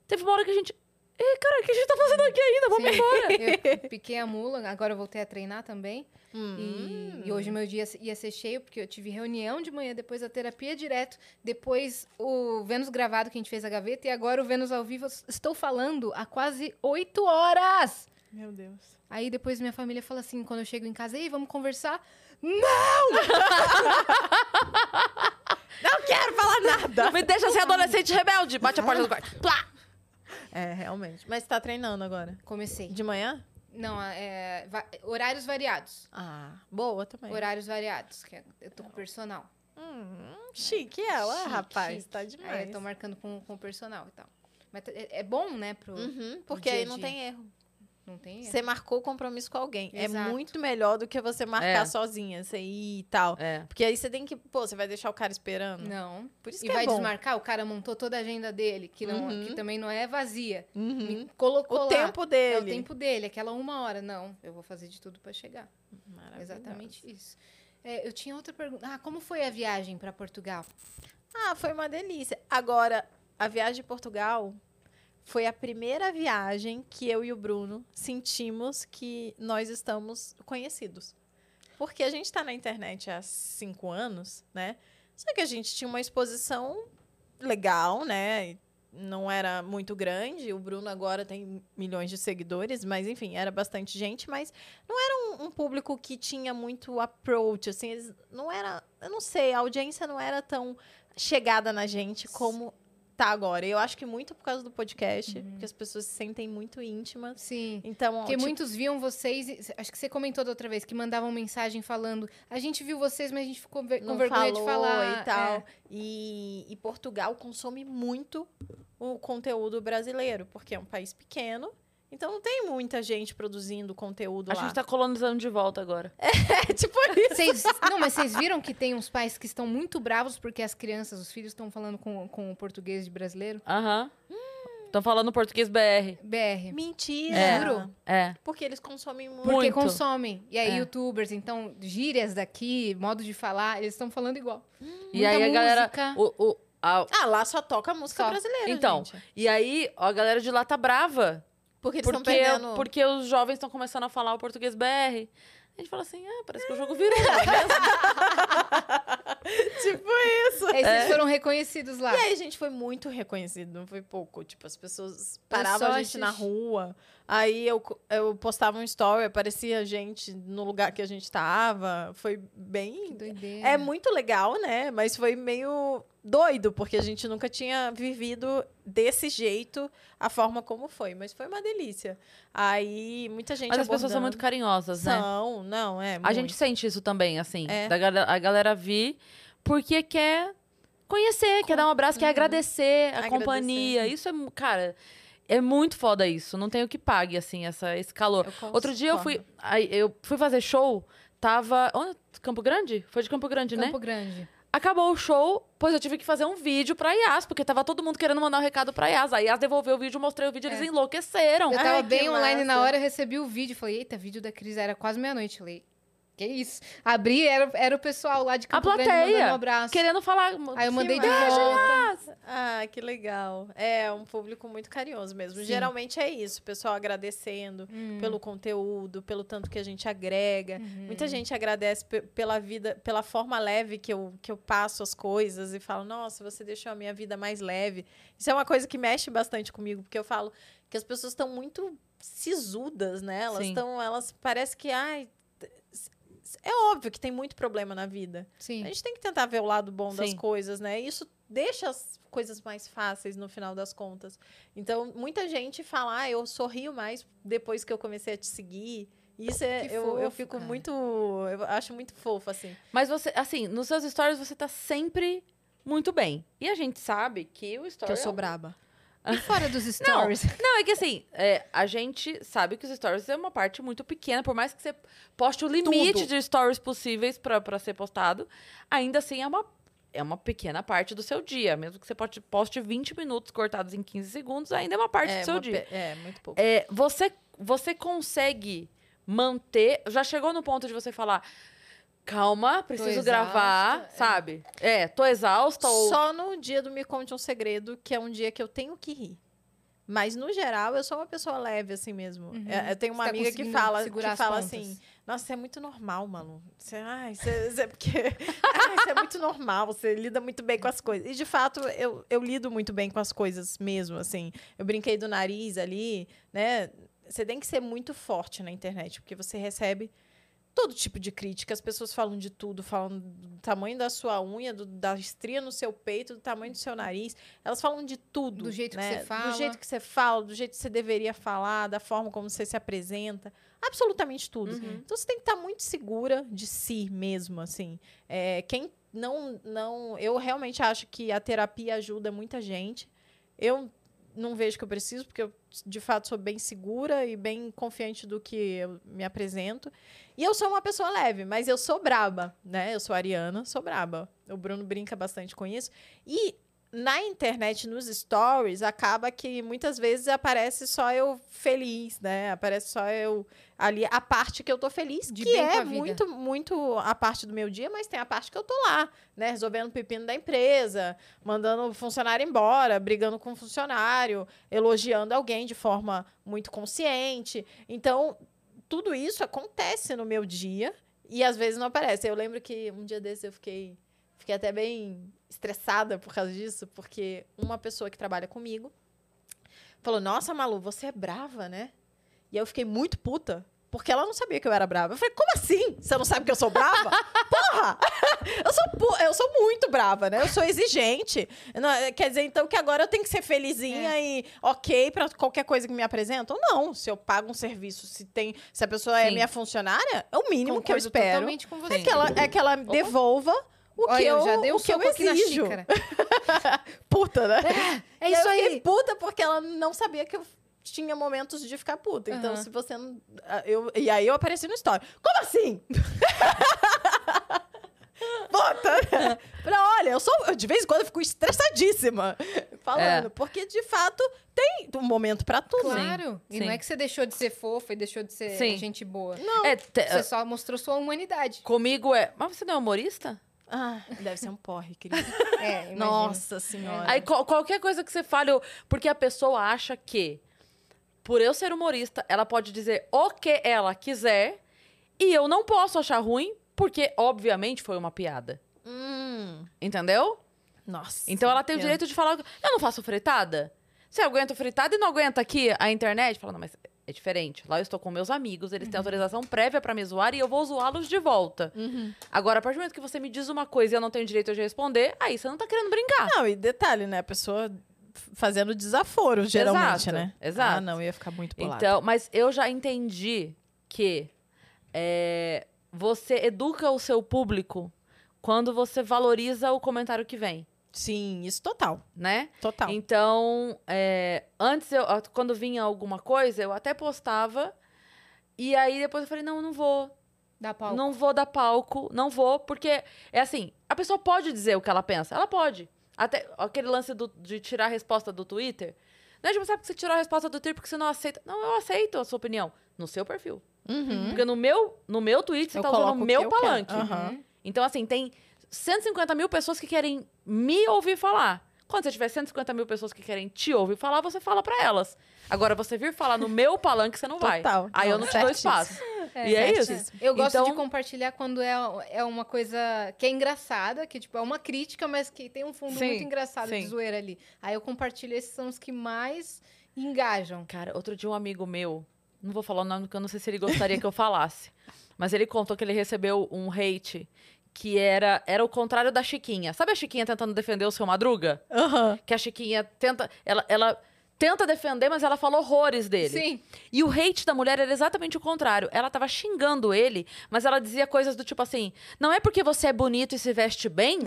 Speaker 2: Teve uma hora que a gente. Ei, cara, o que a gente tá fazendo aqui ainda? Vamos
Speaker 3: Sim.
Speaker 2: embora.
Speaker 3: Eu piquei a mula, agora eu voltei a treinar também.
Speaker 4: Hum.
Speaker 3: E, e hoje meu dia ia ser cheio, porque eu tive reunião de manhã, depois a terapia direto, depois o Vênus gravado que a gente fez a gaveta, e agora o Vênus ao vivo. Estou falando há quase oito horas!
Speaker 4: Meu Deus.
Speaker 3: Aí depois minha família fala assim, quando eu chego em casa, ei, vamos conversar?
Speaker 4: Não quero falar nada.
Speaker 2: Me deixa ser adolescente rebelde. Bate a porta do quarto. Plá!
Speaker 4: É, realmente. Mas você tá treinando agora?
Speaker 3: Comecei.
Speaker 4: De manhã?
Speaker 3: Não, é, va- horários variados.
Speaker 4: Ah, boa também.
Speaker 3: Horários variados, que é- eu tô com personal.
Speaker 4: Hum, chique ela,
Speaker 3: Chique,
Speaker 4: rapaz.
Speaker 3: chique.
Speaker 4: Tá
Speaker 3: Aí
Speaker 4: demais.
Speaker 3: eu tô marcando com, com o personal e tal. Mas é, é bom, né, pro...
Speaker 4: Uhum, porque
Speaker 3: dia a
Speaker 4: aí não
Speaker 3: dia.
Speaker 4: tem erro.
Speaker 3: Não tem.
Speaker 4: Você marcou compromisso com alguém. É
Speaker 3: Exato.
Speaker 4: muito melhor do que você marcar
Speaker 2: É.
Speaker 4: sozinha, você ir e tal.
Speaker 2: É.
Speaker 4: Porque aí você tem que. Pô, você vai deixar o cara esperando.
Speaker 3: Não.
Speaker 4: Por isso
Speaker 3: E
Speaker 4: que
Speaker 3: vai
Speaker 4: é bom.
Speaker 3: desmarcar, o cara montou toda a agenda dele, que, não,
Speaker 4: Uhum.
Speaker 3: que também não é vazia.
Speaker 4: Uhum.
Speaker 3: Colocou
Speaker 4: O
Speaker 3: lá.
Speaker 4: tempo
Speaker 3: É
Speaker 4: dele.
Speaker 3: o tempo dele, aquela uma hora. Não, eu vou fazer de tudo pra chegar.
Speaker 4: Maravilhoso.
Speaker 3: Exatamente isso. É, eu tinha outra pergunta. Ah, como foi a viagem pra Portugal?
Speaker 4: Ah, foi uma delícia. Agora, a viagem de Portugal foi a primeira viagem que eu e o Bruno sentimos que nós estamos conhecidos. Porque a gente está na internet há cinco anos, né? Só que a gente tinha uma exposição legal, né? Não era muito grande. O Bruno agora tem milhões de seguidores, mas enfim, era bastante gente. Mas não era um, um público que tinha muito approach, assim. Eles, não era, eu não sei, a audiência não era tão chegada na gente como tá agora. Eu acho que muito por causa do podcast, porque as pessoas se sentem muito íntimas.
Speaker 3: Sim.
Speaker 4: Então,
Speaker 3: Porque
Speaker 4: tipo,
Speaker 3: muitos viam vocês, acho que você comentou da outra vez, que mandavam mensagem falando: a gente viu vocês, mas a gente ficou ver- com
Speaker 4: não
Speaker 3: vergonha de falar.
Speaker 4: e tal.
Speaker 3: É.
Speaker 4: E, e Portugal consome muito o conteúdo brasileiro, porque é um país pequeno. Então não tem muita gente produzindo conteúdo
Speaker 2: A
Speaker 4: lá.
Speaker 2: gente tá colonizando de volta agora.
Speaker 4: É tipo isso.
Speaker 3: Vocês- não, mas vocês viram que tem uns pais que estão muito bravos porque as crianças, os filhos, estão falando com, com o português de brasileiro?
Speaker 2: Aham. Estão falando português BR.
Speaker 3: BR.
Speaker 4: Mentira.
Speaker 2: É.
Speaker 3: Juro?
Speaker 2: É.
Speaker 4: Porque eles consomem muito.
Speaker 3: Porque consomem. E aí,
Speaker 2: É.
Speaker 3: youtubers, então, gírias daqui, modo de falar, eles estão falando igual.
Speaker 2: E
Speaker 3: Muita
Speaker 2: aí a galera.
Speaker 3: música.
Speaker 2: O, o, a-
Speaker 4: Ah, lá só toca música
Speaker 3: Só.
Speaker 4: brasileira,
Speaker 2: Então,
Speaker 4: gente.
Speaker 2: e aí ó, a galera de lá tá brava.
Speaker 4: Porque eles estão
Speaker 2: Porque,
Speaker 4: pegando...
Speaker 2: porque os jovens estão começando a falar o português BR. A gente fala assim, ah, parece que o jogo virou. é mesmo?
Speaker 4: tipo isso.
Speaker 3: Aí
Speaker 2: É.
Speaker 3: vocês foram reconhecidos lá.
Speaker 4: E aí a gente foi muito reconhecido, não foi pouco. Tipo, as pessoas paravam a gente na rua. Aí eu, eu postava um story, aparecia gente no lugar que a gente tava. Foi
Speaker 3: Que
Speaker 4: bem...
Speaker 3: doideira.
Speaker 4: É muito legal, né? Mas foi meio doido, porque a gente nunca tinha vivido desse jeito a forma como foi. Mas foi uma delícia. Aí muita gente
Speaker 2: Mas as pessoas são muito
Speaker 4: abordando.
Speaker 2: carinhosas, né?
Speaker 4: São, não, é.
Speaker 2: A gente
Speaker 4: muito.
Speaker 2: sente isso também, assim.
Speaker 4: É.
Speaker 2: Da galera, a galera vir porque quer conhecer, quer dar um abraço, quer agradecer a
Speaker 4: Agradecer.
Speaker 2: companhia. Isso é, cara, é muito foda isso. Não tem o que pague, assim, essa, esse calor. Outro dia eu fui, aí, eu fui fazer show, tava... Onde? Campo Grande? Foi de Campo Grande, né?
Speaker 3: Campo Grande.
Speaker 2: Acabou o show, pois eu tive que fazer um vídeo pra Yas, porque tava todo mundo querendo mandar um recado pra Yas. A Yas devolveu o vídeo, mostrei o vídeo, eles
Speaker 3: É.
Speaker 2: enlouqueceram.
Speaker 3: Eu tava
Speaker 4: Ai,
Speaker 3: bem online na
Speaker 4: massa.
Speaker 3: hora, eu recebi o vídeo. Falei, eita, vídeo da Cris era quase meia-noite. Falei, que isso? Abri, era, era o pessoal lá de
Speaker 2: A
Speaker 3: Campo Grande
Speaker 2: plateia,
Speaker 3: mandando um abraço.
Speaker 2: Querendo falar...
Speaker 3: Aí eu mandei de volta.
Speaker 4: Ah, que legal. É um público muito carinhoso mesmo.
Speaker 3: Sim.
Speaker 4: Geralmente é isso, o pessoal agradecendo
Speaker 3: Hum.
Speaker 4: pelo conteúdo, pelo tanto que a gente agrega.
Speaker 3: Uhum.
Speaker 4: Muita gente agradece pe- pela vida, pela forma leve que eu, que eu passo as coisas e falo, nossa, você deixou a minha vida mais leve. Isso é uma coisa que mexe bastante comigo, porque eu falo que as pessoas estão muito sisudas, né? Elas estão, elas parece que, ai, é óbvio que tem muito problema na vida.
Speaker 3: Sim.
Speaker 4: A gente tem que tentar ver o lado bom das
Speaker 2: Sim.
Speaker 4: coisas, né? Isso deixa as coisas mais fáceis no final das contas. Então, muita gente fala, ah, eu sorrio mais depois que eu comecei a te seguir. Isso é,
Speaker 3: Que
Speaker 4: eu, eu
Speaker 3: fofo,
Speaker 4: fico
Speaker 3: cara.
Speaker 4: muito, eu acho muito fofo, assim.
Speaker 2: Mas você, assim, nos seus stories você tá sempre muito bem. E a gente sabe que o story. é um-
Speaker 4: braba.
Speaker 3: E fora dos stories?
Speaker 2: Não, é que assim, é, a gente sabe que os stories é uma parte muito pequena, por mais que você poste o limite
Speaker 4: Tudo.
Speaker 2: de stories possíveis pra pra ser postado, ainda assim é uma, é uma pequena parte do seu dia. Mesmo que você poste, poste 20 minutos cortados em 15 segundos, ainda é uma parte
Speaker 4: É,
Speaker 2: do seu dia.
Speaker 4: é, muito pouco.
Speaker 2: É, você, você consegue manter. Já chegou no ponto de você falar. Calma, preciso gravar,
Speaker 3: é.
Speaker 2: sabe? É, tô exausta ou.
Speaker 4: Só no dia do Me Conte um Segredo, que é um dia que eu tenho que rir. Mas, no geral, eu sou uma pessoa leve, assim mesmo.
Speaker 3: Uhum.
Speaker 4: É, Eu tenho uma
Speaker 3: tá
Speaker 4: amiga que fala, que fala assim, nossa, você é muito normal, Malu. Você, ai, você, você- porque, ai, você é muito normal, você lida muito bem com as coisas. E, de fato, eu, eu lido muito bem com as coisas mesmo, assim. Eu brinquei do nariz ali, né? Você tem que ser muito forte na internet, porque você recebe todo tipo de crítica. As pessoas falam de tudo, falam do tamanho da sua unha, do- da estria no seu peito, do tamanho do seu nariz. Elas falam de tudo.
Speaker 3: Do jeito que
Speaker 4: né?
Speaker 3: você fala.
Speaker 4: Do jeito que você fala, do jeito que você deveria falar, da forma como você se apresenta. Absolutamente tudo.
Speaker 2: Uhum.
Speaker 4: Então você tem que estar muito segura de si mesmo, assim. É, quem não, não. Eu realmente acho que a terapia ajuda muita gente. Eu não vejo que eu preciso, porque eu, de fato, sou bem segura e bem confiante do que eu me apresento. E eu sou uma pessoa leve, mas eu sou braba, né? Eu sou ariana, sou braba. O Bruno brinca bastante com isso. E na internet, nos stories, acaba que muitas vezes aparece só eu feliz, né? Aparece só eu ali, a parte que eu tô feliz,
Speaker 3: De
Speaker 4: que é muito, muito a parte do meu dia, mas tem a parte que eu tô lá, né? Resolvendo o pepino da empresa, mandando o funcionário embora, brigando com o funcionário, elogiando alguém de forma muito consciente. Então, tudo isso acontece no meu dia e às vezes não aparece. Eu lembro que um dia desses eu fiquei, fiquei até bem estressada por causa disso, porque uma pessoa que trabalha comigo falou: Nossa, Malu, você é brava, né? E eu fiquei muito puta. Porque ela não sabia que eu era brava. Eu falei, como assim? Você não sabe que eu sou brava? Porra! Eu sou, pu- eu sou muito brava, né? Eu sou exigente. Não- quer dizer, então, que agora eu tenho que ser felizinha e ok pra qualquer coisa que me apresentam? Não. Se eu pago um serviço, se tem, se a pessoa é
Speaker 2: Sim.
Speaker 4: minha funcionária, é o mínimo que eu
Speaker 3: Concordo
Speaker 4: espero.
Speaker 3: totalmente com você.
Speaker 4: É que ela, é que ela devolva o
Speaker 3: Olha,
Speaker 4: que eu,
Speaker 3: eu já dei um
Speaker 4: o que eu
Speaker 3: aqui na
Speaker 4: exijo.
Speaker 3: xícara.
Speaker 4: Puta, né?
Speaker 3: É
Speaker 4: E
Speaker 3: isso
Speaker 4: eu
Speaker 3: aí.
Speaker 4: puta porque ela não sabia que eu tinha momentos de ficar puta. Então,
Speaker 3: Aham.
Speaker 4: se você não. ah, Eu, e aí eu apareci no story. Como assim? puta! Falei, olha, eu sou. eu, De vez em quando eu fico estressadíssima falando.
Speaker 2: É.
Speaker 4: Porque, de fato, tem um momento pra tudo.
Speaker 3: Claro. E
Speaker 2: sim.
Speaker 3: não é que você deixou de ser fofa e deixou de ser
Speaker 2: Sim.
Speaker 3: gente boa.
Speaker 2: É, te-
Speaker 3: Você só mostrou sua humanidade.
Speaker 2: comigo é. Mas você não é humorista?
Speaker 4: Ah, deve ser um porre, querida.
Speaker 3: É.
Speaker 4: Nossa senhora.
Speaker 2: Aí qual- qualquer coisa que você fale, eu- porque a pessoa acha que, por eu ser humorista, ela pode dizer o que ela quiser e eu não posso achar ruim, porque, obviamente, foi uma piada.
Speaker 4: Hum,
Speaker 2: Entendeu?
Speaker 4: nossa.
Speaker 2: Então ela tem o direito de falar. Eu não faço fritada? Você aguenta fritada e não aguenta aqui a internet? Fala, não, mas é diferente. Lá eu estou com meus amigos, eles têm autorização prévia pra me zoar e eu vou zoá-los de volta.
Speaker 4: Uhum.
Speaker 2: Agora, a partir do momento que você me diz uma coisa e eu não tenho direito de responder, aí você não tá querendo brincar.
Speaker 4: Não, e detalhe, né? A pessoa fazendo desaforo, geralmente,
Speaker 2: Exato,
Speaker 4: né?
Speaker 2: exato.
Speaker 4: Ah, não, ia ficar muito bolada.
Speaker 2: Então, mas eu já entendi que é, você educa o seu público quando você valoriza o comentário que vem,
Speaker 4: Sim, isso total.
Speaker 2: né?
Speaker 4: Total.
Speaker 2: Então, é, antes, eu, quando vinha alguma coisa, eu até postava. E aí depois eu falei, não, não vou.
Speaker 3: Dá palco.
Speaker 2: Não vou dar palco, não vou, porque é assim, a pessoa pode dizer o que ela pensa, ela pode. Até aquele lance do- de tirar a resposta do Twitter. Não é tipo, sabe que você tirou a resposta do Twitter porque você não aceita. Não, eu aceito a sua opinião. No seu perfil.
Speaker 4: Uhum.
Speaker 2: Porque no meu, no meu tweet, você
Speaker 4: Eu
Speaker 2: tá usando o meu palanque.
Speaker 4: Aham.
Speaker 2: Então, assim, tem 150 mil pessoas que querem me ouvir falar. Quando você tiver 150 mil pessoas que querem te ouvir falar, você fala pra elas. Agora, você vir falar no meu palanque, você não vai.
Speaker 4: Total.
Speaker 2: Aí eu
Speaker 4: Não,
Speaker 2: te dou espaço. e é isso.
Speaker 4: certíssimo.
Speaker 3: Eu gosto
Speaker 2: Então-
Speaker 3: de compartilhar quando é, é uma coisa que é engraçada, que tipo, é uma crítica, mas que tem um fundo
Speaker 2: Sim,
Speaker 3: muito engraçado de
Speaker 2: sim.
Speaker 3: zoeira ali. Aí eu compartilho, esses são os que mais engajam.
Speaker 2: Cara, outro dia um amigo meu, não vou falar o nome porque eu não sei se ele gostaria que eu falasse, mas ele contou que ele recebeu um hate que era, era o contrário da Chiquinha. Sabe a Chiquinha tentando defender o seu Madruga?
Speaker 4: Aham.
Speaker 2: Que a Chiquinha tenta. Ela, ela tenta defender, mas ela fala horrores dele.
Speaker 3: Sim.
Speaker 2: E o hate da mulher era exatamente o contrário. Ela tava xingando ele, mas ela dizia coisas do tipo assim: não é porque você é bonito e se veste bem.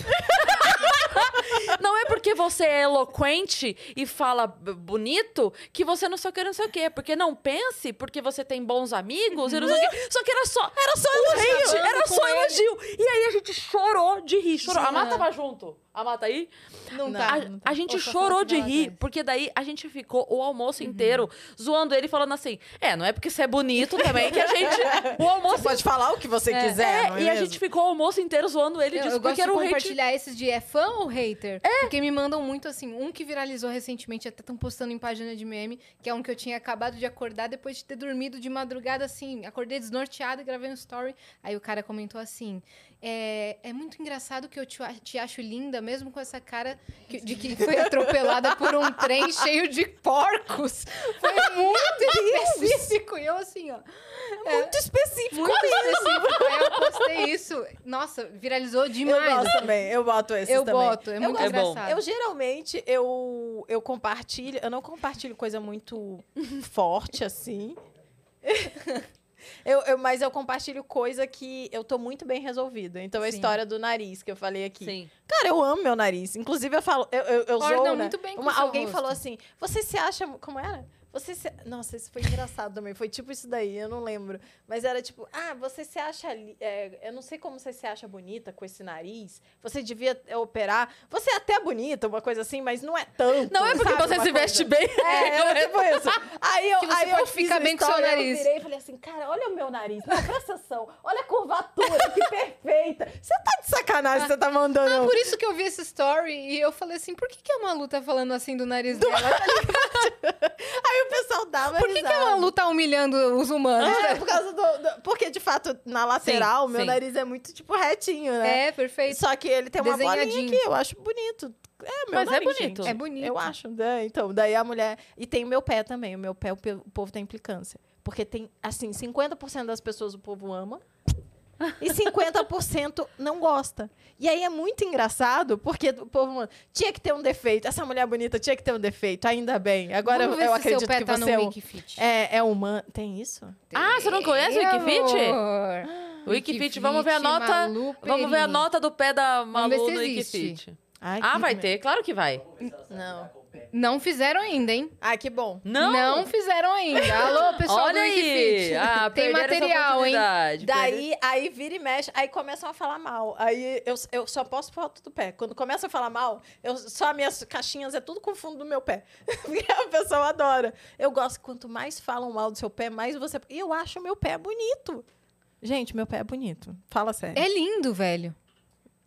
Speaker 2: não é porque você é eloquente e fala bonito que você não sei o que, não sei o quê. Porque não pense, porque você tem bons amigos e não sei o quê. Só que era só. Era só elogio. Era só
Speaker 3: ele.
Speaker 2: elogio. E aí a gente chorou de rir. Chorou. A. Mata tava junto. A Mata aí?
Speaker 3: Não,
Speaker 4: Não.
Speaker 3: tá.
Speaker 2: A,
Speaker 3: não tá.
Speaker 2: a gente chorou de rir,
Speaker 3: atrás.
Speaker 2: porque daí a gente ficou o almoço inteiro zoando ele, falando assim: é, não é porque você é bonito também que a gente. O almoço.
Speaker 4: Você pode falar o que você quiser,
Speaker 2: é,
Speaker 4: não é
Speaker 2: e a
Speaker 4: mesmo?
Speaker 2: gente ficou o almoço inteiro zoando ele
Speaker 3: Eu,
Speaker 2: disso
Speaker 3: eu
Speaker 2: porque
Speaker 3: gosto de
Speaker 2: um hate.
Speaker 3: compartilhar esses de é fã ou hater? Porque me mandam muito assim. Um que viralizou recentemente, até estão postando em página de meme, que é um que eu tinha acabado de acordar depois de ter dormido de madrugada assim. Acordei desnorteada e gravei um story. Aí o cara comentou assim: É, é muito engraçado que eu te, te acho linda, mesmo com essa cara que- de que foi atropelada por um trem cheio de porcos. Foi muito específico. E eu assim, ó.
Speaker 4: Muito específico.
Speaker 3: Muito específico. Aí eu postei isso. Nossa, viralizou
Speaker 4: Eu
Speaker 3: demais.
Speaker 4: gosto também, eu boto esses
Speaker 3: Eu
Speaker 4: também.
Speaker 3: boto, é
Speaker 4: Eu
Speaker 3: muito
Speaker 4: gosto.
Speaker 2: É bom.
Speaker 3: engraçado.
Speaker 4: Eu geralmente eu, eu compartilho, eu não compartilho coisa muito forte assim. Eu, eu- mas eu compartilho coisa que eu tô muito bem resolvida. Então, a
Speaker 3: Sim.
Speaker 4: história do nariz que eu falei aqui.
Speaker 2: Sim.
Speaker 4: Cara, eu amo meu nariz. Inclusive, eu falo, eu, eu, eu
Speaker 3: Orna
Speaker 4: zoo, né?
Speaker 3: muito bem com
Speaker 4: Uma- alguém
Speaker 3: rosto.
Speaker 4: falou assim: você se acha. Como era? Você se... Nossa, isso foi engraçado também. Foi tipo isso daí, eu não lembro. Mas era tipo, ah, você se acha. li- é, eu não sei como você se acha bonita com esse nariz. Você devia operar. Você é até bonita, uma coisa assim, mas não é tanto.
Speaker 2: Não é porque
Speaker 4: sabe?
Speaker 2: você se
Speaker 4: coisa-
Speaker 2: veste bem.
Speaker 4: É, era tipo isso. Aí eu,
Speaker 3: Que você
Speaker 4: aí eu
Speaker 3: pode ficar bem com o seu nariz.
Speaker 4: Eu virei e falei assim, cara, olha o meu nariz. Não, presta atenção. Olha a curvatura, que perfeita. Você tá de sacanagem, você tá mandando.
Speaker 3: Ah, por isso que eu vi essa story e eu falei assim, por que, que a Malu tá falando assim do nariz dela?
Speaker 4: Aí o pessoal dava
Speaker 3: Por que, que a. Malu tá humilhando os humanos?
Speaker 4: É, por causa do, do- Porque, de fato, na lateral,
Speaker 2: Sim,
Speaker 4: meu
Speaker 2: sim.
Speaker 4: nariz é muito, tipo, retinho, né?
Speaker 3: É, perfeito.
Speaker 4: Só que ele tem uma bolinha aqui, eu acho bonito. É, meu
Speaker 2: Mas é
Speaker 4: nariz,
Speaker 2: bonito.
Speaker 4: gente.
Speaker 3: É bonito.
Speaker 4: Eu acho, né? Então, daí a mulher... E tem o meu pé também. O meu pé, o povo tem implicância. Porque tem, assim, 50% das pessoas o povo ama e 50% não gosta. E aí é muito engraçado, porque o povo mano, tinha que ter um defeito. Essa mulher bonita tinha que ter um defeito, ainda bem. Agora
Speaker 3: Vamos
Speaker 4: eu,
Speaker 3: ver
Speaker 4: eu
Speaker 3: se seu
Speaker 4: acredito
Speaker 3: pé
Speaker 4: que
Speaker 3: tá
Speaker 4: você é,
Speaker 3: no
Speaker 4: um-
Speaker 3: Wikifit.
Speaker 4: é, é humano. Tem isso?
Speaker 2: Ah, você não conhece o Wikifit? O Wikifit, vamos ver a nota.
Speaker 3: Malu
Speaker 2: Vamos ver a nota do pé da Malu no. Wikifit.
Speaker 4: Ai,
Speaker 2: Ah,
Speaker 4: que
Speaker 2: vai ter, claro que vai.
Speaker 4: Não.
Speaker 3: Não fizeram ainda, hein?
Speaker 4: Ah, que bom.
Speaker 2: Não?
Speaker 3: fizeram ainda. Alô, pessoal
Speaker 2: Olha
Speaker 3: do
Speaker 2: aí. Ah,
Speaker 3: Tem material, hein?
Speaker 4: Daí, aí vira e mexe, aí começam a falar mal. Aí eu, eu só posto foto do pé. Quando começa a falar mal, eu, só as minhas caixinhas é tudo com o fundo do meu pé. Porque a pessoa adora. Eu gosto, quanto mais falam mal do seu pé, mais você. E eu acho o meu pé bonito. Gente, meu pé é bonito. Fala sério.
Speaker 3: É lindo, velho.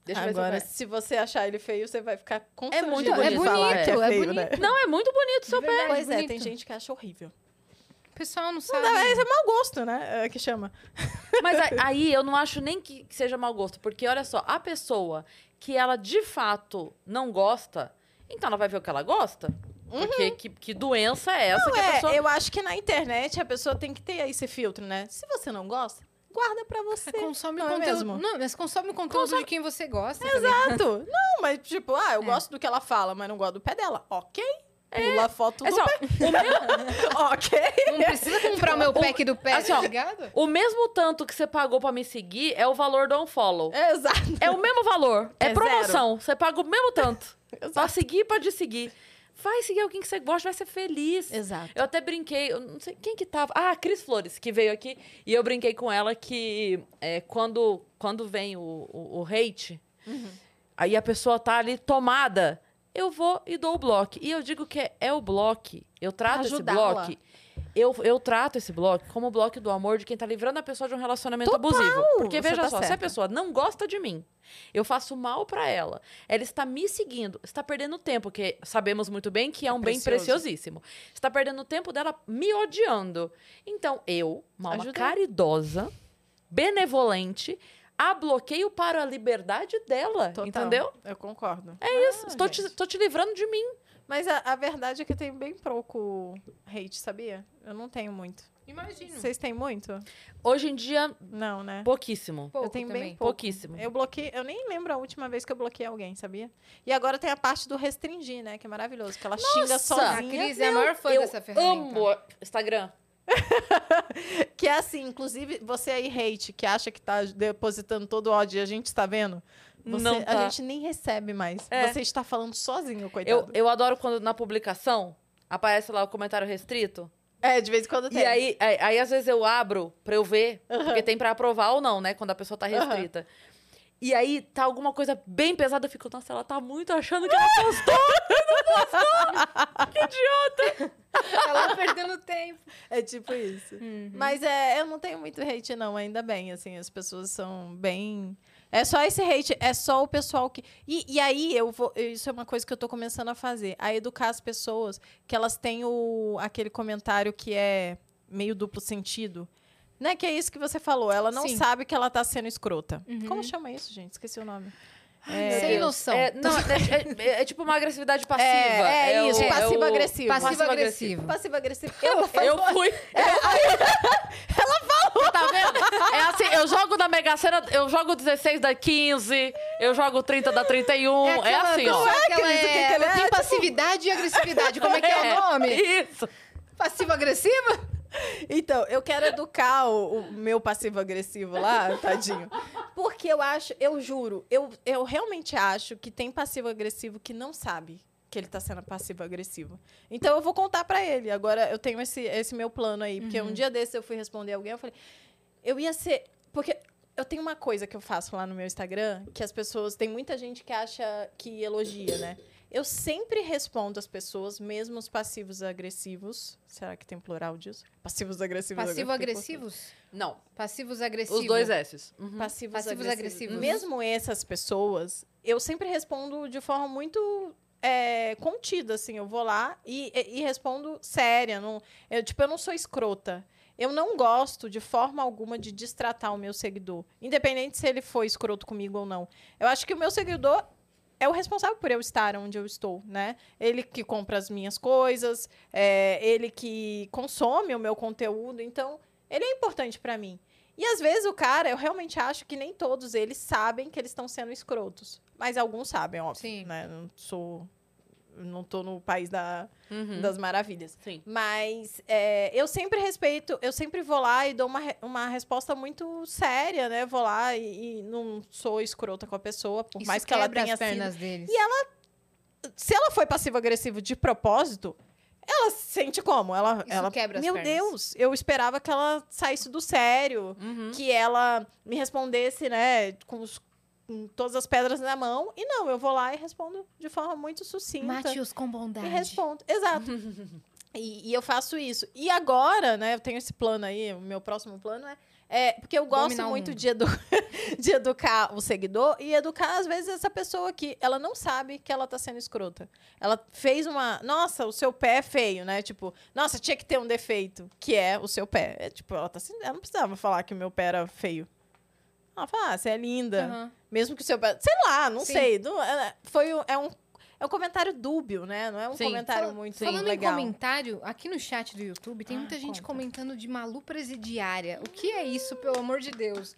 Speaker 2: Deixa eu ver
Speaker 4: Agora, se você achar ele feio, você vai ficar constrangido
Speaker 2: muito
Speaker 4: de
Speaker 2: bonito,
Speaker 4: falar
Speaker 3: é
Speaker 4: que é
Speaker 3: bonito, é
Speaker 4: feio, né?
Speaker 3: bonito.
Speaker 2: Não, é muito bonito o seu pé.
Speaker 4: Pois é,
Speaker 3: bonito.
Speaker 4: tem gente que acha horrível.
Speaker 3: O pessoal não
Speaker 4: Não,
Speaker 3: sabe.
Speaker 4: mas é mau gosto, né? É que chama.
Speaker 2: Mas aí eu não acho nem que seja mau gosto, porque olha só, a pessoa que ela de fato não gosta, então ela vai ver o que ela gosta. Porque que, que doença é essa que a
Speaker 4: É,
Speaker 2: pessoa.
Speaker 4: eu acho que na internet a pessoa tem que ter esse filtro, né? Se você não gosta, guarda pra você.
Speaker 3: Consome
Speaker 4: não
Speaker 3: o
Speaker 4: é
Speaker 3: conteúdo.
Speaker 4: mesmo?
Speaker 3: Não, mas consome o conteúdo de quem você gosta.
Speaker 4: Exato. Não, mas tipo, ah, eu
Speaker 3: É.
Speaker 4: gosto do que ela fala, mas não gosto do pé dela. Ok. Pula a foto
Speaker 2: É
Speaker 4: do
Speaker 2: assim, ó,
Speaker 4: pé.
Speaker 2: o, meu-
Speaker 4: ok.
Speaker 3: Não precisa comprar o meu pack do pé,
Speaker 2: Assim,
Speaker 3: tá ligado?
Speaker 2: o mesmo tanto que você pagou pra me seguir é o valor do unfollow.
Speaker 4: Exato.
Speaker 2: É o mesmo valor. É,
Speaker 4: É
Speaker 2: promoção. Você paga o mesmo tanto. pra
Speaker 4: Exato.
Speaker 2: seguir, pode seguir. Vai seguir alguém que você gosta, vai ser feliz.
Speaker 4: Exato.
Speaker 2: Eu até brinquei, eu não sei quem que tava. Ah, a Cris Flores, que veio aqui. E eu brinquei com ela que é, quando, quando vem o, o, o hate,
Speaker 4: Uhum.
Speaker 2: aí a pessoa tá ali tomada, eu vou e dou o bloco. E eu digo que é, é o bloco. Eu trato esse bloco. Eu, eu trato esse bloco como o bloco do amor de quem tá livrando a pessoa de um relacionamento
Speaker 4: Total!
Speaker 2: abusivo. Porque veja
Speaker 4: tá
Speaker 2: só, se a
Speaker 4: certa.
Speaker 2: pessoa não gosta de mim, eu faço mal pra ela, ela está me seguindo, está perdendo tempo, que sabemos muito bem que é um bem preciosíssimo. Está perdendo o tempo dela me odiando. Então, eu, uma alma caridosa, benevolente, a bloqueio para a liberdade dela,
Speaker 4: Total.
Speaker 2: entendeu?
Speaker 4: Eu concordo.
Speaker 2: É isso,
Speaker 4: Ah,
Speaker 2: estou te, estou te livrando de mim.
Speaker 4: Mas a, a verdade é que tem bem pouco hate, sabia? Eu não tenho muito.
Speaker 3: Imagino.
Speaker 4: Vocês têm muito?
Speaker 2: Hoje em dia,
Speaker 4: Não, né?
Speaker 2: pouquíssimo.
Speaker 3: Pouco
Speaker 4: eu tenho
Speaker 3: também.
Speaker 4: bem pouco.
Speaker 2: Pouquíssimo.
Speaker 4: Eu bloqueei, eu nem lembro a última vez que eu bloqueei alguém, sabia? E agora tem a parte do restringir, né? Que é maravilhoso, que ela xinga!
Speaker 3: A
Speaker 4: sozinha.
Speaker 3: Cris é a maior fã
Speaker 2: eu
Speaker 3: dessa ferramenta.
Speaker 2: amo Instagram.
Speaker 4: Que é assim, inclusive, você aí, hate, que acha que tá depositando todo o ódio e a gente está vendo, você,
Speaker 2: Não tá.
Speaker 4: a gente nem recebe mais.
Speaker 2: É.
Speaker 4: Você está falando sozinho,
Speaker 2: Eu,
Speaker 4: coitado.
Speaker 2: eu adoro quando na publicação aparece lá o comentário restrito.
Speaker 4: É, de vez em quando tem.
Speaker 2: E aí, aí, aí, às vezes eu abro pra eu ver, porque tem pra aprovar ou não, né? Quando a pessoa tá restrita. E aí tá alguma coisa bem pesada, eu fico, nossa, ela tá muito achando que ela postou.
Speaker 3: Tá lá perdendo tempo.
Speaker 4: É tipo isso.
Speaker 3: Uhum.
Speaker 4: Mas é, eu não tenho muito hate, não, ainda bem. Assim, as pessoas são bem. É só esse hate, é só o pessoal que. E, e aí eu vou. Isso é uma coisa que eu tô começando a fazer. A educar as pessoas que elas têm o, aquele comentário que é meio duplo sentido. Né? Que é isso que você falou. Ela não
Speaker 3: Sim.
Speaker 4: sabe que ela tá sendo escrota.
Speaker 3: Uhum.
Speaker 4: Como chama isso, gente? Esqueci o nome.
Speaker 3: Meu Sem noção.
Speaker 2: É, não, é, é- é tipo uma agressividade passiva.
Speaker 4: É, é isso,
Speaker 2: o-
Speaker 4: passivo-agressivo.
Speaker 2: o-
Speaker 3: Passivo-agressivo.
Speaker 4: Passivo-agressivo. Eu,
Speaker 2: Eu fui. ela falou! Tá vendo? É assim, eu jogo na Mega Sena, eu jogo 16 da 15, eu jogo 30 da 31. É,
Speaker 3: aquela
Speaker 2: assim, ó.
Speaker 3: pessoa que ela,
Speaker 4: Cris, o que
Speaker 3: é,
Speaker 4: é?
Speaker 3: tem
Speaker 4: Tipo-
Speaker 3: passividade e agressividade. Como é que é, o nome?
Speaker 2: Isso.
Speaker 3: Passivo-agressiva?
Speaker 4: Então, eu quero educar o, o meu passivo-agressivo lá, tadinho. Porque eu acho, eu juro, eu, eu realmente acho que tem passivo-agressivo que não sabe que ele tá sendo passivo-agressivo. Então eu vou contar pra ele. Agora eu tenho esse, esse meu plano aí. Porque um dia desse eu fui responder alguém, eu falei, eu ia ser. Porque eu tenho uma coisa que eu faço lá no meu Instagram, que as pessoas. Tem muita gente que acha que elogia, né? Eu sempre respondo as pessoas, mesmo os passivos agressivos. Será que tem plural disso? Passivos agressivos.
Speaker 3: Passivo-agressivos?
Speaker 2: Não,
Speaker 3: Passivos agressivos.
Speaker 2: os dois S's. Uhum.
Speaker 4: Passivos,
Speaker 3: Passivos
Speaker 4: agressivos.
Speaker 3: agressivos.
Speaker 4: Mesmo essas pessoas, eu sempre respondo de forma muito é, contida, assim. Eu vou lá e, e- e respondo séria. Não, eu, tipo, eu não sou escrota. Eu não gosto, de forma alguma, de destratar o meu seguidor. Independente se ele foi escroto comigo ou não. Eu acho que o meu seguidor é o responsável por eu estar onde eu estou, né? Ele que compra as minhas coisas, é, ele que consome o meu conteúdo. Então, ele é importante pra mim. E às vezes o cara, eu realmente acho que nem todos eles sabem que eles estão sendo escrotos. Mas alguns sabem, óbvio.
Speaker 3: Sim.
Speaker 4: Né? Não sou. Não tô no país da,
Speaker 2: Uhum.
Speaker 4: das maravilhas.
Speaker 2: Sim.
Speaker 4: Mas é, eu sempre respeito, eu sempre vou lá e dou uma, uma resposta muito séria, né? Vou lá e, e não sou escrota com a pessoa, por
Speaker 3: Isso
Speaker 4: mais que ela tenha
Speaker 3: as
Speaker 4: sido
Speaker 3: pernas deles.
Speaker 4: se ela foi passivo-agressivo de propósito, ela se sente como? Ela,
Speaker 3: Isso
Speaker 4: ela
Speaker 3: quebra
Speaker 4: Meu
Speaker 3: pernas.
Speaker 4: Deus, eu esperava que ela saísse do sério,
Speaker 2: Uhum.
Speaker 4: que ela me respondesse, né, com, os- com todas as pedras na mão. E não, eu vou lá e respondo de forma muito sucinta.
Speaker 3: Mate-os com bondade.
Speaker 4: E respondo. Exato. e, e eu faço isso. E agora, né, eu tenho esse plano aí, o meu próximo plano é. é porque eu gosto
Speaker 3: Dominar
Speaker 4: muito de, edu de educar o seguidor e educar, às vezes, essa pessoa que ela não sabe que ela tá sendo escrota. Ela fez uma. Nossa, o seu pé é feio, né? Tipo, nossa, tinha que ter um defeito, que é o seu pé. É, tipo, ela tá assim. Ela não precisava falar que o meu pé era feio. Ela fala, ah, você é linda.
Speaker 3: Aham.
Speaker 4: Mesmo que o seu pé. Sei lá, não
Speaker 3: Sim.
Speaker 4: sei. Não- é- foi, um- é, um, é um comentário dúbio, né? Não é um
Speaker 2: Sim.
Speaker 4: comentário
Speaker 3: Fala-
Speaker 4: muito
Speaker 3: Falando
Speaker 4: legal.
Speaker 3: em comentário, aqui no chat do YouTube tem
Speaker 4: Ah,
Speaker 3: muita gente
Speaker 4: conta.
Speaker 3: comentando de Malu presidiária. O que é isso, pelo amor de Deus?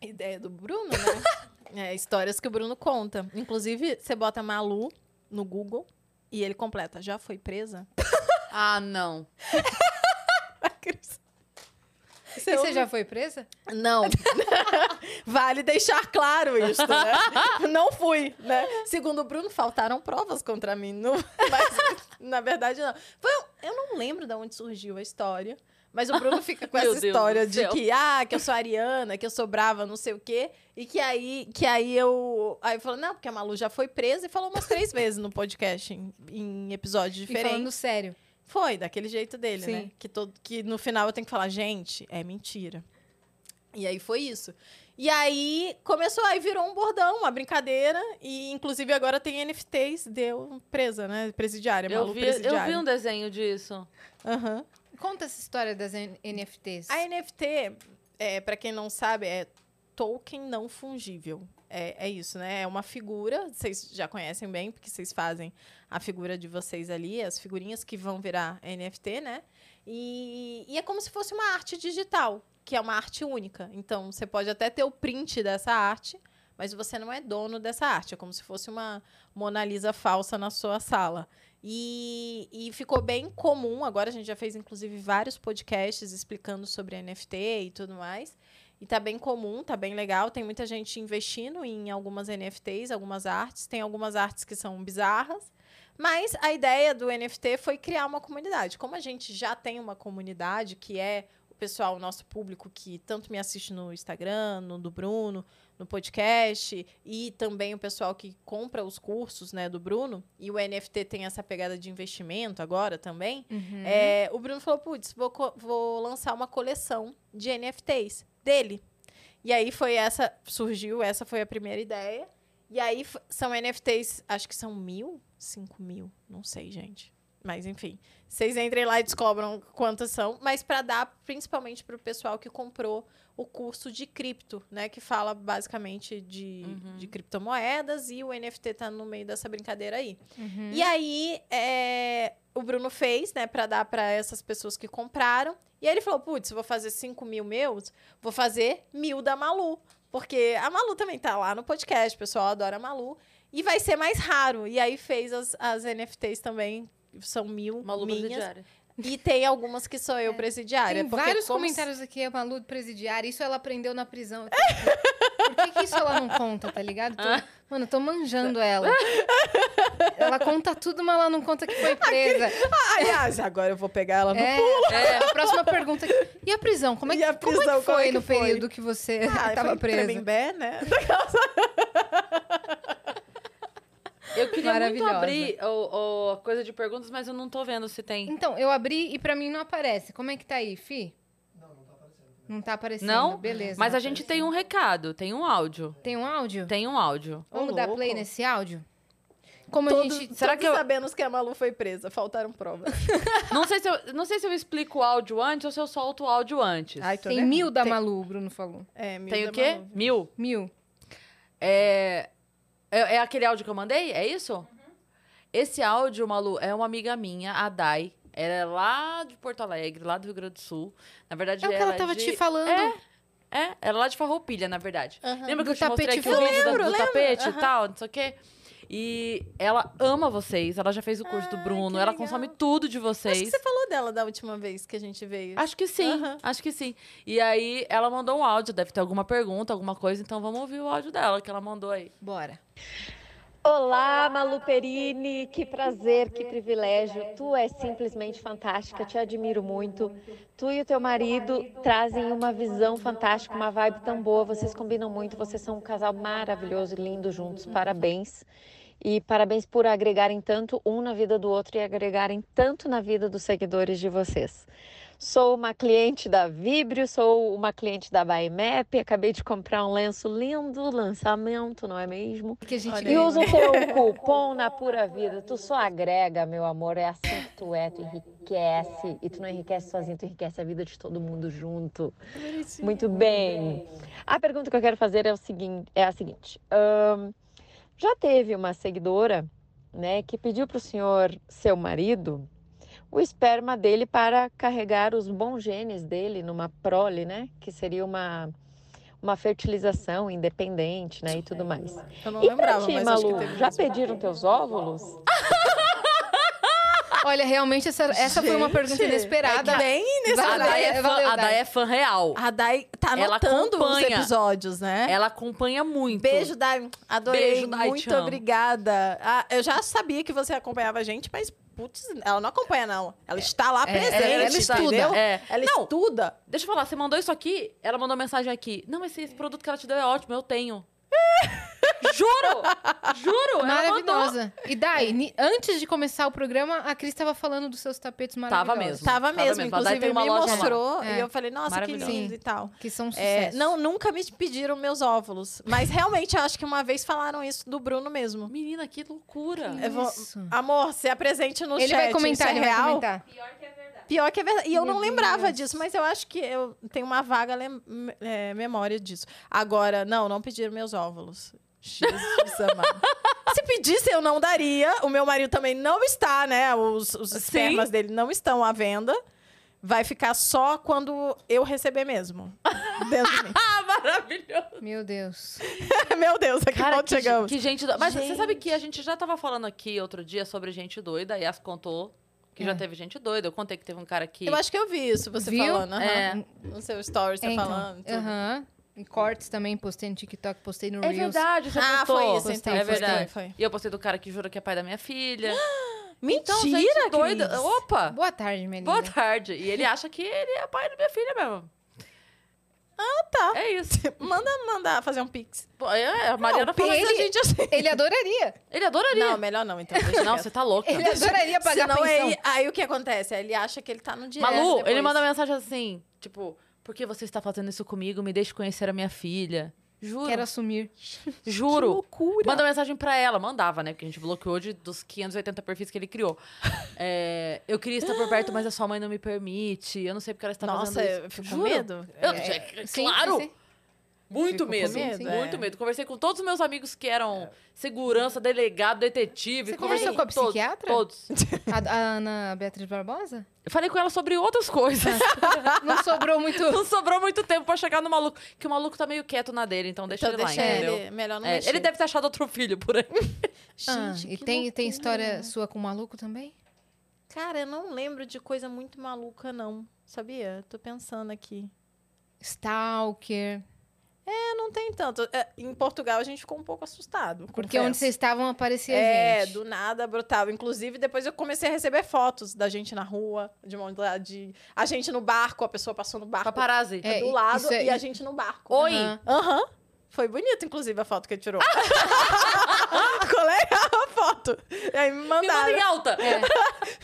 Speaker 4: Ideia do Bruno, né? é, histórias que o Bruno conta. Inclusive, você bota Malu no Google e ele completa. Já foi presa?
Speaker 2: Ah, não.
Speaker 3: E você já foi presa?
Speaker 4: Não. vale deixar claro isso, né? Não fui, né? Segundo o Bruno, faltaram provas contra mim. Não, mas, na verdade, não. Foi um- eu não lembro de onde surgiu a história. Mas o Bruno fica com essa
Speaker 2: Deus
Speaker 4: história de
Speaker 2: céu.
Speaker 4: que, ah, que eu sou ariana, que eu sou brava, não sei o quê. E que aí, que aí eu. Aí eu falo, não, porque a Malu já foi presa e falou umas três vezes no podcast, em, em episódios
Speaker 3: E
Speaker 4: diferentes.
Speaker 3: falando sério.
Speaker 4: Foi, daquele jeito dele,
Speaker 3: Sim.
Speaker 4: né? Que, todo, que no final eu tenho que falar, gente, é mentira. E aí foi isso. E aí começou, aí virou um bordão, uma brincadeira. E inclusive agora tem NFTs, deu presa, né? Presidiária,
Speaker 2: Eu
Speaker 4: Malu
Speaker 2: vi, eu
Speaker 4: presidiária.
Speaker 2: vi um desenho disso.
Speaker 4: Aham.
Speaker 3: Conta essa história das NFTs.
Speaker 4: A NFT, é, para quem não sabe, é token não fungível. É, é isso, né? É uma figura, vocês já conhecem bem, porque vocês fazem a figura de vocês ali, as figurinhas que vão virar NFT, né? E, e é como se fosse uma arte digital, que é uma arte única. Então, você pode até ter o print dessa arte, mas você não é dono dessa arte. É como se fosse uma Mona Lisa falsa na sua sala. E, e ficou bem comum. Agora a gente já fez, inclusive, vários podcasts explicando sobre NFT e tudo mais. E tá bem comum, tá bem legal. Tem muita gente investindo em algumas NFTs, algumas artes. Tem algumas artes que são bizarras. Mas a ideia do NFT foi criar uma comunidade. Como a gente já tem uma comunidade, que é o pessoal, o nosso público, que tanto me assiste no Instagram, no do Bruno, no podcast, e também o pessoal que compra os cursos né, do Bruno, e o NFT tem essa pegada de investimento agora também.
Speaker 3: Uhum.
Speaker 4: É, o Bruno falou: putz, vou, vou lançar uma coleção de NFTs dele. E aí foi essa, surgiu, essa foi a primeira ideia. E aí são NFTs, acho que são mil, cinco mil, não sei, gente. Mas enfim, vocês entrem lá e descobram quantas são, mas para dar principalmente para o pessoal que comprou o curso de cripto, né, que fala basicamente de, de criptomoedas e o NFT tá no meio dessa brincadeira aí.
Speaker 3: Uhum.
Speaker 4: E aí, é, o Bruno fez, né, pra dar pra essas pessoas que compraram. E aí ele falou: putz, vou fazer 5 mil meus, vou fazer mil da Malu. Porque a Malu também tá lá no podcast, o pessoal adora a Malu. E vai ser mais raro. E aí fez as, as NFTs também, são mil
Speaker 2: Malu
Speaker 4: minhas.
Speaker 2: presidiária.
Speaker 4: E tem algumas que sou eu presidiária.
Speaker 3: Tem vários
Speaker 4: como
Speaker 3: comentários aqui, a Malu presidiária. Isso ela aprendeu na prisão. Por que, que isso ela não conta, tá ligado? Tô-
Speaker 2: Ah.
Speaker 3: mano, eu tô manjando ela. ela conta tudo, mas ela não conta que foi presa.
Speaker 4: Aliás, agora eu vou pegar ela no
Speaker 3: É,
Speaker 2: É.
Speaker 3: a próxima pergunta. aqui. E a prisão? Como é que,
Speaker 4: E a
Speaker 3: como é
Speaker 4: prisão,
Speaker 3: que foi
Speaker 4: como é que
Speaker 3: no
Speaker 4: foi?
Speaker 3: período que você
Speaker 4: Ah,
Speaker 3: tava
Speaker 4: foi
Speaker 3: presa?
Speaker 4: Tremembé, né?
Speaker 2: Eu queria muito abrir a coisa de perguntas, mas eu não tô vendo se tem.
Speaker 3: Então, eu abri e pra mim não aparece. Como é que tá aí, Fi? Não, não tá aparecendo. Não tá aparecendo.
Speaker 2: Não?
Speaker 3: Beleza.
Speaker 2: Mas a gente tem um recado, tem um áudio.
Speaker 3: Tem um áudio?
Speaker 2: Tem um áudio.
Speaker 3: Vamos
Speaker 4: Ô,
Speaker 3: dar
Speaker 4: louco.
Speaker 3: play nesse áudio? Como a
Speaker 4: Todos,
Speaker 3: gente...
Speaker 2: Será
Speaker 4: todos
Speaker 2: que eu-
Speaker 4: sabemos que a Malu foi presa. Faltaram provas.
Speaker 2: Não sei, se eu, não sei se eu explico o áudio antes ou se eu solto o áudio antes.
Speaker 4: Ai, tô
Speaker 3: Tem
Speaker 4: nervosa.
Speaker 3: mil da
Speaker 4: Tem-
Speaker 3: Malu, Bruno falou.
Speaker 4: É, mil
Speaker 2: tem
Speaker 4: da
Speaker 2: o quê?
Speaker 4: Malu.
Speaker 2: Mil?
Speaker 3: Mil.
Speaker 2: É, é, é aquele áudio que eu mandei? É isso? Esse áudio, Malu, é uma amiga minha, a Dai. Ela é lá de Porto Alegre, lá do Rio Grande do Sul. Na verdade,
Speaker 3: É o que
Speaker 2: ela
Speaker 3: ela tava
Speaker 2: de...
Speaker 3: te falando.
Speaker 2: É, é, ela é lá de Farroupilha, na verdade.
Speaker 4: Aham.
Speaker 2: Lembra que
Speaker 3: Do
Speaker 2: eu te mostrei
Speaker 3: tapete
Speaker 2: aqui o vídeo do, do tapete e
Speaker 4: aham.
Speaker 2: tal, não sei o quê? E ela ama vocês, ela já fez o curso do
Speaker 4: Ai,
Speaker 2: Bruno, ela consome tudo de
Speaker 4: Acho que
Speaker 2: vocês.
Speaker 4: você falou dela da última vez que a gente veio.
Speaker 2: Acho que sim,
Speaker 4: Aham.
Speaker 2: acho que sim. E aí ela mandou um áudio, deve ter alguma pergunta, alguma coisa, então vamos ouvir o áudio dela que ela mandou aí.
Speaker 3: Bora.
Speaker 5: Olá, Malu Perini, que prazer, que privilégio. Tu és simplesmente fantástica, te admiro muito. Tu e o teu marido trazem uma visão fantástica, uma vibe tão boa. Vocês combinam muito, vocês são um casal maravilhoso e lindo juntos. Parabéns. E parabéns por agregarem tanto um na vida do outro e agregarem tanto na vida dos seguidores de vocês. Sou uma cliente da Vibrio, sou uma cliente da Baimap, acabei de comprar um lenço lindo, lançamento, não é mesmo?
Speaker 3: Que a gente
Speaker 5: E usa o teu cupom na pura vida. Tu só agrega, meu amor. É assim que tu é, tu enriquece. E tu não enriquece sozinho, tu enriquece a vida de todo mundo junto. Muito bem. A pergunta que eu quero fazer é, o seguinte, é a seguinte. Ahn, já teve uma seguidora, né, que pediu para o senhor, seu marido, o esperma dele para carregar os bons genes dele numa prole, né? Que seria uma, uma fertilização independente, né? E tudo mais.
Speaker 4: Eu não
Speaker 5: E
Speaker 4: lembrava,
Speaker 5: ti, Malu, já pediram teus óvulos?
Speaker 3: Olha, realmente essa, essa foi uma pergunta inesperada.
Speaker 4: É bem
Speaker 2: A
Speaker 4: inesperada.
Speaker 3: Valeu,
Speaker 2: Dai é fã,
Speaker 3: valeu,
Speaker 2: a Dai é fã real.
Speaker 4: A Dai tá
Speaker 2: Ela
Speaker 4: anotando os episódios, né?
Speaker 2: Ela acompanha muito.
Speaker 4: Beijo, Dai. Adorei.
Speaker 2: Beijo, Dai,
Speaker 4: Muito obrigada. Ah, eu já sabia que você acompanhava a gente, mas, putz, ela não acompanha, não. Ela está lá
Speaker 3: é,
Speaker 4: presente,
Speaker 3: ela
Speaker 2: estuda, é.
Speaker 4: Ela
Speaker 2: Não.
Speaker 4: estuda.
Speaker 2: Deixa eu falar, você mandou isso aqui, ela mandou mensagem aqui. Não, esse, esse produto que ela te deu é ótimo, eu tenho. Juro! Juro! Mandou.
Speaker 3: Maravilhosa. E Dai, ni- antes de começar o programa, a Cris estava falando dos seus tapetes maravilhosos.
Speaker 2: mesmo.
Speaker 4: Tava
Speaker 2: Tava
Speaker 4: mesmo,
Speaker 2: mesmo. A Dai
Speaker 4: inclusive
Speaker 2: uma
Speaker 4: me mostrou
Speaker 3: É.
Speaker 4: e eu falei, nossa, que lindo
Speaker 3: Sim.
Speaker 4: e tal.
Speaker 3: Que são um
Speaker 4: É,
Speaker 3: sucesso.
Speaker 4: não, nunca me pediram meus óvulos. Mas realmente, eu acho que uma vez falaram isso do Bruno mesmo.
Speaker 2: Menina, que loucura.
Speaker 4: Eu vou-. Amor, se apresente no
Speaker 3: Ele
Speaker 4: chat.
Speaker 3: vai comentar,
Speaker 4: isso
Speaker 3: ele
Speaker 4: é
Speaker 3: vai
Speaker 4: real?
Speaker 3: comentar.
Speaker 4: Pior que é verdade. E eu
Speaker 3: Meu
Speaker 4: não lembrava
Speaker 3: Deus.
Speaker 4: disso, mas eu acho que eu tenho uma vaga lem- é, memória disso. Agora, não, não pediram meus óvulos. Jesus amado. Se pedisse, eu não daria. O meu marido também não está, né? Os, os
Speaker 2: Sim.
Speaker 4: espermas dele não estão à venda. Vai ficar só quando eu receber mesmo. Dentro de mim.
Speaker 2: Ah, maravilhoso.
Speaker 3: Meu Deus.
Speaker 4: Meu Deus, a que
Speaker 2: Cara,
Speaker 4: ponto
Speaker 2: que,
Speaker 4: chegamos?
Speaker 2: que gente... do- Mas você
Speaker 4: Gente.
Speaker 2: sabe que a gente já tava falando aqui outro dia sobre gente doida, e Yas contou que já
Speaker 3: É.
Speaker 2: teve gente doida. Eu contei que teve um cara que...
Speaker 4: Eu acho que eu vi isso, você
Speaker 3: Viu?
Speaker 4: falando. aham.
Speaker 2: É.
Speaker 4: No seu story, você
Speaker 3: É, então,
Speaker 4: falando.
Speaker 3: Aham. E cortes também, postei no TikTok, postei no
Speaker 2: É
Speaker 3: Reels.
Speaker 2: verdade, você
Speaker 4: Ah,
Speaker 2: postou.
Speaker 4: foi isso,
Speaker 3: Postei,
Speaker 4: então.
Speaker 2: É
Speaker 3: postei.
Speaker 2: verdade.
Speaker 4: Foi.
Speaker 2: E eu postei do cara que jura que é pai da minha filha.
Speaker 4: Mentira,
Speaker 2: Então, gente doida.
Speaker 4: Cris.
Speaker 2: Opa!
Speaker 3: Boa tarde, minha linda.
Speaker 2: Boa tarde. E ele acha que ele é pai da minha filha mesmo.
Speaker 4: Ah, tá.
Speaker 2: É isso.
Speaker 4: Manda mandar fazer um pix.
Speaker 2: Pô, é, a Mariana
Speaker 3: Não,
Speaker 2: falou
Speaker 3: ele-
Speaker 4: a gente assim.
Speaker 3: Ele adoraria.
Speaker 2: Ele adoraria.
Speaker 4: Não, melhor não, então. Deixa
Speaker 2: Não, você tá louca.
Speaker 3: Ele adoraria pagar
Speaker 4: Senão,
Speaker 3: pensão.
Speaker 4: aí, aí o que acontece? Ele acha que ele tá no direto
Speaker 2: Malu,
Speaker 4: depois.
Speaker 2: ele manda mensagem assim, tipo, por que você está fazendo isso comigo? Me deixe conhecer a minha filha. Juro.
Speaker 3: Quero assumir.
Speaker 2: Juro.
Speaker 4: Que loucura.
Speaker 2: Manda mensagem pra ela, mandava, né? Porque a gente bloqueou de, dos 580 perfis que ele criou. É, eu queria estar por perto, mas a sua mãe não me permite. Eu não sei porque ela está
Speaker 4: Nossa,
Speaker 2: fazendo isso.
Speaker 4: eu fico com medo.
Speaker 2: Eu-
Speaker 3: É,
Speaker 2: é,
Speaker 3: sim,
Speaker 2: claro!
Speaker 3: sim.
Speaker 2: Muito medo,
Speaker 3: medo,
Speaker 2: muito
Speaker 4: é.
Speaker 2: medo. Conversei com todos os meus amigos que eram segurança, delegado, detetive.
Speaker 3: Você
Speaker 2: conversei
Speaker 3: conversou com a
Speaker 2: todos,
Speaker 3: psiquiatra?
Speaker 2: Todos.
Speaker 3: A, a Ana Beatriz Barbosa?
Speaker 2: Eu falei com ela sobre outras coisas.
Speaker 3: Não sobrou muito.
Speaker 2: Não sobrou muito tempo pra chegar no maluco. Que o maluco tá meio quieto na dele, então deixa
Speaker 4: Então
Speaker 2: ele lá,
Speaker 4: deixa
Speaker 2: entendeu?
Speaker 4: ele, melhor não
Speaker 2: É,
Speaker 4: mexer.
Speaker 2: ele deve ter achado outro filho por aí.
Speaker 3: Ah,
Speaker 4: Gente,
Speaker 3: e tem, tem história sua com o maluco também?
Speaker 4: Cara, eu não lembro de coisa muito maluca, não. Sabia? Tô pensando aqui.
Speaker 3: Stalker.
Speaker 4: É, não tem tanto. É, em Portugal a gente ficou um pouco assustado.
Speaker 3: Porque
Speaker 4: confesso.
Speaker 3: onde vocês estavam aparecia
Speaker 4: É,
Speaker 3: gente.
Speaker 4: do nada brutal. Inclusive, depois eu comecei a receber fotos da gente na rua, de mão de a gente no barco, a pessoa passou no barco
Speaker 2: Paparazzi.
Speaker 3: É,
Speaker 4: do lado
Speaker 3: é-
Speaker 4: e a gente no barco.
Speaker 2: Oi.
Speaker 3: Aham.
Speaker 4: Aham. Foi bonito, inclusive, a foto que ele tirou. Ficou legal a foto. E aí me
Speaker 2: Me manda
Speaker 4: mandaram.
Speaker 2: em alta.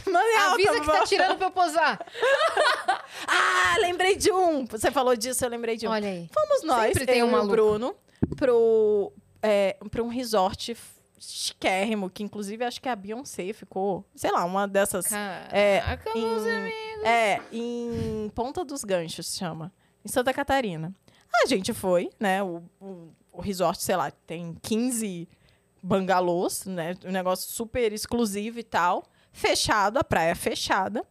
Speaker 4: Mandei alta,
Speaker 3: Avisa que
Speaker 4: vó.
Speaker 3: tá tirando pra eu posar.
Speaker 4: Ah, lembrei de um. Você falou disso, eu lembrei de um.
Speaker 3: Olha aí.
Speaker 4: Fomos nós,
Speaker 3: Sempre tem um
Speaker 4: e
Speaker 3: maluco.
Speaker 4: Bruno, pro, é, pra um resort chiquérrimo, que inclusive acho que a Beyoncé ficou, sei lá, uma dessas... É,
Speaker 3: Caraca,
Speaker 4: em,
Speaker 3: meus
Speaker 4: é, em Ponta dos Ganchos, chama. Em Santa Catarina. A gente foi, né? O, o, o resort, sei lá, tem 15 bangalôs, né? Um negócio super exclusivo e tal. Fechado, a praia fechada.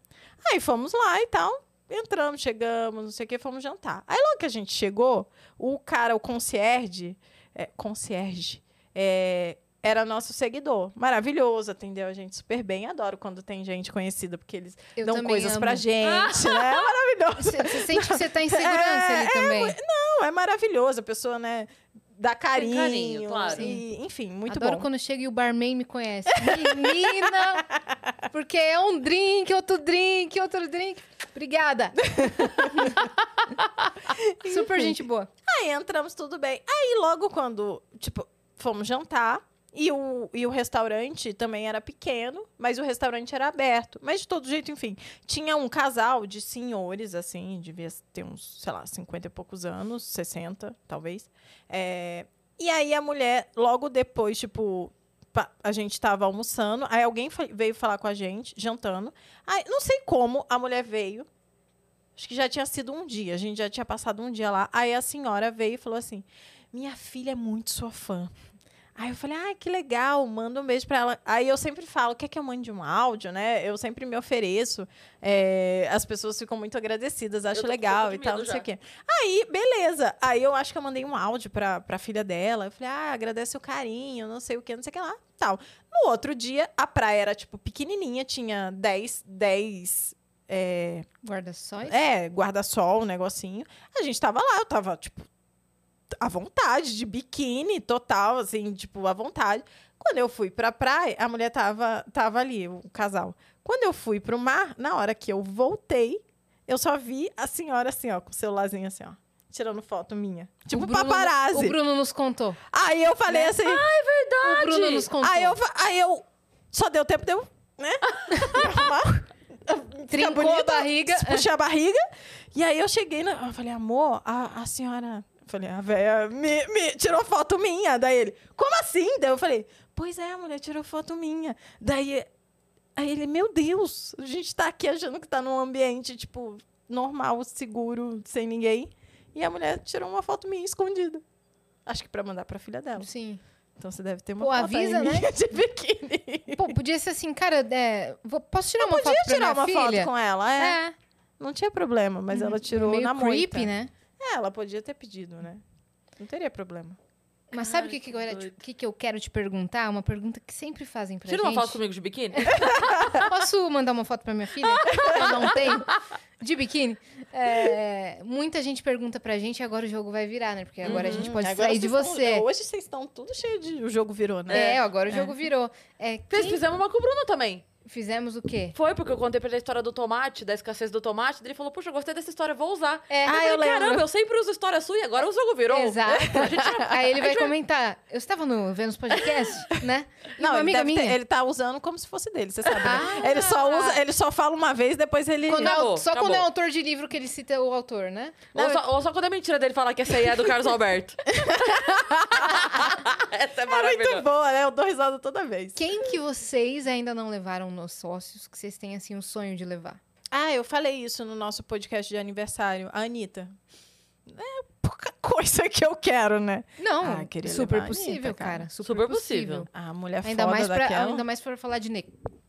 Speaker 4: Aí fomos lá e tal. Entramos, chegamos, não sei o que, fomos jantar. Aí logo que a gente chegou, o cara, o concierge, é, concierge, é, era nosso seguidor. Maravilhoso, atendeu a gente super bem. Adoro quando tem gente conhecida, porque eles
Speaker 3: Eu
Speaker 4: dão coisas
Speaker 3: amo.
Speaker 4: pra gente, né? É maravilhoso.
Speaker 3: Você você sente que você tá em segurança
Speaker 4: É,
Speaker 3: ali também.
Speaker 4: Não, é maravilhoso. A pessoa, né, dá carinho.
Speaker 2: carinho, claro.
Speaker 4: E, enfim, muito
Speaker 3: Adoro
Speaker 4: bom.
Speaker 3: quando chega e o barman me conhece. Menina! Porque é um drink, outro drink, outro drink. Obrigada. Super gente boa.
Speaker 4: Aí entramos, tudo bem. Aí logo quando, tipo, fomos jantar. E o, e o restaurante também era pequeno, mas o restaurante era aberto. Mas de todo jeito, enfim. Tinha um casal de senhores, assim, devia ter uns, sei lá, 50 e poucos anos, 60, talvez. É, e aí a mulher, logo depois, tipo, a gente tava almoçando, aí alguém veio falar com a gente, jantando. Aí, não sei como, a mulher veio. Acho que já tinha sido um dia, a gente já tinha passado um dia lá. Aí a senhora veio e falou assim: Minha filha é muito sua fã. Aí eu falei, ah, que legal, manda um beijo pra ela. Aí eu sempre falo, quer que eu mande um áudio, né? Eu sempre me ofereço. É, as pessoas ficam muito agradecidas, acho legal e tal, não sei o quê. Aí, beleza. Aí eu acho que eu mandei um áudio pra, pra filha dela. Eu falei, ah, agradece o carinho, não sei o quê, não sei o que lá, tal. No outro dia, a praia era, tipo, pequenininha, tinha 10, 10 é,
Speaker 3: Guarda-sóis.
Speaker 4: é, guarda-sol, um negocinho. A gente tava lá, eu tava, tipo, à vontade, de biquíni total, assim, tipo, à vontade. Quando eu fui pra praia, a mulher tava, tava ali, o casal. Quando eu fui pro mar, na hora que eu voltei, eu só vi a senhora assim, ó, com o celularzinho assim, ó. Tirando foto minha. Tipo,
Speaker 3: O Bruno-
Speaker 4: paparazzi.
Speaker 3: O Bruno nos contou.
Speaker 4: Aí eu falei assim.
Speaker 3: O Bruno nos contou.
Speaker 4: Aí eu, aí eu. Só deu tempo de eu, né?
Speaker 3: Trincou a
Speaker 4: bonita,
Speaker 3: barriga.
Speaker 4: Puxei a barriga. E aí eu cheguei, na, eu falei, amor, a, a senhora. Eu falei, a velha me, me tirou foto minha. Daí ele, como assim? Daí eu falei, pois é, a mulher tirou foto minha. Daí aí ele, meu Deus, a gente tá aqui achando que tá num ambiente, tipo, normal, seguro, sem ninguém. E a mulher tirou uma foto minha escondida. Acho que pra mandar pra filha dela.
Speaker 3: Sim.
Speaker 4: Então você deve ter uma
Speaker 3: Pô,
Speaker 4: foto
Speaker 3: avisa, né?
Speaker 4: de biquíni.
Speaker 3: Pô, podia ser assim, cara, é, vou- posso tirar uma
Speaker 4: Podia
Speaker 3: foto pra
Speaker 4: tirar
Speaker 3: minha
Speaker 4: uma
Speaker 3: filha?
Speaker 4: foto com ela, é.
Speaker 3: É.
Speaker 4: Não tinha problema, mas ela tirou
Speaker 3: meio
Speaker 4: na
Speaker 3: creepy,
Speaker 4: moita.
Speaker 3: né?
Speaker 4: É, ela podia ter pedido, né? Não teria problema.
Speaker 3: Mas sabe o que, que,
Speaker 2: que
Speaker 3: que, que eu quero te perguntar? Uma pergunta que sempre fazem pra
Speaker 2: Tira
Speaker 3: gente.
Speaker 2: uma foto comigo de biquíni?
Speaker 3: Posso mandar uma foto pra minha filha? Eu não tenho. De biquíni. É, muita gente pergunta pra gente e agora o jogo vai virar, né? Porque agora a gente pode
Speaker 4: Uhum. Agora
Speaker 3: sair de
Speaker 4: vocês
Speaker 3: você.
Speaker 4: estão- hoje vocês estão tudo cheio de... O jogo virou, né?
Speaker 3: É, agora o jogo virou. É,
Speaker 2: Vocês
Speaker 3: quem-
Speaker 2: fizemos uma com o Bruno também.
Speaker 3: Fizemos o quê?
Speaker 2: Foi, porque eu contei pra ele a história do tomate, da escassez do tomate. daí Ele falou, puxa, eu gostei dessa história, vou usar.
Speaker 3: É.
Speaker 2: eu
Speaker 3: Ah,
Speaker 2: falei,
Speaker 3: eu lembro.
Speaker 2: caramba, eu sempre uso história sua e agora o jogo virou.
Speaker 3: Exato.
Speaker 2: A gente já-
Speaker 3: Aí ele
Speaker 2: a
Speaker 3: vai
Speaker 2: gente
Speaker 3: comentar. Eu estava no Vênus Podcast, né? E
Speaker 4: Não,
Speaker 3: amiga
Speaker 4: deve ter-
Speaker 3: minha.
Speaker 4: ele tá usando como se fosse dele, você sabe, né?
Speaker 3: Ah.
Speaker 4: Ele só usa, ele só fala uma vez, depois ele...
Speaker 3: Quando é-
Speaker 2: Acabou,
Speaker 3: só
Speaker 2: acabou.
Speaker 3: quando é autor de livro que ele cita o autor, né?
Speaker 2: Ou, só, ou só quando é mentira dele falar que essa aí é do Carlos Alberto. essa é
Speaker 4: É muito
Speaker 2: maravilhosa.
Speaker 4: boa, né? Eu dou risada toda vez.
Speaker 3: Quem que vocês ainda não levaram nos sócios que vocês têm, assim, um sonho de levar?
Speaker 4: Ah, eu falei isso no nosso podcast de aniversário. A Anitta. É pouca coisa que eu quero, né?
Speaker 3: Não,
Speaker 4: Ah,
Speaker 3: super
Speaker 4: levar a Anitta,
Speaker 3: possível,
Speaker 4: cara.
Speaker 3: Super,
Speaker 2: Super
Speaker 3: possível.
Speaker 2: possível.
Speaker 4: A mulher
Speaker 3: Ainda
Speaker 4: foda
Speaker 3: mais, pra,
Speaker 4: daquela.
Speaker 3: ainda mais pra falar de, ne...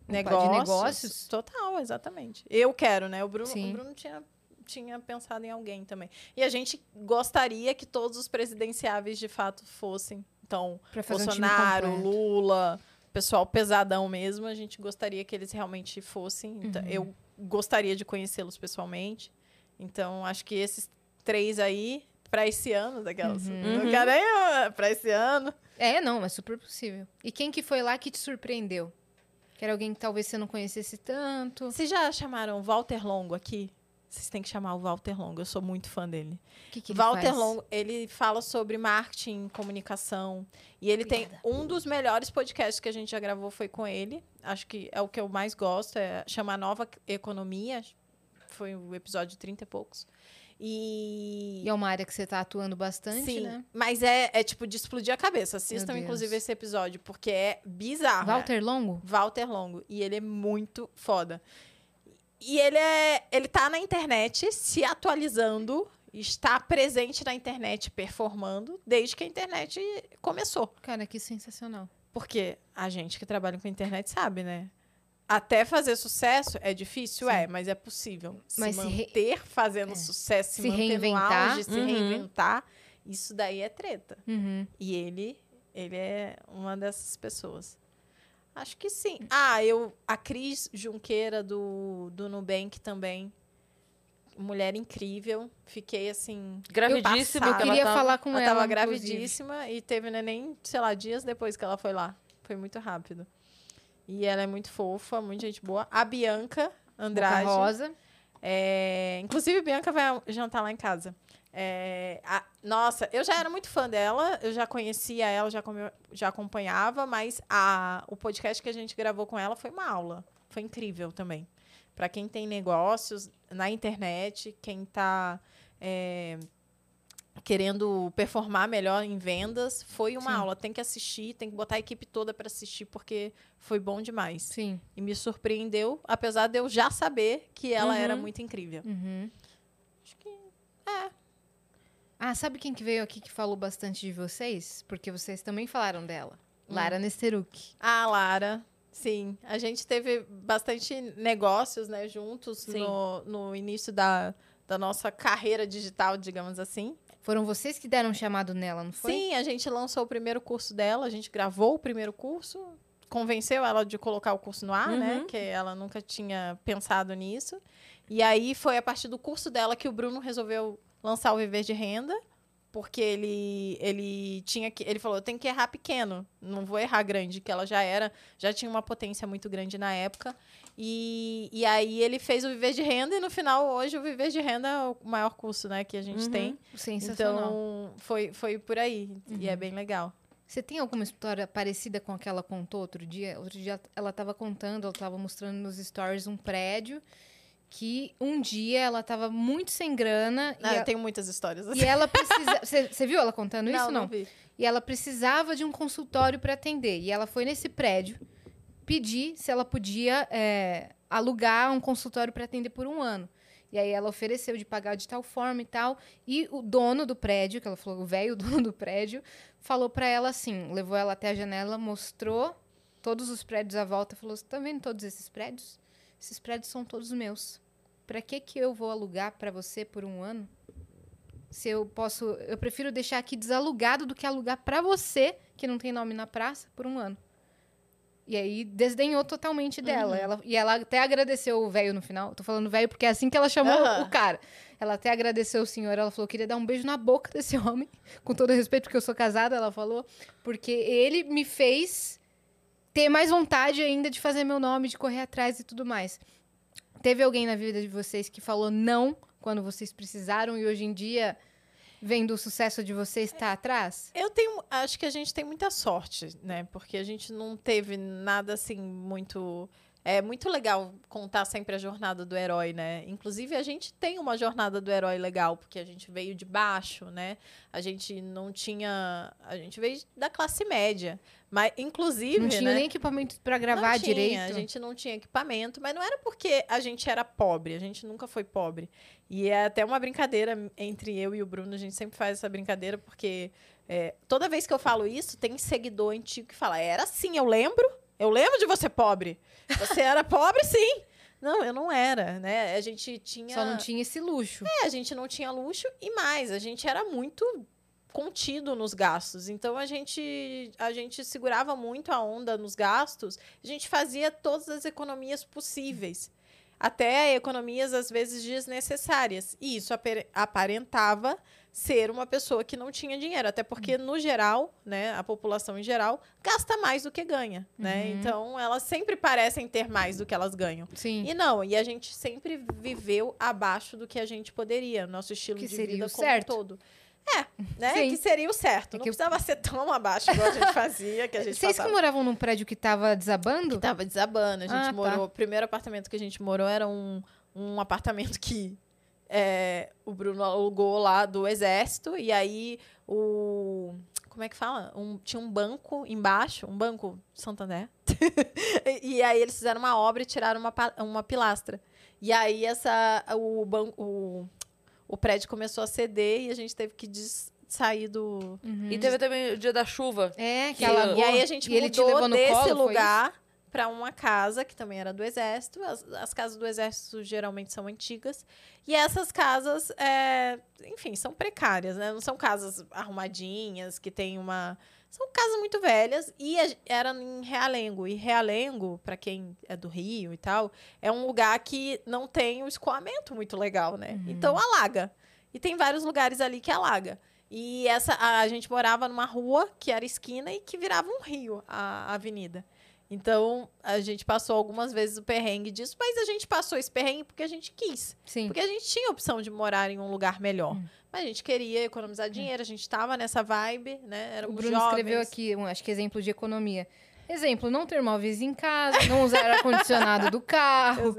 Speaker 4: negócios,
Speaker 3: de negócios.
Speaker 4: Total, exatamente. Eu quero, né? O Bruno,
Speaker 3: Sim.
Speaker 4: o Bruno tinha, tinha pensado em alguém também. E a gente gostaria que todos os presidenciáveis de fato fossem. Então,
Speaker 3: um
Speaker 4: Bolsonaro,
Speaker 3: completo.
Speaker 4: Lula, pessoal pesadão mesmo, a gente gostaria que eles realmente fossem. Então, Eu gostaria de conhecê-los pessoalmente. Então, acho que esses três aí, para esse ano, daquelas.
Speaker 2: Uhum.
Speaker 4: Não quero nem para esse ano.
Speaker 3: É, não, é super possível. E quem que foi lá que te surpreendeu? Que era alguém que talvez você não conhecesse tanto.
Speaker 4: Vocês já chamaram Walter Longo aqui? Vocês têm que chamar o Walter Longo, eu sou muito fã dele.
Speaker 3: O que, que ele
Speaker 4: Walter
Speaker 3: faz?
Speaker 4: Longo, ele fala sobre marketing, comunicação. E ele tem um dos melhores podcasts que a gente já gravou foi com ele. Acho que é o que eu mais gosto, é chama Nova Economia. Foi o episódio de 30 e poucos. E,
Speaker 3: E é uma área que você tá atuando bastante,
Speaker 4: Sim,
Speaker 3: né?
Speaker 4: mas é, é tipo de explodir a cabeça. Assistam, inclusive, esse episódio, porque é bizarro. né?
Speaker 3: Walter Longo?
Speaker 4: Walter Longo. E ele é muito foda. E ele é. Ele tá na internet se atualizando, está presente na internet performando desde que a internet começou.
Speaker 3: Cara, que sensacional.
Speaker 4: Porque a gente que trabalha com a internet sabe, né? Até fazer sucesso é difícil,
Speaker 3: Sim.
Speaker 4: é, mas é possível.
Speaker 3: Mas
Speaker 4: se
Speaker 3: se re-
Speaker 4: manter fazendo
Speaker 3: é.
Speaker 4: sucesso, se,
Speaker 3: Se
Speaker 4: manter
Speaker 3: reinventar.
Speaker 4: auge, se
Speaker 2: Uhum.
Speaker 4: reinventar, isso daí é treta.
Speaker 3: Uhum.
Speaker 4: E ele, ele é uma dessas pessoas. Acho que sim. Ah, eu, a Cris Junqueira do, do Nubank também. Mulher incrível. Fiquei assim.
Speaker 2: Gravidíssima. que ela
Speaker 3: Queria
Speaker 2: tava-
Speaker 3: falar com
Speaker 4: ela
Speaker 3: ela.
Speaker 4: tava
Speaker 3: inclusive.
Speaker 4: gravidíssima e teve neném, sei lá, dias depois que ela foi lá. Foi muito rápido. E ela é muito fofa, muito gente boa. A Bianca
Speaker 3: Boca
Speaker 4: Andrade.
Speaker 3: Rosa.
Speaker 4: É, inclusive, Bianca vai jantar lá em casa. É, a- nossa, eu já era muito fã dela, eu já conhecia ela, já, come- já acompanhava, mas a, o podcast que a gente gravou com ela foi uma aula. Foi incrível também. Para quem tem negócios na internet, quem está querendo performar melhor em vendas, foi uma
Speaker 3: Sim.
Speaker 4: aula. Tem que assistir, tem que botar a equipe toda para assistir, porque foi bom demais.
Speaker 3: Sim.
Speaker 4: E me surpreendeu, apesar de eu já saber que ela
Speaker 2: Uhum.
Speaker 4: era muito incrível.
Speaker 3: Uhum.
Speaker 4: Acho que
Speaker 3: Ah, sabe quem que veio aqui que falou bastante de vocês? Porque vocês também falaram dela.
Speaker 4: Hum.
Speaker 3: Lara Nesteruk.
Speaker 4: a Lara, sim. A gente teve bastante negócios, né, juntos no, no início da, da nossa carreira digital, digamos assim.
Speaker 3: Foram vocês que deram um chamado nela, não foi?
Speaker 4: Sim, a gente lançou o primeiro curso dela, a gente gravou o primeiro curso, convenceu ela de colocar o curso no ar, né?
Speaker 2: Uhum.
Speaker 4: Que ela nunca tinha pensado nisso. E aí foi a partir do curso dela que o Bruno resolveu lançar o Viver de Renda, porque ele ele tinha que ele falou, eu tenho que errar pequeno, não vou errar grande, que ela já era, já tinha uma potência muito grande na época. E, e aí ele fez o Viver de Renda e no final hoje o Viver de Renda é o maior curso, né, que a gente
Speaker 2: Uhum.
Speaker 4: tem.
Speaker 3: Sensacional.
Speaker 4: Então, foi, foi por aí. E é bem legal.
Speaker 3: Você tem alguma história parecida com a que ela contou outro dia? Outro dia ela estava contando, ela estava mostrando nos stories um prédio que um dia ela estava muito sem grana
Speaker 4: Ah,
Speaker 3: e,
Speaker 4: eu
Speaker 3: a-
Speaker 4: tenho muitas histórias assim.
Speaker 3: e ela precisa. Você você viu ela contando isso? Não.
Speaker 4: vi.
Speaker 3: E ela precisava de um consultório para atender. E ela foi nesse prédio pedir se ela podia é, alugar um consultório para atender por um ano. E aí ela ofereceu de pagar de tal forma e tal. E o dono do prédio, que ela falou, o velho dono do prédio, falou para ela assim, levou ela até a janela, mostrou todos os prédios à volta, falou: "Você tá vendo todos esses prédios? Esses prédios são todos meus. Para que que eu vou alugar para você por um ano? Se eu posso, eu prefiro deixar aqui desalugado do que alugar para você, que não tem nome na praça, por um ano. E aí desdenhou totalmente dela.
Speaker 4: Uhum.
Speaker 3: Ela, e ela até agradeceu o velho no final. Tô falando velho porque é assim que ela chamou
Speaker 4: Aham.
Speaker 3: o cara. Ela até agradeceu o senhor. Ela falou que queria dar um beijo na boca desse homem. Com todo respeito, porque eu sou casada, ela falou. Porque ele me fez ter mais vontade ainda de fazer meu nome, de correr atrás e tudo mais. Teve alguém na vida de vocês que falou não quando vocês precisaram e hoje em dia, vendo o sucesso de vocês, está atrás?
Speaker 4: Eu tenho. Acho que a gente tem muita sorte, né? Porque a gente não teve nada assim muito. É muito legal contar sempre a jornada do herói, né? Inclusive, a gente tem uma jornada do herói legal, porque a gente veio de baixo, né? A gente não tinha. A gente veio da classe média. Mas, inclusive.
Speaker 3: Não tinha
Speaker 4: né?
Speaker 3: nem equipamento para gravar
Speaker 4: não tinha,
Speaker 3: direito.
Speaker 4: A gente não tinha equipamento, mas não era porque a gente era pobre, a gente nunca foi pobre. E é até uma brincadeira entre eu e o Bruno, a gente sempre faz essa brincadeira, porque é, toda vez que eu falo isso, tem seguidor antigo que fala: era assim, eu lembro, eu lembro de você pobre. Você era pobre, sim. Não, eu não era, né? A gente tinha.
Speaker 3: Só não tinha esse luxo.
Speaker 4: É, a gente não tinha luxo e mais, a gente era muito contido nos gastos. Então a gente a gente segurava muito a onda nos gastos. A gente fazia todas as economias possíveis. Até economias às vezes desnecessárias. E isso apare- aparentava ser uma pessoa que não tinha dinheiro, até porque no geral, né, a população em geral gasta mais do que ganha, né?
Speaker 3: Uhum.
Speaker 4: Então elas sempre parecem ter mais do que elas ganham.
Speaker 3: Sim.
Speaker 4: E não, e a gente sempre viveu abaixo do que a gente poderia, nosso estilo
Speaker 3: Que
Speaker 4: de
Speaker 3: seria
Speaker 4: vida
Speaker 3: o
Speaker 4: como
Speaker 3: certo.
Speaker 4: um todo. É, né?
Speaker 3: Sim.
Speaker 4: Que seria o certo.
Speaker 3: É
Speaker 4: Não
Speaker 3: que-
Speaker 4: precisava ser tão abaixo igual a gente fazia, que a gente
Speaker 3: Vocês que
Speaker 4: passava.
Speaker 3: moravam num prédio que tava desabando?
Speaker 4: Tava desabando. A gente
Speaker 3: Ah, tá.
Speaker 4: morou. O primeiro apartamento que a gente morou era um, um apartamento que é, o Bruno alugou lá do exército. E aí o. Como é que fala? Um, tinha um banco embaixo, um banco Santander. e, aí eles fizeram uma obra e tiraram uma, uma pilastra. E aí essa, o, banco, o, o prédio começou a ceder e a gente teve que des- sair do,
Speaker 3: Uhum.
Speaker 2: E teve também o dia da chuva.
Speaker 3: É, que
Speaker 2: Que-
Speaker 3: alagou.
Speaker 4: e aí a gente
Speaker 3: e
Speaker 4: mudou desse
Speaker 3: colo,
Speaker 4: lugar para uma casa que também era do exército. As, as casas do exército geralmente são antigas. E essas casas, é, enfim, são precárias, né? Não são casas arrumadinhas, que tem uma... São casas muito velhas e era em Realengo. E Realengo, para quem é do Rio e tal, é um lugar que não tem um escoamento muito legal, né?
Speaker 3: Uhum.
Speaker 4: Então alaga. E tem vários lugares ali que alaga. E essa a, a gente morava numa rua que era esquina e que virava um rio a, a avenida. Então a gente passou algumas vezes o perrengue disso, mas a gente passou esse perrengue porque a gente quis.
Speaker 3: Sim.
Speaker 4: Porque a gente tinha a opção de morar em um lugar melhor.
Speaker 3: Hum.
Speaker 4: Mas a gente queria economizar dinheiro, a gente estava nessa vibe, né?
Speaker 3: O
Speaker 4: Éramos
Speaker 3: Bruno
Speaker 4: jovens.
Speaker 3: escreveu aqui, um, acho que exemplo de economia. Exemplo, não ter móveis em casa, não usar ar-condicionado do carro.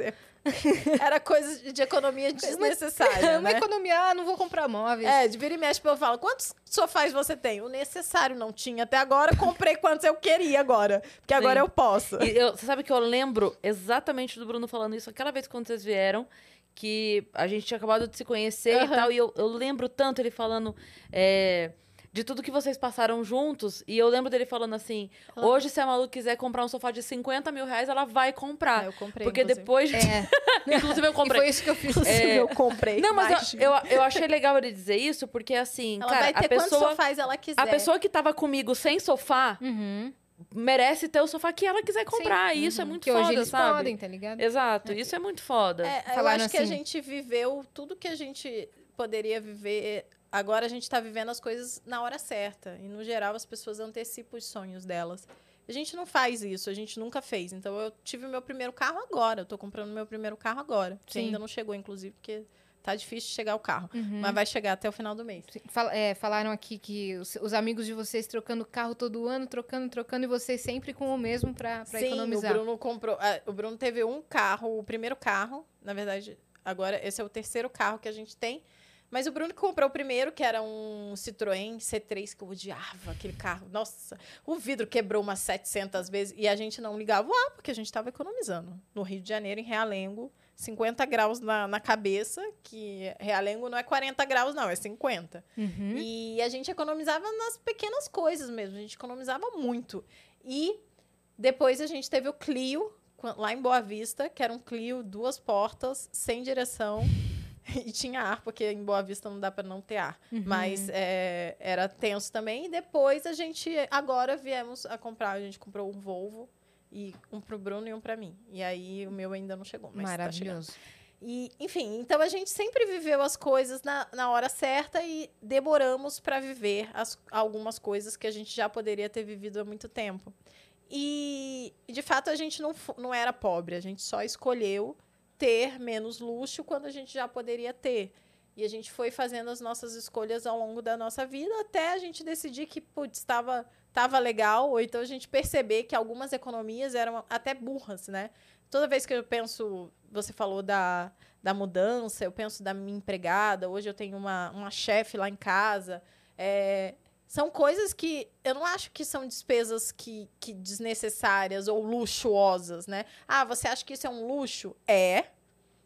Speaker 4: Era coisa de economia desnecessária,
Speaker 3: Uma
Speaker 4: né?
Speaker 3: economia, ah, não vou comprar móveis.
Speaker 4: É, de vira e mexe, eu falo, quantos sofás você tem? O necessário não tinha até agora, comprei quantos eu queria agora. Porque agora
Speaker 2: Sim.
Speaker 4: eu posso.
Speaker 2: E eu- você sabe que eu lembro exatamente do Bruno falando isso aquela vez quando vocês vieram, que a gente tinha acabado de se conhecer e
Speaker 4: Aham.
Speaker 2: tal, e eu, eu lembro tanto ele falando é, de tudo que vocês passaram juntos, e eu lembro dele falando assim: hoje, se a Malu quiser comprar um sofá de 50 mil reais, ela vai comprar.
Speaker 4: Ah, eu comprei,
Speaker 2: Porque
Speaker 4: inclusive.
Speaker 2: depois.
Speaker 3: É,
Speaker 2: inclusive, eu
Speaker 3: e
Speaker 2: comprei.
Speaker 3: foi isso que eu fiz.
Speaker 4: Inclusive,
Speaker 2: É.
Speaker 4: eu comprei.
Speaker 2: Não, mas eu, eu, eu achei legal ele dizer isso, porque assim,
Speaker 4: Ela
Speaker 2: cara,
Speaker 4: vai ter
Speaker 2: a
Speaker 4: quantos
Speaker 2: pessoa.
Speaker 4: sofás ela quiser.
Speaker 2: A pessoa que tava comigo sem sofá
Speaker 3: Uhum.
Speaker 2: merece ter o sofá que ela quiser comprar.
Speaker 3: Sim.
Speaker 2: E isso é muito
Speaker 3: Que
Speaker 2: foda,
Speaker 3: hoje eles
Speaker 2: sabe?
Speaker 3: podem, tá ligado?
Speaker 2: Exato, isso é muito foda.
Speaker 4: É, eu acho que a
Speaker 3: assim-
Speaker 4: gente viveu tudo que a gente poderia viver. Agora a gente tá vivendo as coisas na hora certa. E, no geral, as pessoas antecipam os sonhos delas. A gente não faz isso, a gente nunca fez. Então, eu tive o meu primeiro carro agora. Eu tô comprando meu primeiro carro agora. Que
Speaker 3: Sim.
Speaker 4: ainda não chegou, inclusive, porque tá difícil de chegar o carro.
Speaker 3: Uhum.
Speaker 4: Mas vai chegar até o final do mês.
Speaker 3: Fala- é, falaram aqui que os, os amigos de vocês trocando carro todo ano, trocando, trocando, e vocês sempre com o mesmo pra, pra
Speaker 4: Sim,
Speaker 3: economizar.
Speaker 4: o Bruno comprou. ah, o Bruno teve um carro, o primeiro carro. Na verdade, agora esse é o terceiro carro que a gente tem. Mas o Bruno que comprou o primeiro, que era um Citroën C3, que eu odiava aquele carro. Nossa, o vidro quebrou umas 700 vezes e a gente não ligava o ar, porque a gente estava economizando. No Rio de Janeiro, em Realengo, 50 graus na, na cabeça, que Realengo não é 40 graus, não, é 50.
Speaker 3: Uhum.
Speaker 4: E a gente economizava nas pequenas coisas mesmo, a gente economizava muito. E depois a gente teve o Clio, lá em Boa Vista, que era um Clio, duas portas, sem direção. E tinha ar, porque em Boa Vista não dá para não ter ar.
Speaker 3: Uhum.
Speaker 4: Mas é, era tenso também. E depois a gente, agora viemos a comprar, a gente comprou um Volvo. E um pro Bruno e um para mim. E aí o meu ainda não chegou, mas tá.
Speaker 3: Maravilhoso.
Speaker 4: E, enfim, então a gente sempre viveu as coisas na, na hora certa e demoramos para viver as, algumas coisas que a gente já poderia ter vivido há muito tempo. E, de fato, a gente não, não era pobre, a gente só escolheu ter menos luxo quando a gente já poderia ter. E a gente foi fazendo as nossas escolhas ao longo da nossa vida até a gente decidir que, putz, estava tava legal, ou então a gente perceber que algumas economias eram até burras, né? Toda vez que eu penso, você falou da, da mudança, eu penso da minha empregada, hoje eu tenho uma, uma chefe lá em casa. É, são coisas que eu não acho que são despesas que, que desnecessárias ou luxuosas, né? Ah, você acha que isso é um luxo? É.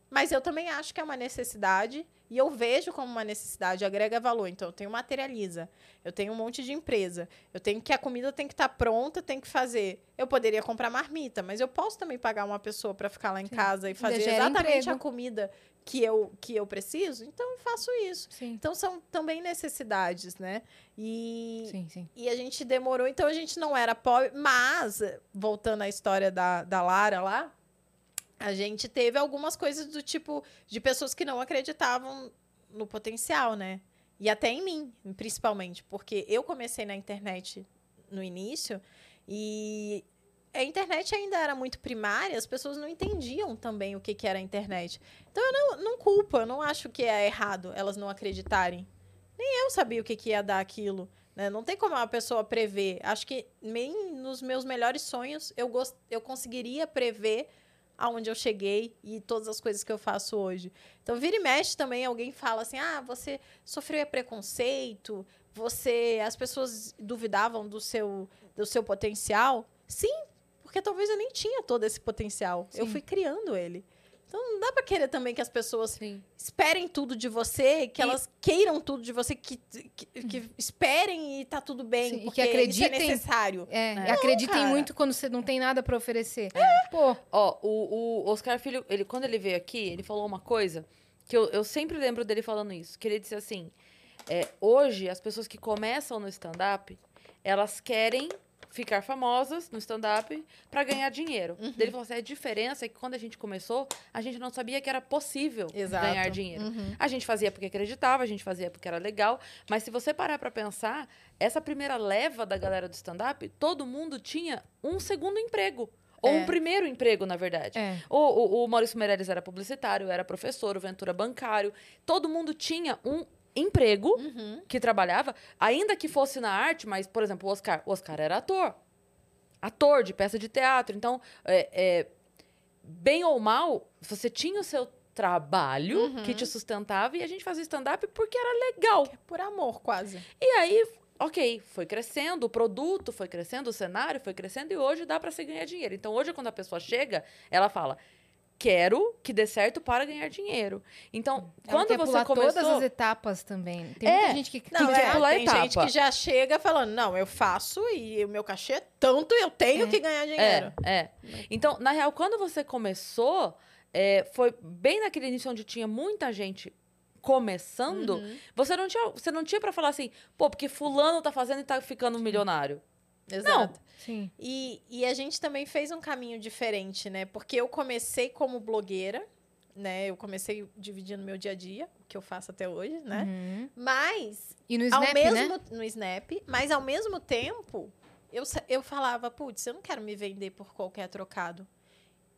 Speaker 4: Mas eu também acho que é uma necessidade e eu vejo como uma necessidade, agrega valor. Então, eu tenho materializa, eu tenho um monte de empresa, eu tenho que a comida tem que estar pronta, tem que fazer. Eu poderia comprar marmita, mas eu posso também pagar uma pessoa para ficar lá em casa e fazer
Speaker 3: Gera
Speaker 4: exatamente
Speaker 3: emprego.
Speaker 4: a comida que eu, que eu preciso. Então, eu faço isso.
Speaker 3: Sim.
Speaker 4: Então, são também necessidades, né? E,
Speaker 3: Sim, sim.
Speaker 4: e a gente demorou, então a gente não era pobre, mas, voltando à história da, da Lara lá, a gente teve algumas coisas do tipo de pessoas que não acreditavam no potencial, né? E até em mim, principalmente, porque eu comecei na internet no início e a internet ainda era muito primária, as pessoas não entendiam também o que, que era a internet. Então eu não, não culpo, eu não acho que é errado elas não acreditarem. Nem eu sabia o que, que ia dar aquilo. Né? Não tem como uma pessoa prever. Acho que nem nos meus melhores sonhos eu, gost... eu conseguiria prever aonde eu cheguei e todas as coisas que eu faço hoje. Então, vira e mexe também, alguém fala assim: ah, você sofreu preconceito, você. As pessoas duvidavam do seu, do seu potencial. Sim, porque talvez eu nem tinha todo esse potencial. Eu
Speaker 3: Sim.
Speaker 4: fui criando ele. Então não dá pra querer também que as pessoas
Speaker 2: Sim.
Speaker 4: esperem tudo de você, que
Speaker 2: E-
Speaker 4: elas queiram tudo de você, que, que, que esperem e tá tudo bem,
Speaker 3: Sim, e que
Speaker 4: porque isso é
Speaker 3: acreditem-
Speaker 4: necessário.
Speaker 3: É,
Speaker 2: Né?
Speaker 3: acreditem
Speaker 4: cara.
Speaker 3: muito quando você não tem nada pra oferecer. Pô,
Speaker 2: Ó, o, o Oscar Filho, ele, quando ele veio aqui, ele falou uma coisa que eu, eu sempre lembro dele falando isso. Que ele disse assim: é, hoje, as pessoas que começam no stand-up, elas querem ficar famosas no stand-up pra ganhar dinheiro.
Speaker 4: Uhum.
Speaker 2: Ele falou assim: a diferença é que quando a gente começou, a gente não sabia que era possível
Speaker 4: Exato.
Speaker 2: ganhar dinheiro.
Speaker 4: Uhum.
Speaker 2: A gente fazia porque acreditava, a gente fazia porque era legal. Mas se você parar pra pensar, essa primeira leva da galera do stand-up, todo mundo tinha um segundo emprego. Ou
Speaker 4: É.
Speaker 2: um primeiro emprego, na verdade.
Speaker 3: é.
Speaker 2: O, o, o Maurício Meirelles era publicitário, era professor, o Ventura bancário. Todo mundo tinha um emprego
Speaker 4: Uhum.
Speaker 2: que trabalhava, ainda que fosse na arte, mas, por exemplo, o Oscar. O Oscar era ator. Ator de peça de teatro. Então, é, é, bem ou mal, você tinha o seu trabalho
Speaker 4: Uhum.
Speaker 2: que te sustentava e a gente fazia stand-up porque era legal.
Speaker 4: Por amor, quase.
Speaker 2: E aí, ok, foi crescendo, o produto foi crescendo, o cenário foi crescendo e hoje dá pra se ganhar dinheiro. Então hoje, quando a pessoa chega, ela fala. Quero que dê certo para ganhar dinheiro. Então,
Speaker 3: Ela
Speaker 2: quando
Speaker 3: quer
Speaker 2: você
Speaker 3: pular
Speaker 2: começou,
Speaker 3: todas as etapas também. Tem
Speaker 2: É.
Speaker 3: muita gente que, que
Speaker 4: Não,
Speaker 2: quer
Speaker 4: é,
Speaker 2: pular
Speaker 4: tem
Speaker 2: etapa.
Speaker 4: gente que já chega falando, não, eu faço e o meu cachê é tanto, eu tenho
Speaker 3: É.
Speaker 4: que ganhar dinheiro.
Speaker 2: É, é. Então, na real, quando você começou, é, foi bem naquele início onde tinha muita gente começando,
Speaker 4: Uhum.
Speaker 2: você não tinha, você não tinha para falar assim, pô, porque fulano tá fazendo e tá ficando milionário.
Speaker 4: Exato.
Speaker 3: Sim.
Speaker 4: E, e a gente também fez um caminho diferente, né? Porque eu comecei como blogueira, né? Eu comecei dividindo meu dia a dia, o que eu faço até hoje, né?
Speaker 3: Uhum.
Speaker 4: Mas
Speaker 3: E no
Speaker 4: ao
Speaker 3: Snap,
Speaker 4: mesmo
Speaker 3: né?
Speaker 4: no Snap, mas ao mesmo tempo, eu, eu falava, putz, eu não quero me vender por qualquer trocado.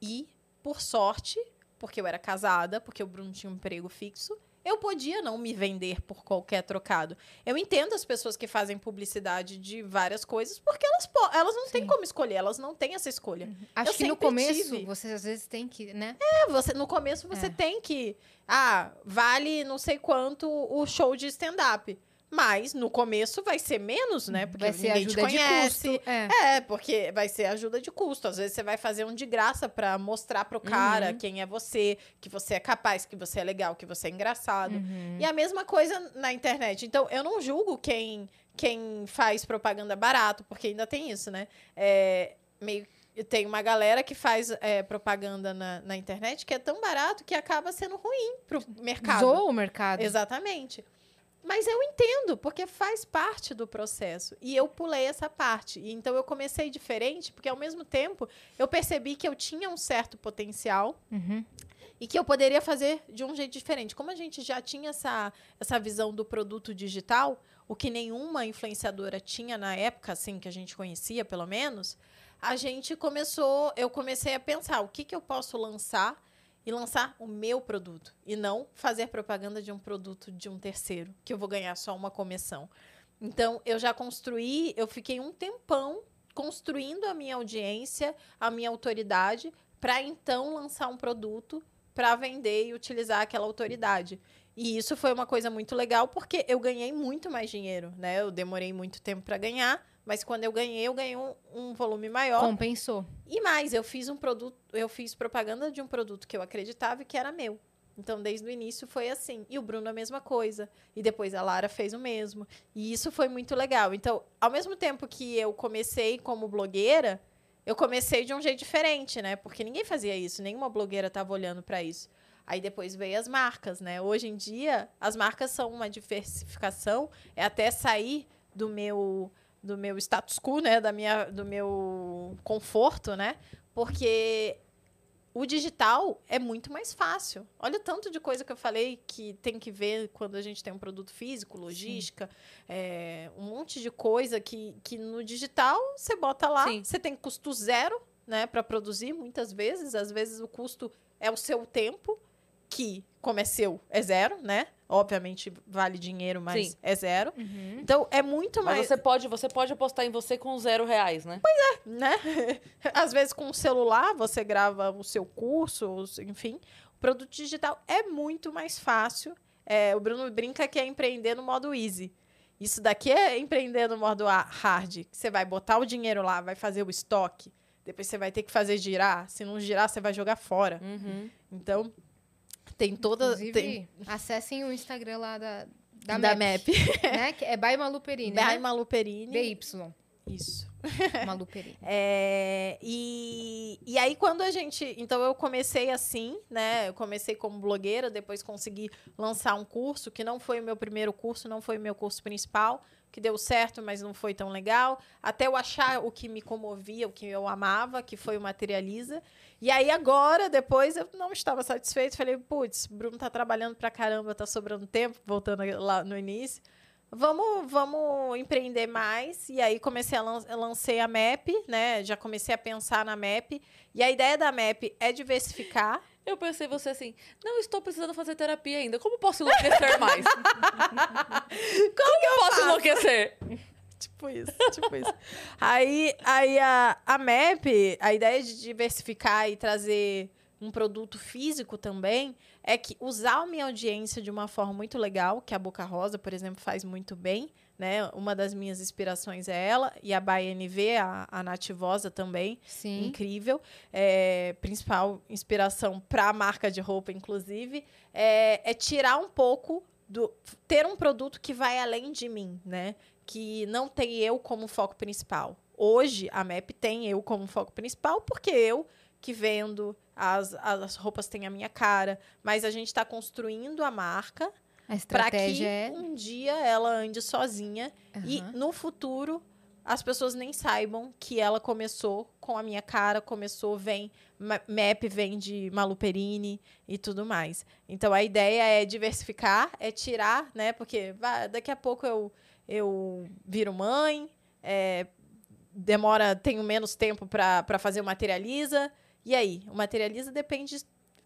Speaker 4: E, por sorte, porque eu era casada, porque o Bruno tinha um emprego fixo, eu podia não me vender por qualquer trocado. Eu entendo as pessoas que fazem publicidade de várias coisas, porque elas, elas não têm
Speaker 3: Sim.
Speaker 4: como escolher, elas não têm essa escolha.
Speaker 3: Acho
Speaker 4: eu
Speaker 3: que no começo
Speaker 4: tive.
Speaker 3: você às vezes tem que, né?
Speaker 4: É, você, no começo você
Speaker 3: É.
Speaker 4: tem que. Ah, vale não sei quanto o show de stand-up. Mas no começo vai ser menos, né? Porque
Speaker 3: Vai ser
Speaker 4: ninguém te
Speaker 3: ajuda de
Speaker 4: conhece.
Speaker 3: custo. É.
Speaker 4: É, porque vai ser ajuda de custo. Às vezes você vai fazer um de graça pra mostrar pro cara
Speaker 2: Uhum.
Speaker 4: quem é você, que você é capaz, que você é legal, que você é engraçado.
Speaker 3: Uhum.
Speaker 4: E a mesma coisa na internet. Então, eu não julgo quem, quem faz propaganda barato, porque ainda tem isso, né? É, meio tem uma galera que faz é, propaganda na, na internet que é tão barato que acaba sendo ruim pro mercado.
Speaker 3: Zoa o mercado.
Speaker 4: Exatamente. Mas eu entendo, porque faz parte do processo. E eu pulei essa parte. E então eu comecei diferente, porque ao mesmo tempo eu percebi que eu tinha um certo potencial
Speaker 3: Uhum.
Speaker 4: e que eu poderia fazer de um jeito diferente. Como a gente já tinha essa, essa visão do produto digital, o que nenhuma influenciadora tinha na época, assim, que a gente conhecia, pelo menos, a gente começou, eu comecei a pensar o que, que eu posso lançar e lançar o meu produto e não fazer propaganda de um produto de um terceiro, que eu vou ganhar só uma comissão. Então, eu já construí, eu fiquei um tempão construindo a minha audiência, a minha autoridade, para então lançar um produto para vender e utilizar aquela autoridade. E isso foi uma coisa muito legal porque eu ganhei muito mais dinheiro, né? Eu demorei muito tempo para ganhar, Mas quando eu ganhei, eu ganhei um, um volume maior.
Speaker 3: Compensou.
Speaker 4: E mais, eu fiz um produto, eu fiz propaganda de um produto que eu acreditava e que era meu. Então, desde o início foi assim. E o Bruno a mesma coisa. E depois a Lara fez o mesmo. E isso foi muito legal. Então, ao mesmo tempo que eu comecei como blogueira, eu comecei de um jeito diferente, né? Porque ninguém fazia isso, nenhuma blogueira estava olhando para isso. Aí depois veio as marcas, né? Hoje em dia, as marcas são uma diversificação, é até sair do meu do meu status quo, né, da minha do meu conforto, né? Porque o digital é muito mais fácil. Olha o tanto de coisa que eu falei que tem que ver quando a gente tem um produto físico, logística, é, um monte de coisa que, que no digital você bota lá,
Speaker 2: Sim.
Speaker 4: você tem custo zero, né, para produzir muitas vezes. Às vezes o custo é o seu tempo, que, como é seu, é zero, né? Obviamente vale dinheiro, mas
Speaker 2: Sim.
Speaker 4: é zero.
Speaker 3: Uhum.
Speaker 4: Então é muito
Speaker 2: Mas
Speaker 4: mais.
Speaker 2: você pode, você pode apostar em você com zero reais, né?
Speaker 4: né? Às vezes com o celular você grava o seu curso, enfim. O produto digital é muito mais fácil. É, o Bruno brinca que é empreender no modo easy. Isso daqui é empreender no modo hard. que Você vai botar o dinheiro lá, vai fazer o estoque. Depois você vai ter que fazer girar. Se não girar, você vai jogar fora.
Speaker 2: Uhum.
Speaker 4: Então, tem toda.
Speaker 3: Inclusive,
Speaker 4: Tem,
Speaker 3: acessem o Instagram lá da, da,
Speaker 4: da,
Speaker 3: MAP,
Speaker 4: MAP.
Speaker 3: né? Que é by Malu Perini,
Speaker 4: By
Speaker 3: né?
Speaker 4: Malu Perini.
Speaker 3: BY.
Speaker 4: Isso.
Speaker 3: Malu Perini.
Speaker 4: É, e, e aí, quando a gente. Então, eu comecei assim, né? Eu comecei como blogueira, depois consegui lançar um curso, que não foi o meu primeiro curso, não foi o meu curso principal, que deu certo, mas não foi tão legal. Até eu achar o que me comovia, o que eu amava, que foi o Materializa. E aí, agora, depois, eu não estava satisfeito. Falei, putz, Bruno tá trabalhando pra caramba, tá sobrando tempo, voltando lá no início. Vamos, vamos empreender mais. E aí comecei a lan lancei a MAP, né? Já comecei a pensar na MAP. E a ideia da MAP é diversificar.
Speaker 2: Eu pensei você assim, não estou precisando fazer terapia ainda. Como posso enlouquecer mais? Como,
Speaker 4: que eu
Speaker 2: posso
Speaker 4: faço?
Speaker 2: enlouquecer?
Speaker 4: Tipo isso, tipo isso. Aí, aí a, a MAP, a ideia de diversificar e trazer um produto físico também é que usar a minha audiência de uma forma muito legal, que a Boca Rosa, por exemplo, faz muito bem, né? Uma das minhas inspirações é ela, e a BNV, a, a Nativosa também,
Speaker 3: Sim.
Speaker 4: incrível. É, principal inspiração para a marca de roupa, inclusive, é, é tirar um pouco do. ter um produto que vai além de mim, né? Que não tem eu como foco principal. Hoje, a MAP tem eu como foco principal, porque eu que vendo, as, as roupas têm a minha cara, mas a gente está construindo a marca para que
Speaker 3: é.
Speaker 4: um dia ela ande sozinha e
Speaker 3: Aham.
Speaker 4: no futuro as pessoas nem saibam que ela começou com a minha cara, começou, vem, Map vem de Malu Perini e tudo mais. Então a ideia é diversificar, é tirar, né? Porque vai, daqui a pouco eu, eu viro mãe, é, demora, tenho menos tempo para fazer o materializa. E aí? O materializa depende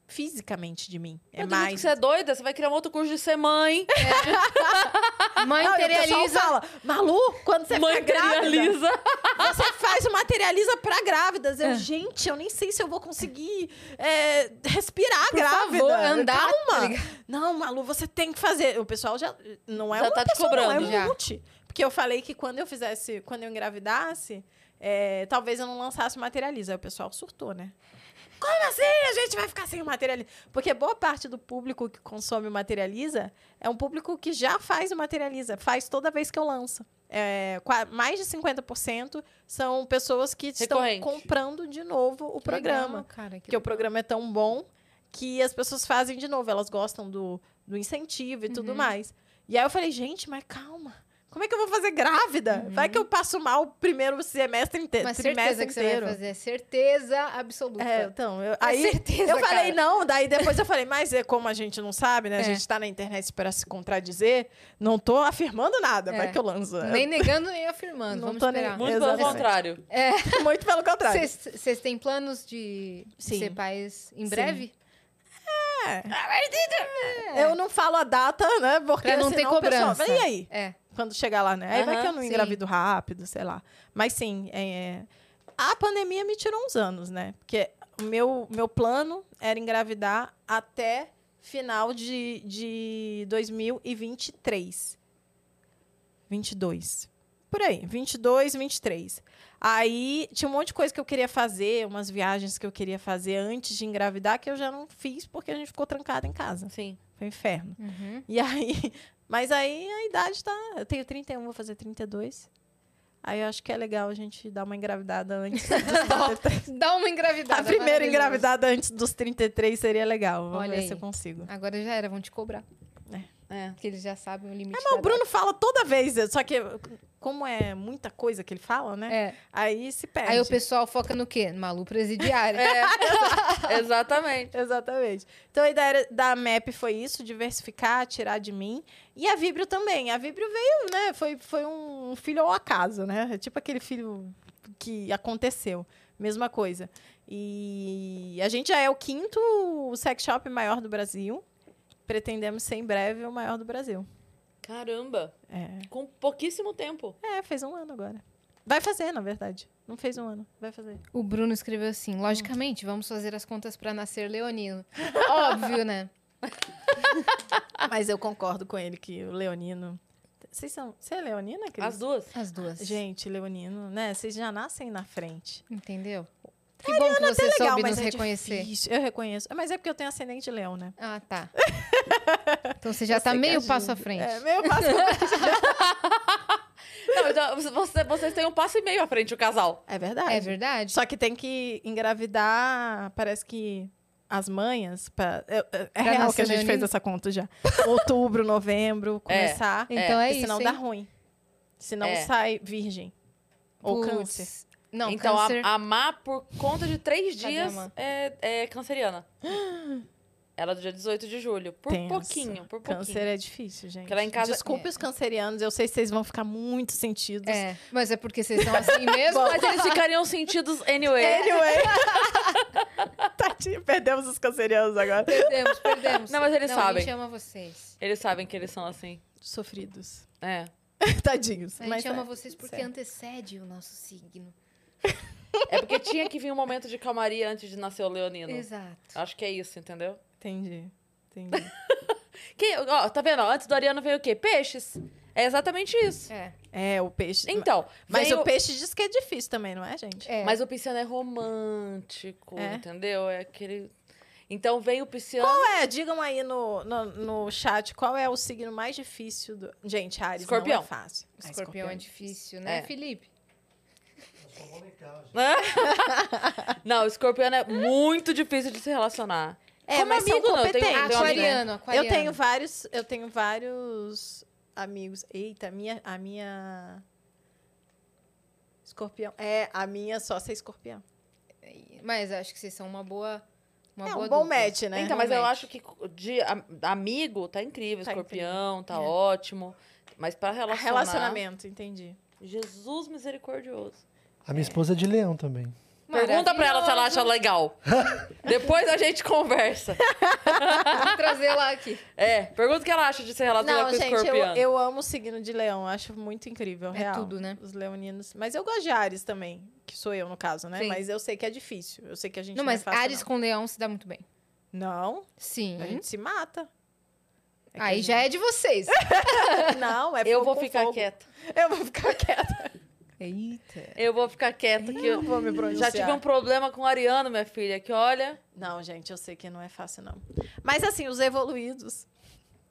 Speaker 4: fisicamente de mim. É
Speaker 2: Mas
Speaker 4: mais.
Speaker 2: que você é doida, você vai criar um outro curso de ser mãe.
Speaker 3: Mãe
Speaker 4: Não,
Speaker 3: materializa.
Speaker 4: fala, Malu, quando você
Speaker 2: mãe
Speaker 4: ficar grávida,
Speaker 2: materializa.
Speaker 4: você faz o materializa pra grávidas. Eu, gente, eu nem sei se eu vou conseguir é, respirar
Speaker 3: Por
Speaker 4: grávida.
Speaker 3: favor, andar. tá
Speaker 4: Calma.
Speaker 3: ligado?
Speaker 4: não, Malu, você tem que fazer. O pessoal já não é
Speaker 2: Já
Speaker 4: uma
Speaker 2: tá
Speaker 4: pessoa, não, é
Speaker 2: cobrando.
Speaker 4: um
Speaker 3: Já.
Speaker 4: monte. Porque eu falei que quando eu fizesse, quando eu engravidasse, é, talvez eu não lançasse o materializa. Aí o pessoal surtou, né? Como assim a gente vai ficar sem o materializa? Porque boa parte do público que consome o materializa é um público que já faz o materializa, faz toda vez que eu lanço. É, mais de 50% são pessoas que estão
Speaker 2: Recorrente.
Speaker 4: comprando de novo o programa.
Speaker 3: Legal, cara, que
Speaker 4: Porque o programa é tão bom que as pessoas fazem de novo. Elas gostam do, do incentivo e tudo
Speaker 3: Uhum.
Speaker 4: mais. E aí eu falei, gente, mas calma. Como é que eu vou fazer grávida? Vai que eu passo mal o primeiro semestre inteiro.
Speaker 3: Mas certeza que você
Speaker 4: inteiro.
Speaker 3: vai fazer. Certeza absoluta.
Speaker 4: É, então, eu, aí
Speaker 3: certeza,
Speaker 4: eu falei,
Speaker 3: cara.
Speaker 4: não, daí depois eu falei, mas é como a gente não sabe, né? A
Speaker 3: É.
Speaker 4: gente tá na internet para se contradizer, não tô afirmando nada,
Speaker 3: É.
Speaker 4: vai que eu lanço.
Speaker 3: Nem negando, nem afirmando.
Speaker 4: Não
Speaker 3: Vamos
Speaker 4: tô nem-
Speaker 3: esperar.
Speaker 2: Muito pelo
Speaker 4: Exatamente.
Speaker 2: contrário.
Speaker 4: Muito pelo contrário.
Speaker 3: Vocês têm planos de
Speaker 4: Sim.
Speaker 3: ser pais em
Speaker 4: Sim.
Speaker 3: breve?
Speaker 4: Eu não falo a data, né? Porque
Speaker 3: Pra não ter
Speaker 4: senão o pessoal-
Speaker 3: cobrança.
Speaker 4: E aí?
Speaker 3: É.
Speaker 4: Quando chegar lá, né? Aí vai
Speaker 2: Aham,
Speaker 4: que eu não
Speaker 3: sim.
Speaker 4: engravido rápido, sei lá. Mas sim, é... a pandemia me tirou uns anos, né? Porque o meu, meu plano era engravidar até final de, de 2023. 22. por aí, 22, 23. Aí tinha um monte de coisa que eu queria fazer, umas viagens que eu queria fazer antes de engravidar que eu já não fiz porque a gente ficou trancada em casa.
Speaker 2: Sim.
Speaker 4: Foi um inferno.
Speaker 3: Uhum.
Speaker 4: E aí, mas aí a idade tá, eu tenho 31, vou fazer 32. Aí eu acho que é legal a gente dar uma engravidada antes. dos 33.
Speaker 3: Dá uma engravidada.
Speaker 4: a primeira engravidada antes dos 33 seria legal. Vamos
Speaker 3: Olha
Speaker 4: ver
Speaker 3: aí.
Speaker 4: se eu consigo.
Speaker 3: Agora já era, vão te cobrar.
Speaker 2: É.
Speaker 3: Porque eles já sabem o limite.
Speaker 4: Mas o Bruno fala toda vez, só que como é muita coisa que ele fala, né?
Speaker 3: É.
Speaker 4: Aí se perde.
Speaker 3: Aí o pessoal foca no quê? Malu presidiária.
Speaker 2: É, exatamente.
Speaker 4: Exatamente. Então a ideia da MAP foi isso, diversificar, tirar de mim. E a Vibrio também. A Vibrio veio, né? Foi, foi um filho ao acaso, né? É tipo aquele filho que aconteceu. Mesma coisa. E a gente já é o quinto sex shop maior do Brasil. Pretendemos ser em breve o maior do Brasil.
Speaker 2: Caramba.
Speaker 4: É.
Speaker 2: Com pouquíssimo tempo.
Speaker 4: É, fez um ano agora. Vai fazer, na verdade. Não fez um ano. Vai fazer.
Speaker 3: O Bruno escreveu assim: logicamente, vamos fazer as contas pra nascer leonino. Óbvio, né?
Speaker 4: Mas eu concordo com ele que o Leonino. Vocês são. Você é Leonina, Cris?
Speaker 2: As duas.
Speaker 3: As duas.
Speaker 4: Gente, Leonino, né? Vocês já nascem na frente.
Speaker 3: Entendeu? Que bom que você
Speaker 4: Legal,
Speaker 3: soube nos
Speaker 4: é
Speaker 3: reconhecer.
Speaker 4: difícil. Eu reconheço. Mas é porque eu tenho ascendente leão, né?
Speaker 3: Ah, tá. Então você já tá
Speaker 4: que
Speaker 3: meio
Speaker 4: ajuda.
Speaker 3: passo à frente.
Speaker 4: É, meio passo à frente.
Speaker 2: Não, então, você- vocês têm um passo e meio à frente, o casal.
Speaker 4: É verdade.
Speaker 3: É verdade?
Speaker 4: Só que tem que engravidar, parece que as manhas. Pra, é, é- é
Speaker 3: Pra
Speaker 4: real que a gente fez essa conta já. Outubro, novembro, começar.
Speaker 3: Então é, isso.
Speaker 4: senão
Speaker 3: hein?
Speaker 4: dá ruim. Senão
Speaker 2: É.
Speaker 4: sai virgem. Ou
Speaker 3: Putz.
Speaker 4: câncer.
Speaker 3: Não,
Speaker 2: então,
Speaker 3: câncer.
Speaker 2: a, a Má, por conta de três
Speaker 3: Cadê
Speaker 2: dias,
Speaker 3: a
Speaker 2: é, é canceriana. Ela é do dia 18 de julho. Por
Speaker 4: Tenso.
Speaker 2: pouquinho, por pouquinho.
Speaker 4: Câncer é difícil, gente.
Speaker 2: Porque lá em casa-
Speaker 4: Desculpe
Speaker 3: É.
Speaker 4: os cancerianos, eu sei que vocês vão ficar muito sentidos.
Speaker 3: É, mas é porque vocês são assim mesmo?
Speaker 2: Mas eles ficariam sentidos anyway.
Speaker 4: Anyway. Tadinho, perdemos os cancerianos agora.
Speaker 3: Perdemos, perdemos.
Speaker 2: Não, mas eles
Speaker 3: A
Speaker 2: sabem.
Speaker 3: gente ama vocês.
Speaker 2: Eles sabem que eles são assim.
Speaker 4: Sofridos.
Speaker 2: É.
Speaker 4: Tadinhos.
Speaker 3: A gente
Speaker 4: mas
Speaker 3: ama
Speaker 4: é,
Speaker 3: vocês porque
Speaker 4: certo.
Speaker 3: antecede o nosso signo.
Speaker 2: É porque tinha que vir um momento de calmaria antes de nascer o leonino.
Speaker 3: Exato.
Speaker 2: Acho que é isso, entendeu?
Speaker 4: Entendi. Entendi.
Speaker 2: Que, ó, tá vendo? Antes do Ariano veio o quê? Peixes. É exatamente isso.
Speaker 3: É.
Speaker 4: É, o peixe.
Speaker 2: Então,
Speaker 4: mas
Speaker 2: veio-
Speaker 4: o peixe diz que é difícil também, não é, gente?
Speaker 3: é.
Speaker 2: Mas o pisciano é romântico,
Speaker 4: É?
Speaker 2: entendeu? É aquele... Então vem o pisciano...
Speaker 4: Qual é? Digam aí no, no, no chat qual é o signo mais difícil do. Gente, Ares
Speaker 2: Escorpião.
Speaker 4: não é fácil. Ah,
Speaker 3: Escorpião é difícil, né,
Speaker 2: É.
Speaker 3: Felipe?
Speaker 2: Não, o escorpião é muito difícil de se relacionar.
Speaker 4: É,
Speaker 2: Como
Speaker 4: mas são
Speaker 2: amigo, não, eu tenho-
Speaker 4: competentes,
Speaker 2: tenho
Speaker 4: né?
Speaker 3: Aquariano, aquariano.
Speaker 4: Eu tenho vários, eu tenho vários amigos. Eita, a minha, a minha escorpião. É, a minha sócia é escorpião.
Speaker 3: Mas acho que vocês são uma boa. Uma
Speaker 4: é
Speaker 3: boa
Speaker 4: um bom
Speaker 3: dupla.
Speaker 4: match, né?
Speaker 2: então, mas eu
Speaker 3: match.
Speaker 2: acho que de amigo tá incrível,
Speaker 4: Tá
Speaker 2: escorpião, tá
Speaker 4: É.
Speaker 2: ótimo. Mas pra
Speaker 4: Ah,
Speaker 2: relacionar...
Speaker 4: Relacionamento, entendi.
Speaker 2: Jesus misericordioso.
Speaker 6: A minha esposa é de leão também.
Speaker 2: Pergunta pra ela se ela acha legal. Depois a gente conversa.
Speaker 3: Vamos trazer lá aqui.
Speaker 2: É, pergunta o que ela acha de se relacionar
Speaker 4: Não,
Speaker 2: com o
Speaker 4: gente, eu,
Speaker 2: escorpião.
Speaker 4: eu amo o signo de leão. Acho muito incrível,
Speaker 3: É
Speaker 4: real.
Speaker 3: tudo, né?
Speaker 4: Os leoninos. Mas eu gosto de Ares também, que sou eu, no caso, né?
Speaker 3: Sim.
Speaker 4: Mas eu sei que é difícil. Eu sei que a gente
Speaker 3: Não,
Speaker 4: não,
Speaker 3: mas
Speaker 4: é fácil,
Speaker 3: Ares
Speaker 4: não.
Speaker 3: com leão se dá muito bem.
Speaker 4: Não,
Speaker 3: Sim.
Speaker 4: a gente se mata. É que a
Speaker 3: Aí
Speaker 4: gente-
Speaker 3: já é de vocês.
Speaker 4: Não, é
Speaker 2: Eu
Speaker 4: fogo
Speaker 2: vou
Speaker 4: com
Speaker 2: ficar
Speaker 4: fogo.
Speaker 2: quieta.
Speaker 4: Eu vou ficar quieta.
Speaker 3: Eita.
Speaker 2: Eu vou ficar quieta que eu
Speaker 4: vou me pronunciar.
Speaker 2: já tive um problema com o Ariano, minha filha, que olha,
Speaker 4: Não, gente, eu sei que não é fácil, não. Mas assim, os evoluídos,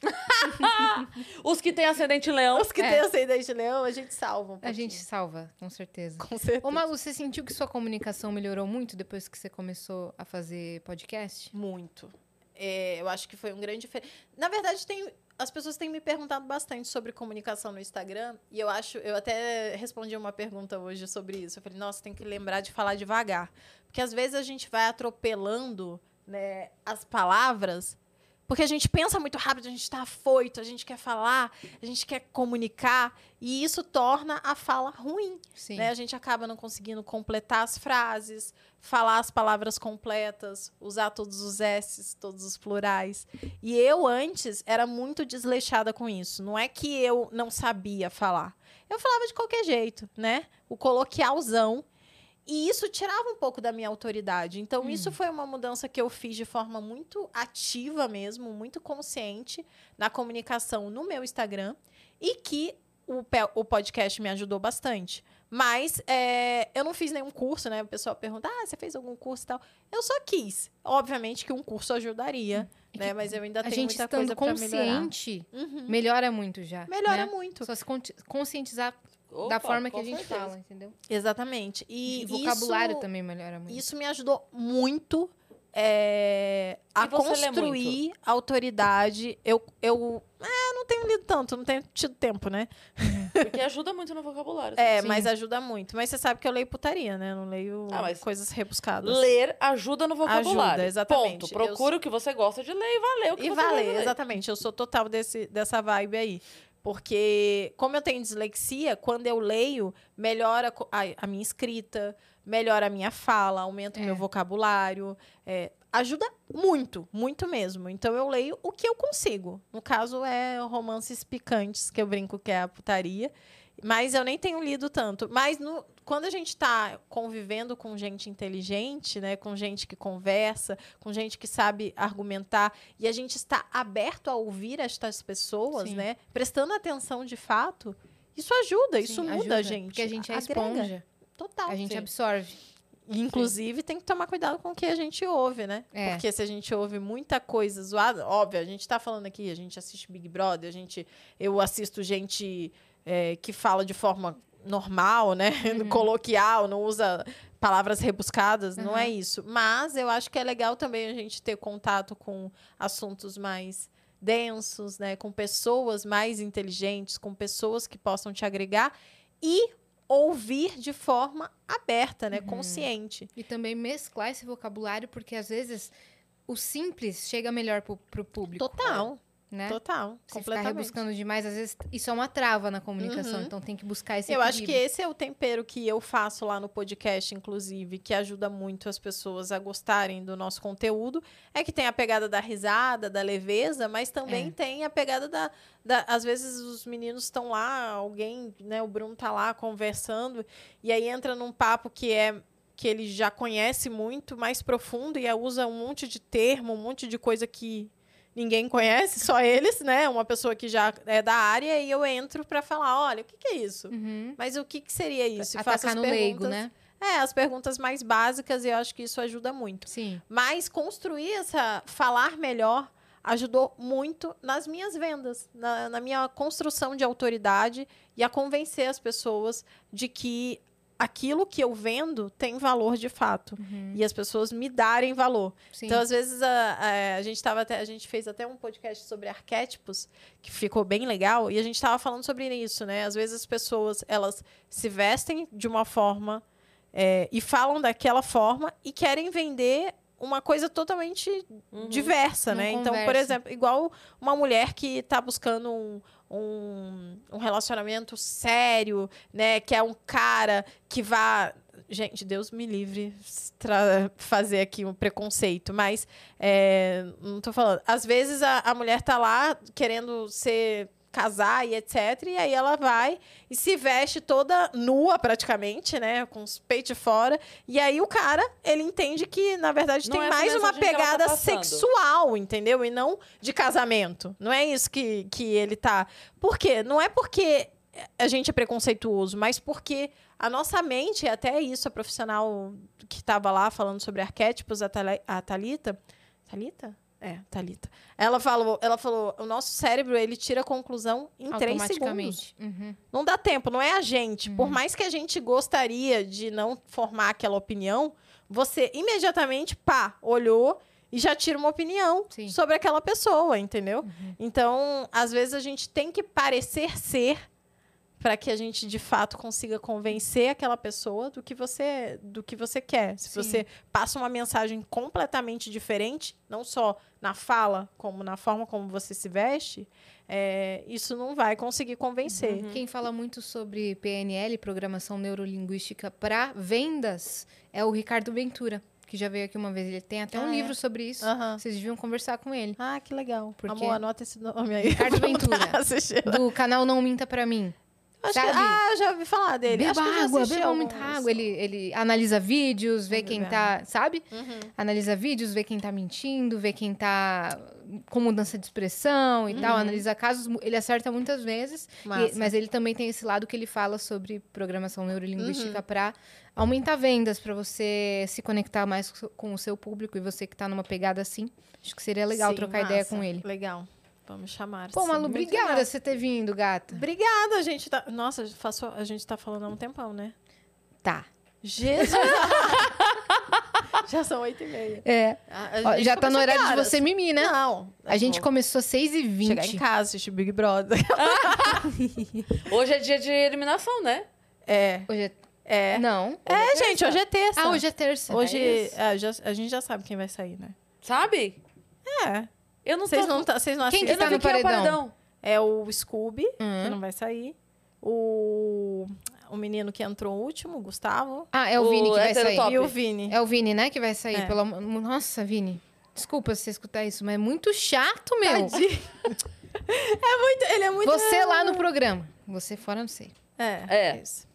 Speaker 2: os que têm ascendente leão.
Speaker 4: os que
Speaker 3: É.
Speaker 4: têm ascendente de leão, a gente salva um
Speaker 3: A gente salva, com certeza.
Speaker 4: Com certeza.
Speaker 3: Ô, Malu, você sentiu que sua comunicação melhorou muito depois que você começou a fazer podcast?
Speaker 4: Muito. É, eu acho que foi um grande. Na verdade, tem, as pessoas têm me perguntado bastante sobre comunicação no Instagram. E eu acho, eu até respondi uma pergunta hoje sobre isso. Eu falei, nossa, tem que lembrar de falar devagar. Porque às vezes a gente vai atropelando né, as palavras. Porque a gente pensa muito rápido, a gente está afoito, a gente quer falar, a gente quer comunicar. E isso torna a fala ruim. Né? A gente acaba não conseguindo completar as frases, falar as palavras completas, usar todos os S's, todos os plurais. E eu antes era muito desleixada com isso. Não é que eu não sabia falar. Eu falava de qualquer jeito, né? O coloquialzão. E isso tirava um pouco da minha autoridade. Então, isso foi uma mudança que eu fiz de forma muito ativa mesmo, muito consciente na comunicação no meu Instagram. E que o, o podcast me ajudou bastante. Mas é, eu não fiz nenhum curso, né? O pessoal pergunta, ah, você fez algum curso e tal. Eu só quis. Obviamente que um curso ajudaria, né? Mas eu ainda
Speaker 3: A
Speaker 4: tenho
Speaker 3: gente
Speaker 4: muita
Speaker 3: estando
Speaker 4: coisa pra melhorar.
Speaker 3: consciente,
Speaker 4: Uhum.
Speaker 3: melhora muito já.
Speaker 4: Melhora
Speaker 3: né?
Speaker 4: muito.
Speaker 3: Só se con- conscientizar
Speaker 2: Opa,
Speaker 3: da forma que a gente
Speaker 2: certeza.
Speaker 3: fala, entendeu?
Speaker 4: Exatamente. E,
Speaker 3: E, vocabulário
Speaker 4: isso,
Speaker 3: também melhora muito.
Speaker 4: Isso me ajudou muito é, a construir autoridade. Eu, eu é, não tenho lido tanto, não tenho tido tempo, né?
Speaker 2: Porque ajuda muito no vocabulário.
Speaker 4: É,
Speaker 3: Sim.
Speaker 4: mas ajuda muito. Mas você sabe que eu leio putaria, né? Eu não leio
Speaker 2: Ah, mas-
Speaker 4: coisas rebuscadas.
Speaker 2: Ler ajuda no vocabulário.
Speaker 4: Ajuda, exatamente.
Speaker 2: Ponto. Procura o que você gosta de ler e vai ler o que
Speaker 4: E
Speaker 2: você gosta de
Speaker 4: valer,
Speaker 2: ler.
Speaker 4: exatamente. Eu sou total desse, dessa vibe aí. Porque, como eu tenho dislexia, quando eu leio, melhora a minha escrita, melhora a minha fala, aumenta o
Speaker 3: É.
Speaker 4: meu vocabulário. é, ajuda muito, muito mesmo. Então, eu leio o que eu consigo. No caso, é romances picantes, que eu brinco que é a putaria. Mas eu nem tenho lido tanto. Mas no- quando a gente está convivendo com gente inteligente, né, com gente que conversa, com gente que sabe argumentar, e a gente está aberto a ouvir estas pessoas,
Speaker 3: Sim.
Speaker 4: né, prestando atenção de fato, isso ajuda, isso
Speaker 3: Sim,
Speaker 4: muda
Speaker 3: ajuda,
Speaker 4: a gente.
Speaker 3: Porque a gente é
Speaker 4: agrega.
Speaker 3: esponja.
Speaker 4: Total.
Speaker 3: A gente
Speaker 4: sim.
Speaker 3: absorve.
Speaker 4: Inclusive, tem que tomar cuidado com o que a gente ouve, né?
Speaker 3: É.
Speaker 4: Porque se a gente ouve muita coisa zoada, óbvio, a gente tá falando aqui, a gente assiste Big Brother, a gente, eu assisto gente é, que fala de forma normal, né? Coloquial, não usa palavras rebuscadas, não é isso. Mas eu acho que é legal também a gente ter contato com assuntos mais densos, né? Com pessoas mais inteligentes, com pessoas que possam te agregar e ouvir de forma aberta, né? Consciente.
Speaker 3: E também mesclar esse vocabulário, porque às vezes o simples chega melhor pro, pro público.
Speaker 4: Total,
Speaker 3: Né?
Speaker 4: Total,
Speaker 3: Se ficar
Speaker 4: completamente.
Speaker 3: rebuscando demais, às vezes isso é uma trava na comunicação.
Speaker 4: Uhum.
Speaker 3: Então tem que buscar esse
Speaker 4: Eu acho que
Speaker 3: equilíbrio.
Speaker 4: esse é o tempero que eu faço lá no podcast, inclusive, que ajuda muito as pessoas a gostarem do nosso conteúdo. É que tem a pegada da risada, da leveza, mas também
Speaker 3: É.
Speaker 4: tem a pegada da, da. Às vezes os meninos estão lá, alguém, né? O Bruno tá lá conversando, e aí entra num papo que é que ele já conhece muito, mais profundo, e usa um monte de termo, um monte de coisa que ninguém conhece, só eles, né? Uma pessoa que já é da área, e eu entro para falar, olha, o que, que é isso?
Speaker 3: Uhum.
Speaker 4: Mas o que, que seria isso? E
Speaker 3: Atacar
Speaker 4: as
Speaker 3: no leigo, né?
Speaker 4: É, as perguntas mais básicas e eu acho que isso ajuda muito.
Speaker 3: Sim.
Speaker 4: Mas construir essa. falar melhor ajudou muito nas minhas vendas, na, na minha construção de autoridade e a convencer as pessoas de que aquilo que eu vendo tem valor de fato. E as pessoas me darem valor.
Speaker 3: Sim.
Speaker 4: Então, às vezes, a, a, gente tava até, a gente fez até um podcast sobre arquétipos, que ficou bem legal, e a gente estava falando sobre isso, né? Às vezes as pessoas, elas se vestem de uma forma é, e falam daquela forma e querem vender uma coisa totalmente diversa,
Speaker 3: Não
Speaker 4: né? Então, por exemplo, igual uma mulher que está buscando um, um, um relacionamento sério, né? Que é um cara que vá. Gente, Deus me livre fazer aqui um preconceito, mas é, não tô falando. Às vezes a, a mulher tá lá querendo ser casar e etc. E aí ela vai e se veste toda nua praticamente, né? Com os peitos fora. E aí o cara, ele entende que, na verdade,
Speaker 2: Não
Speaker 4: tem
Speaker 2: é
Speaker 4: mais uma
Speaker 2: tá
Speaker 4: pegada
Speaker 2: passando.
Speaker 4: sexual, entendeu? E não de casamento. Não é isso que, que ele tá. Por quê? Não é porque a gente é preconceituoso, mas porque a nossa mente, até isso, a profissional que estava lá falando sobre arquétipos, a Thalita. Thalita? É, Thalita. Ela falou, ela falou, o nosso cérebro, ele tira a conclusão em três segundos.
Speaker 3: Uhum.
Speaker 4: Não dá tempo, não é a gente. Por mais que a gente gostaria de não formar aquela opinião, você imediatamente, pá, olhou e já tira uma opinião
Speaker 3: Sim.
Speaker 4: sobre aquela pessoa, entendeu? Então, às vezes a gente tem que parecer ser para que a gente de fato consiga convencer aquela pessoa do que você do que você quer. Se
Speaker 3: Sim.
Speaker 4: você passa uma mensagem completamente diferente, não só na fala, como na forma como você se veste, é, isso não vai conseguir convencer.
Speaker 3: Quem fala muito sobre PNL, Programação Neurolinguística para vendas, é o Ricardo Ventura, que já veio aqui uma vez. Ele tem até um
Speaker 4: Ah, é?
Speaker 3: livro sobre isso. Vocês deviam conversar com ele.
Speaker 4: Ah, que legal.
Speaker 3: Porque-
Speaker 4: Amor, anota esse nome aí.
Speaker 3: Ricardo Ventura. Do canal Não Minta Pra Mim.
Speaker 4: Acho
Speaker 3: Sabe?
Speaker 4: que, ah, eu já ouvi falar dele.
Speaker 3: Beba água, beba muita água. Ele, ele analisa vídeos, vê quem tá, sabe?
Speaker 4: Uhum.
Speaker 3: Analisa vídeos, vê quem tá mentindo, vê quem tá com mudança de expressão e tal. Analisa casos, ele acerta muitas vezes. e- mas ele também tem esse lado que ele fala sobre programação neurolinguística pra aumentar vendas, pra você se conectar mais co- com o seu público e você que tá numa pegada assim. Acho que seria legal
Speaker 4: Sim,
Speaker 3: trocar ideia
Speaker 4: massa.
Speaker 3: com ele.
Speaker 4: Legal. Vamos chamar.
Speaker 3: Pô. Malu, obrigada
Speaker 4: legal.
Speaker 3: você ter vindo, gata.
Speaker 4: Obrigada, a gente tá. Nossa, faço... a gente tá falando há um tempão, né?
Speaker 3: Tá.
Speaker 4: Jesus! já são oito e meia.
Speaker 3: É. Ó, já tá no horário de você mimir, né?
Speaker 4: Não.
Speaker 3: A gente
Speaker 4: vou
Speaker 3: começou 6 e 20
Speaker 4: Chegar em casa, assistir Big Brother.
Speaker 2: Hoje é dia de eliminação, né?
Speaker 4: É.
Speaker 3: Hoje é...
Speaker 4: É.
Speaker 3: Não.
Speaker 4: É, gente, hoje é terça.
Speaker 3: Ah, hoje é terça.
Speaker 4: Hoje,
Speaker 2: É
Speaker 4: é, já- a gente já sabe quem vai sair, né?
Speaker 2: Sabe?
Speaker 4: É.
Speaker 2: Eu não
Speaker 4: Vocês
Speaker 2: tô...
Speaker 4: não, tá, vocês não
Speaker 3: Quem
Speaker 4: assistem?
Speaker 3: que
Speaker 2: Eu não
Speaker 3: tá no
Speaker 2: quem é o
Speaker 3: paredão?
Speaker 4: É o Scooby,
Speaker 3: Hum.
Speaker 4: que não vai sair. O, o menino que entrou último, o Gustavo.
Speaker 3: Ah, é o,
Speaker 2: O
Speaker 3: Vini que vai sair.
Speaker 2: top.
Speaker 4: E o Vini.
Speaker 3: É o Vini, né, que vai sair.
Speaker 4: É.
Speaker 3: Nossa, Vini. Desculpa se você escutar isso, mas é muito chato, meu.
Speaker 4: Tadinho. é muito, ele é muito...
Speaker 3: Você lá no programa. Você fora, não sei.
Speaker 4: É,
Speaker 2: É.
Speaker 4: isso.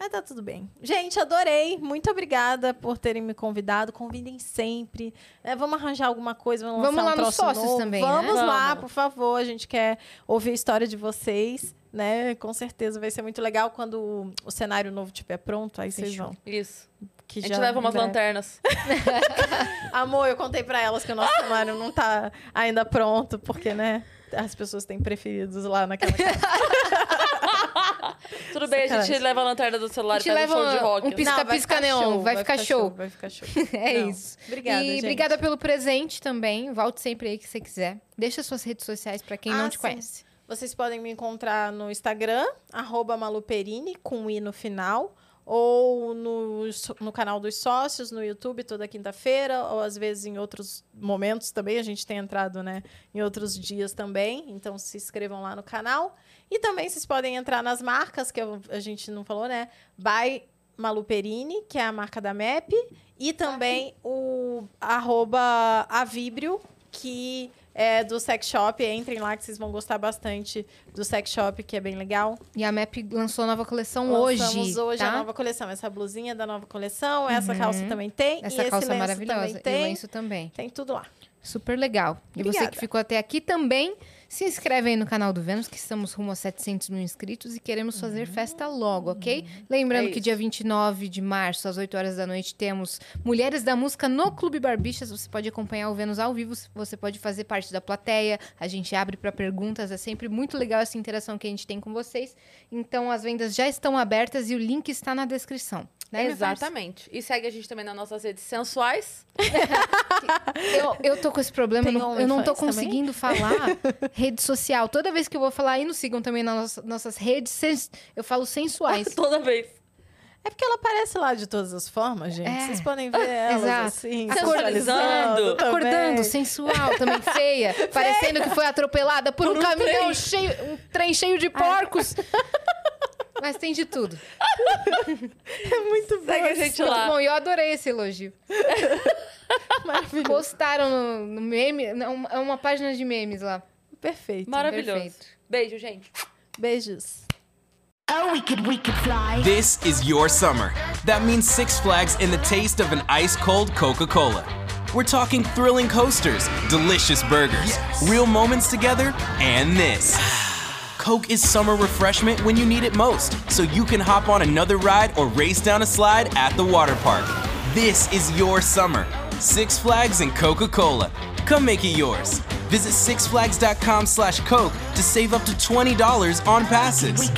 Speaker 4: Mas tá tudo bem. Gente, adorei. Muito obrigada por terem me convidado. Convidem sempre. É, vamos arranjar alguma coisa, vamos,
Speaker 3: Vamos
Speaker 4: lançar
Speaker 3: lá
Speaker 4: um
Speaker 3: nos sócios
Speaker 4: novo.
Speaker 3: também, né?
Speaker 4: Vamos lá,
Speaker 2: Vamos.
Speaker 4: por favor. A gente quer ouvir a história de vocês, né? Com certeza vai ser muito legal quando o, o cenário novo estiver pronto. Aí vocês vão.
Speaker 2: Isso.
Speaker 4: Que
Speaker 2: A gente
Speaker 4: já
Speaker 2: leva umas lanternas.
Speaker 4: Amor, eu contei pra elas que o nosso cenário não tá ainda pronto, porque, né? As pessoas têm preferidos lá naquela casa.
Speaker 2: Tudo bem, a gente leva a lanterna do celular
Speaker 3: A
Speaker 2: e
Speaker 3: gente
Speaker 2: faz um show de rock.
Speaker 3: um pisca-
Speaker 4: Não, vai
Speaker 3: pisca
Speaker 4: ficar
Speaker 3: neon,
Speaker 4: show,
Speaker 3: vai ficar show.
Speaker 4: Vai ficar show.
Speaker 3: É
Speaker 4: Não.
Speaker 3: isso.
Speaker 4: Obrigada,
Speaker 3: e
Speaker 4: gente.
Speaker 3: obrigada pelo presente também. Volte sempre aí que você quiser. Deixa suas redes sociais pra quem
Speaker 4: Ah,
Speaker 3: não te
Speaker 4: sim.
Speaker 3: conhece.
Speaker 4: Vocês podem me encontrar no Instagram, arroba maluperini, com i no final, ou no, no canal dos sócios, no YouTube, toda quinta-feira, ou às vezes em outros momentos também. A gente tem entrado né, em outros dias também, então se inscrevam lá no canal. E também vocês podem entrar nas marcas, que eu- a gente não falou, né? By Maluperini, que é a marca da MEP, e também o arroba Avibrio, que é do sex shop. Entrem lá que vocês vão gostar bastante do sex shop, que é bem legal.
Speaker 3: E a MAP lançou nova coleção
Speaker 4: Lançamos
Speaker 3: hoje.
Speaker 4: hoje
Speaker 3: tá?
Speaker 4: a nova coleção. Essa blusinha da nova coleção, essa calça também tem.
Speaker 3: Essa
Speaker 4: e
Speaker 3: calça
Speaker 4: lenço
Speaker 3: maravilhosa.
Speaker 4: também
Speaker 3: E o
Speaker 4: tem.
Speaker 3: lenço também.
Speaker 4: Tem tudo lá.
Speaker 3: Super legal. E você que ficou até aqui também, se inscreve aí no canal do Vênus, que estamos rumo a 700 mil inscritos e queremos fazer festa logo, ok? Lembrando
Speaker 2: É
Speaker 3: que dia 29 de março, às 8 horas da noite, temos Mulheres da Música no Clube Barbixas. Você pode acompanhar o Vênus ao vivo, você pode fazer parte da plateia. A gente abre para perguntas, é sempre muito legal essa interação que a gente tem com vocês. Então, as vendas já estão abertas e o link está na descrição. Né?
Speaker 2: Exatamente. E segue a gente também nas nossas redes sensuais.
Speaker 3: Eu, eu tô com esse problema, eu não, eu não tô
Speaker 4: OnlyFans também?
Speaker 3: conseguindo falar rede social. Toda vez que eu vou falar, e nos sigam também nas nossas, redes, sens- eu falo sensuais.
Speaker 2: Toda vez.
Speaker 4: É porque ela aparece lá de todas as formas, gente.
Speaker 3: É.
Speaker 4: Vocês podem ver elas
Speaker 3: Exato.
Speaker 4: assim,
Speaker 2: Sensualizando.
Speaker 3: Acordando, sensual, também feia, parecendo que foi atropelada por, um, caminhão cheio, um trem cheio de porcos. Mas tem de tudo.
Speaker 4: É muito bom.
Speaker 2: Segue a gente
Speaker 3: Muito
Speaker 2: lá.
Speaker 3: bom, e eu adorei esse elogio.
Speaker 4: Maravilhoso.
Speaker 3: Postaram no, no meme, é uma página de memes lá.
Speaker 4: Perfeito.
Speaker 2: Maravilhoso.
Speaker 3: Perfeito.
Speaker 2: Beijo, gente.
Speaker 4: Beijos.
Speaker 7: Oh, we could, we could fly.
Speaker 8: This is your summer. That means Six Flags and the taste of an ice cold Coca Cola. We're talking thrilling coasters, delicious burgers, real moments together, and this. Coke is summer refreshment when you need it most, so you can hop on another ride or race down a slide at the water park. This is your summer. Six Flags and Coca-Cola. Come make it yours. Visit sixflags.com slash Coke to save up to $20 on passes.